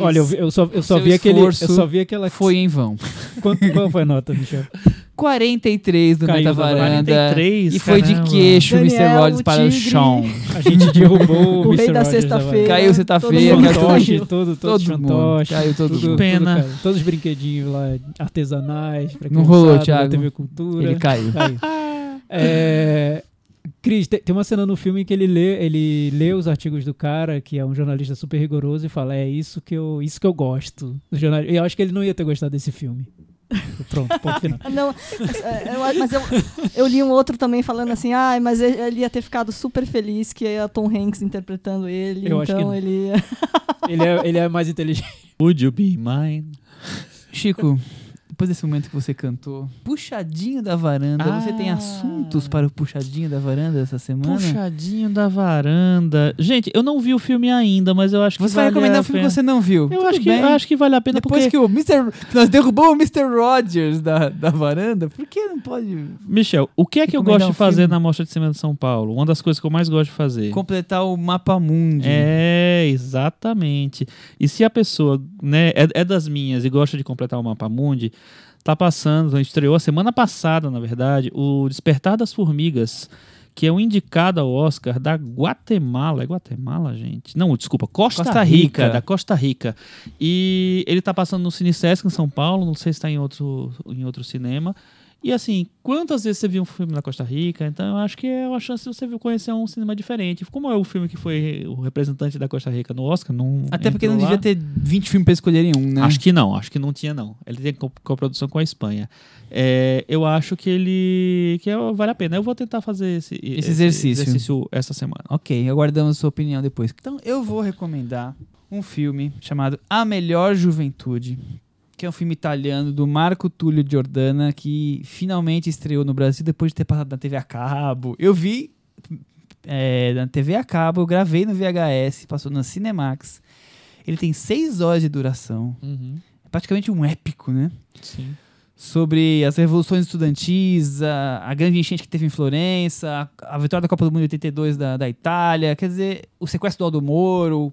Olha, eu, vi- eu só, eu só vi aquele. Eu só vi aquela. foi em vão. Quanto, qual foi a nota, Michel? 43 do Caiu Meta da Varanda. 43, E foi de caramba. queixo o Mr. Daniel, Rogers o para o chão. A gente derrubou o, O Mr. da Rogers sexta-feira. Caiu sexta-feira, todo caiu. Fantoche, todo, todos Todo mundo. fantoches. Caiu todo tudo, mundo. Pena. tudo. Todos os brinquedinhos lá artesanais. Pra Não rolou, Thiago. TV Cultura. Ele caiu. Caiu. É, Cris, tem, tem uma cena no filme em que ele lê, ele lê os artigos do cara, que é um jornalista super rigoroso, e fala: É isso que eu, isso que eu gosto. do jornal- E eu acho que ele não ia ter gostado desse filme. Pronto, ponto final. Não, mas, é, eu, mas eu, eu li um outro também falando assim, ah, mas ele ia ter ficado super feliz que é Tom Hanks interpretando ele, Eu acho que então ele ia... Ele é, ele é mais inteligente. Would you be mine? Chico, depois desse momento que você cantou, puxadinho da varanda, você tem Ah. assuntos para o puxadinho da varanda essa semana? Puxadinho da varanda. Gente, eu não vi o filme ainda, mas eu acho que Você vai vale recomendar a um filme que você não viu? Eu acho, que, eu acho que vale a pena Depois porque... que o Mr. Nós derrubamos o Mr. Rogers da, da varanda, por que não pode Michel, o que é que eu Recomendar gosto de um fazer filme? na Mostra de Cinema de São Paulo? Uma das coisas que eu mais gosto de fazer. completar o mapa mundi? É, exatamente. E se a pessoa né, é, é das minhas e gosta de completar o mapa mundi, tá passando, estreou a semana passada, na verdade, o Despertar das Formigas, que é um indicado ao Oscar da Guatemala. É Guatemala, gente? Não, desculpa, Costa, Costa Rica, Rica. da Costa Rica. E ele tá passando no Cine Sesc em São Paulo, não sei se está em outro, em outro cinema. E assim, quantas vezes você viu um filme na Costa Rica? Então eu acho que é uma chance de você conhecer um cinema diferente. Como é o filme que foi o representante da Costa Rica no Oscar? Não Até porque não lá. devia ter 20 filmes pra escolherem um, né? Acho que não, acho que não tinha não. Ele tem co- coprodução com a Espanha. É, eu acho que ele que é- vale a pena. Eu vou tentar fazer esse, esse exercício. exercício essa semana. Ok, aguardamos sua opinião depois. Então, eu vou recomendar um filme chamado A Melhor Juventude, que é um filme italiano do Marco Túlio Giordana, que finalmente estreou no Brasil depois de ter passado na TV a cabo. Eu vi é, na TV a cabo, eu gravei no VHS, passou na Cinemax. Ele tem seis horas de duração. Uhum. É praticamente um épico, né? Sim. Sobre as revoluções estudantis, a, a grande enchente que teve em Florença, a, a vitória da Copa do Mundo em 82 da, da Itália, quer dizer, o sequestro do Aldo Moro,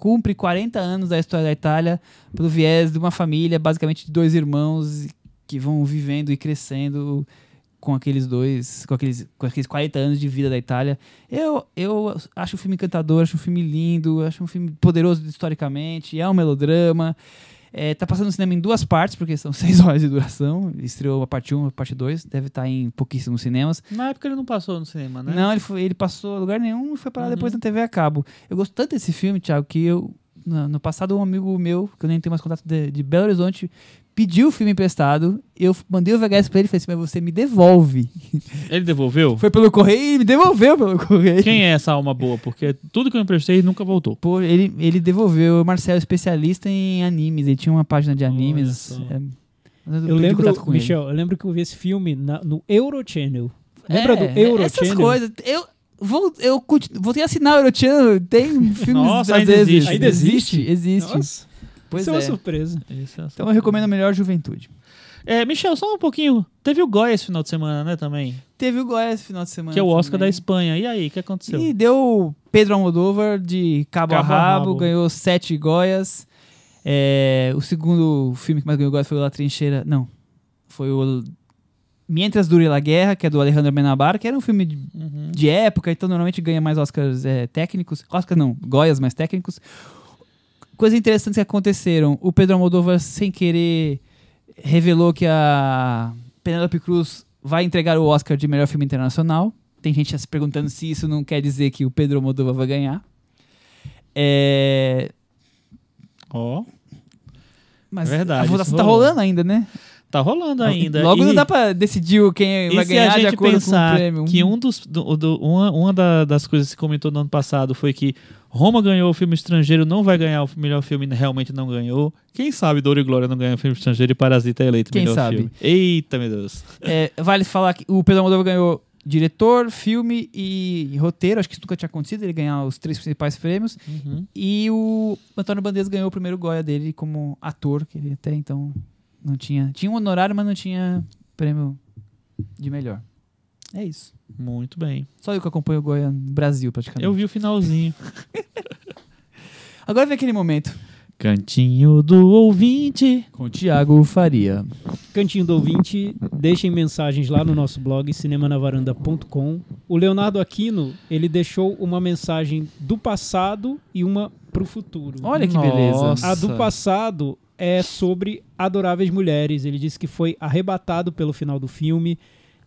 cumpre 40 anos da história da Itália pelo viés de uma família, basicamente de dois irmãos que vão vivendo e crescendo com aqueles dois, com aqueles, com aqueles 40 anos de vida da Itália. Eu, eu acho o filme encantador, acho um filme lindo, acho um filme poderoso historicamente, é um melodrama. É, tá passando no cinema em duas partes, porque são seis horas de duração. Estreou a parte 1 a parte 2, deve estar em pouquíssimos cinemas. Na época ele não passou no cinema, né? Não, ele, foi, ele passou a lugar nenhum e foi parar Uhum. depois na TV a cabo. Eu gosto tanto desse filme, Thiago, que eu, no, no passado, um amigo meu, que eu nem tenho mais contato de, de Belo Horizonte, pediu o filme emprestado. Eu mandei o VHS pra ele e falei assim: Mas você me devolve. Ele devolveu? Foi pelo correio e me devolveu pelo correio. Quem é essa alma boa? Porque tudo que eu emprestei nunca voltou. Pô, ele, ele devolveu. O Marcelo é especialista em animes. Ele tinha uma página de animes. É, Eu perdi lembro, contato com ele. Michel, eu lembro que eu vi esse filme na- no Eurochannel. Lembra do É, Eurochannel? Essas coisas. Eu, vou, eu continuo, voltei a assinar o Eurochannel. Tem filmes Nossa, às ainda vezes. existe. Ainda existe? Existe. Nossa, Pois isso é uma é. surpresa. Esse é Então eu recomendo a melhor juventude. É, Michel, só um pouquinho. Teve o Goya esse final de semana, né, também? Teve o Goiás esse final de semana. Que é o Oscar da também. Espanha. E aí, o que aconteceu? E deu Pedro Almodóvar de cabo, Cabo a rabo, rabo. ganhou sete Goias. É, o segundo filme que mais ganhou Goiás foi o La Trincheira. Não. Foi o Mientras Dure la Guerra, que é do Alejandro Benabar, que era um filme de, Uhum. de época, então normalmente ganha mais Oscars é, técnicos. Oscar não, Goias mais técnicos. Coisas interessantes que aconteceram. O Pedro Almodóvar, sem querer, revelou que a Penélope Cruz vai entregar o Oscar de melhor filme internacional. Tem gente se perguntando se isso não quer dizer que o Pedro Almodóvar vai ganhar. É, Ó, mas Verdade, a votação tá rolando ainda, né? tá rolando ainda. Logo E- não dá pra decidir quem vai ganhar de acordo com o prêmio. que um dos, do- do- uma, uma da- das coisas que se comentou no ano passado foi que Roma ganhou o filme estrangeiro, não vai ganhar o melhor filme, realmente não ganhou. Quem sabe Douro e Glória não ganha o filme estrangeiro e Parasita é eleito Quem melhor sabe? filme. Eita, meu Deus. É, vale falar que o Pedro Almodóvar ganhou diretor, filme e roteiro. Acho que isso nunca tinha acontecido, ele ganhar os três principais prêmios. Uhum. E o Antônio Bandeiras ganhou o primeiro Goya dele como ator, que ele até então não tinha. Tinha um honorário, mas não tinha prêmio de melhor. É isso. Muito bem. Só eu que acompanho o no Brasil, praticamente. Eu vi o finalzinho. Agora vem aquele momento. Cantinho do ouvinte. Com o Thiago Faria. Cantinho do ouvinte, deixem mensagens lá no nosso blog cinemanavaranda.com. O Leonardo Aquino, ele deixou uma mensagem do passado e uma pro futuro. Olha que beleza. Nossa. A do passado é sobre Adoráveis Mulheres. Ele disse que foi arrebatado pelo final do filme,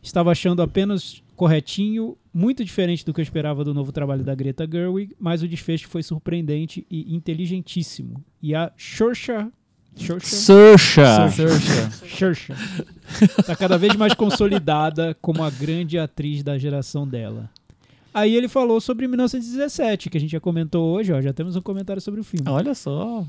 estava achando apenas corretinho, muito diferente do que eu esperava do novo trabalho da Greta Gerwig, mas o desfecho foi surpreendente e inteligentíssimo. E a Saoirse Saoirse Saoirse. Saoirse. Saoirse tá cada vez mais consolidada como a grande atriz da geração dela. Aí ele falou sobre 1917, que a gente já comentou hoje, ó, já temos um comentário sobre o filme. Olha só.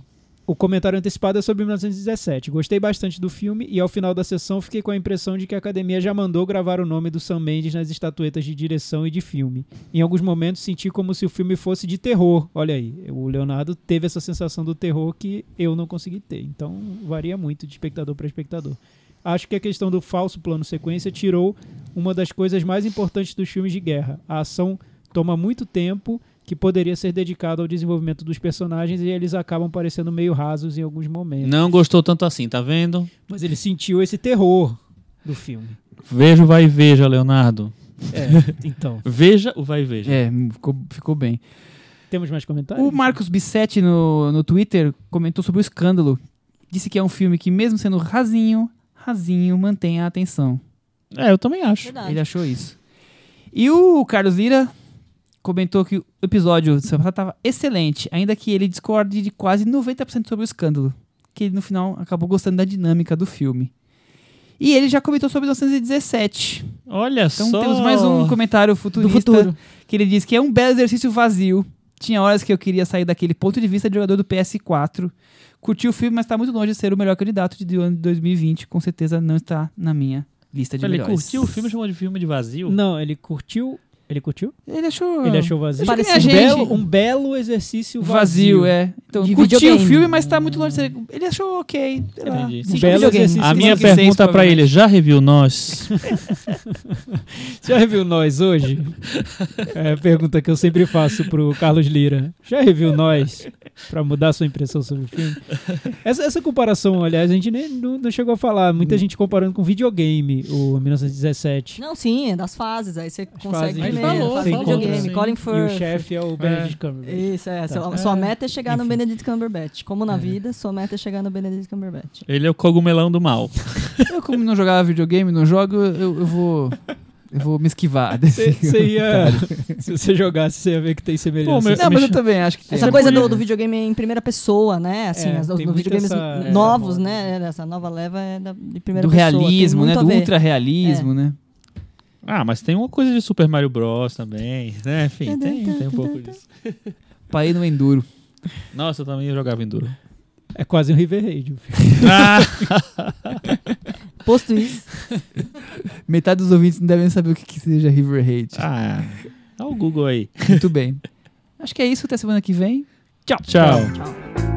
O comentário antecipado é sobre 1917. Gostei bastante do filme e ao final da sessão fiquei com a impressão de que a academia já mandou gravar o nome do Sam Mendes nas estatuetas de direção e de filme. Em alguns momentos senti como se o filme fosse de terror. Olha aí, o Leonardo teve essa sensação do terror que eu não consegui ter. Então varia muito de espectador para espectador. Acho que a questão do falso plano sequência tirou uma das coisas mais importantes dos filmes de guerra. A ação toma muito tempo que poderia ser dedicado ao desenvolvimento dos personagens e eles acabam parecendo meio rasos em alguns momentos. Não gostou tanto assim, tá vendo? Mas ele sentiu esse terror do filme. Veja o vai e veja, Leonardo. É, então. Veja o vai e veja. É, ficou, ficou bem. Temos mais comentários? O Marcos Bissetti no, no Twitter comentou sobre o escândalo. Disse que é um filme que, mesmo sendo rasinho, rasinho, mantém a atenção. É, eu também acho. Verdade. Ele achou isso. E o Carlos Lira comentou que o episódio de semana estava excelente, ainda que ele discorde de quase 90% sobre o escândalo. Que ele, no final, acabou gostando da dinâmica do filme. E ele já comentou sobre 1917. Olha Então só. temos mais um comentário futurista. futuro. Que ele diz que é um belo exercício vazio. Tinha horas que eu queria sair daquele ponto de vista de jogador do PS4. Curti o filme, mas está muito longe de ser o melhor candidato de ano de 2020. Com certeza não está na minha lista de Ele melhores. curtiu o filme, chamou de filme de vazio? Não, ele curtiu. Ele curtiu? Ele achou. Ele achou vazio? Acho que nem um, gente. belo, um belo exercício vazio. vazio, é. Então, De curtiu o filme, mas tá muito longe. Ele achou ok. Entendi. Um belo exercício A minha pergunta pra provavelmente. ele, já reviu nós? Já reviu nós hoje? É a pergunta que eu sempre faço pro Carlos Lira. Já reviu nós? Pra mudar sua impressão sobre o filme. Essa, essa comparação, aliás, a gente nem não, não chegou a falar. Muita gente comparando com videogame, o 1917. Não, sim, é das fases. Aí você consegue fases. Falou, falou, videogame. sim. Colin E o Firth. chefe é o Benedict Cumberbatch. Isso, é. Sua, É. sua meta é chegar no Enfim. Benedict Cumberbatch. Como na É. vida, sua meta é chegar no Benedict Cumberbatch. Ele é o cogumelão do mal. Eu, como não jogava videogame, não jogo, eu, eu vou. Eu vou me esquivar desse. Você ia. se você jogasse, você ia ver que tem semelhança. Pô, meu- Não, mas eu também acho que tem. Essa coisa do, do videogame em primeira pessoa, né? Assim, É, as, os videogames essa- novos, essa moda. né? Essa nova leva é da, de primeira do pessoa. realismo, né? muito a Do ver. ultra realismo, né? Ah, mas tem uma coisa de Super Mario Bros também, né? Enfim, tem, tem um pouco disso. Pai no Enduro. Nossa, eu também jogava Enduro. É quase um River Raid. Ah, Posto isso, Metade dos ouvintes não devem saber o que, que seja River Raid. ah, dá o Google aí. Muito bem. Acho que é isso. Até semana que vem. Tchau. Tchau. tchau.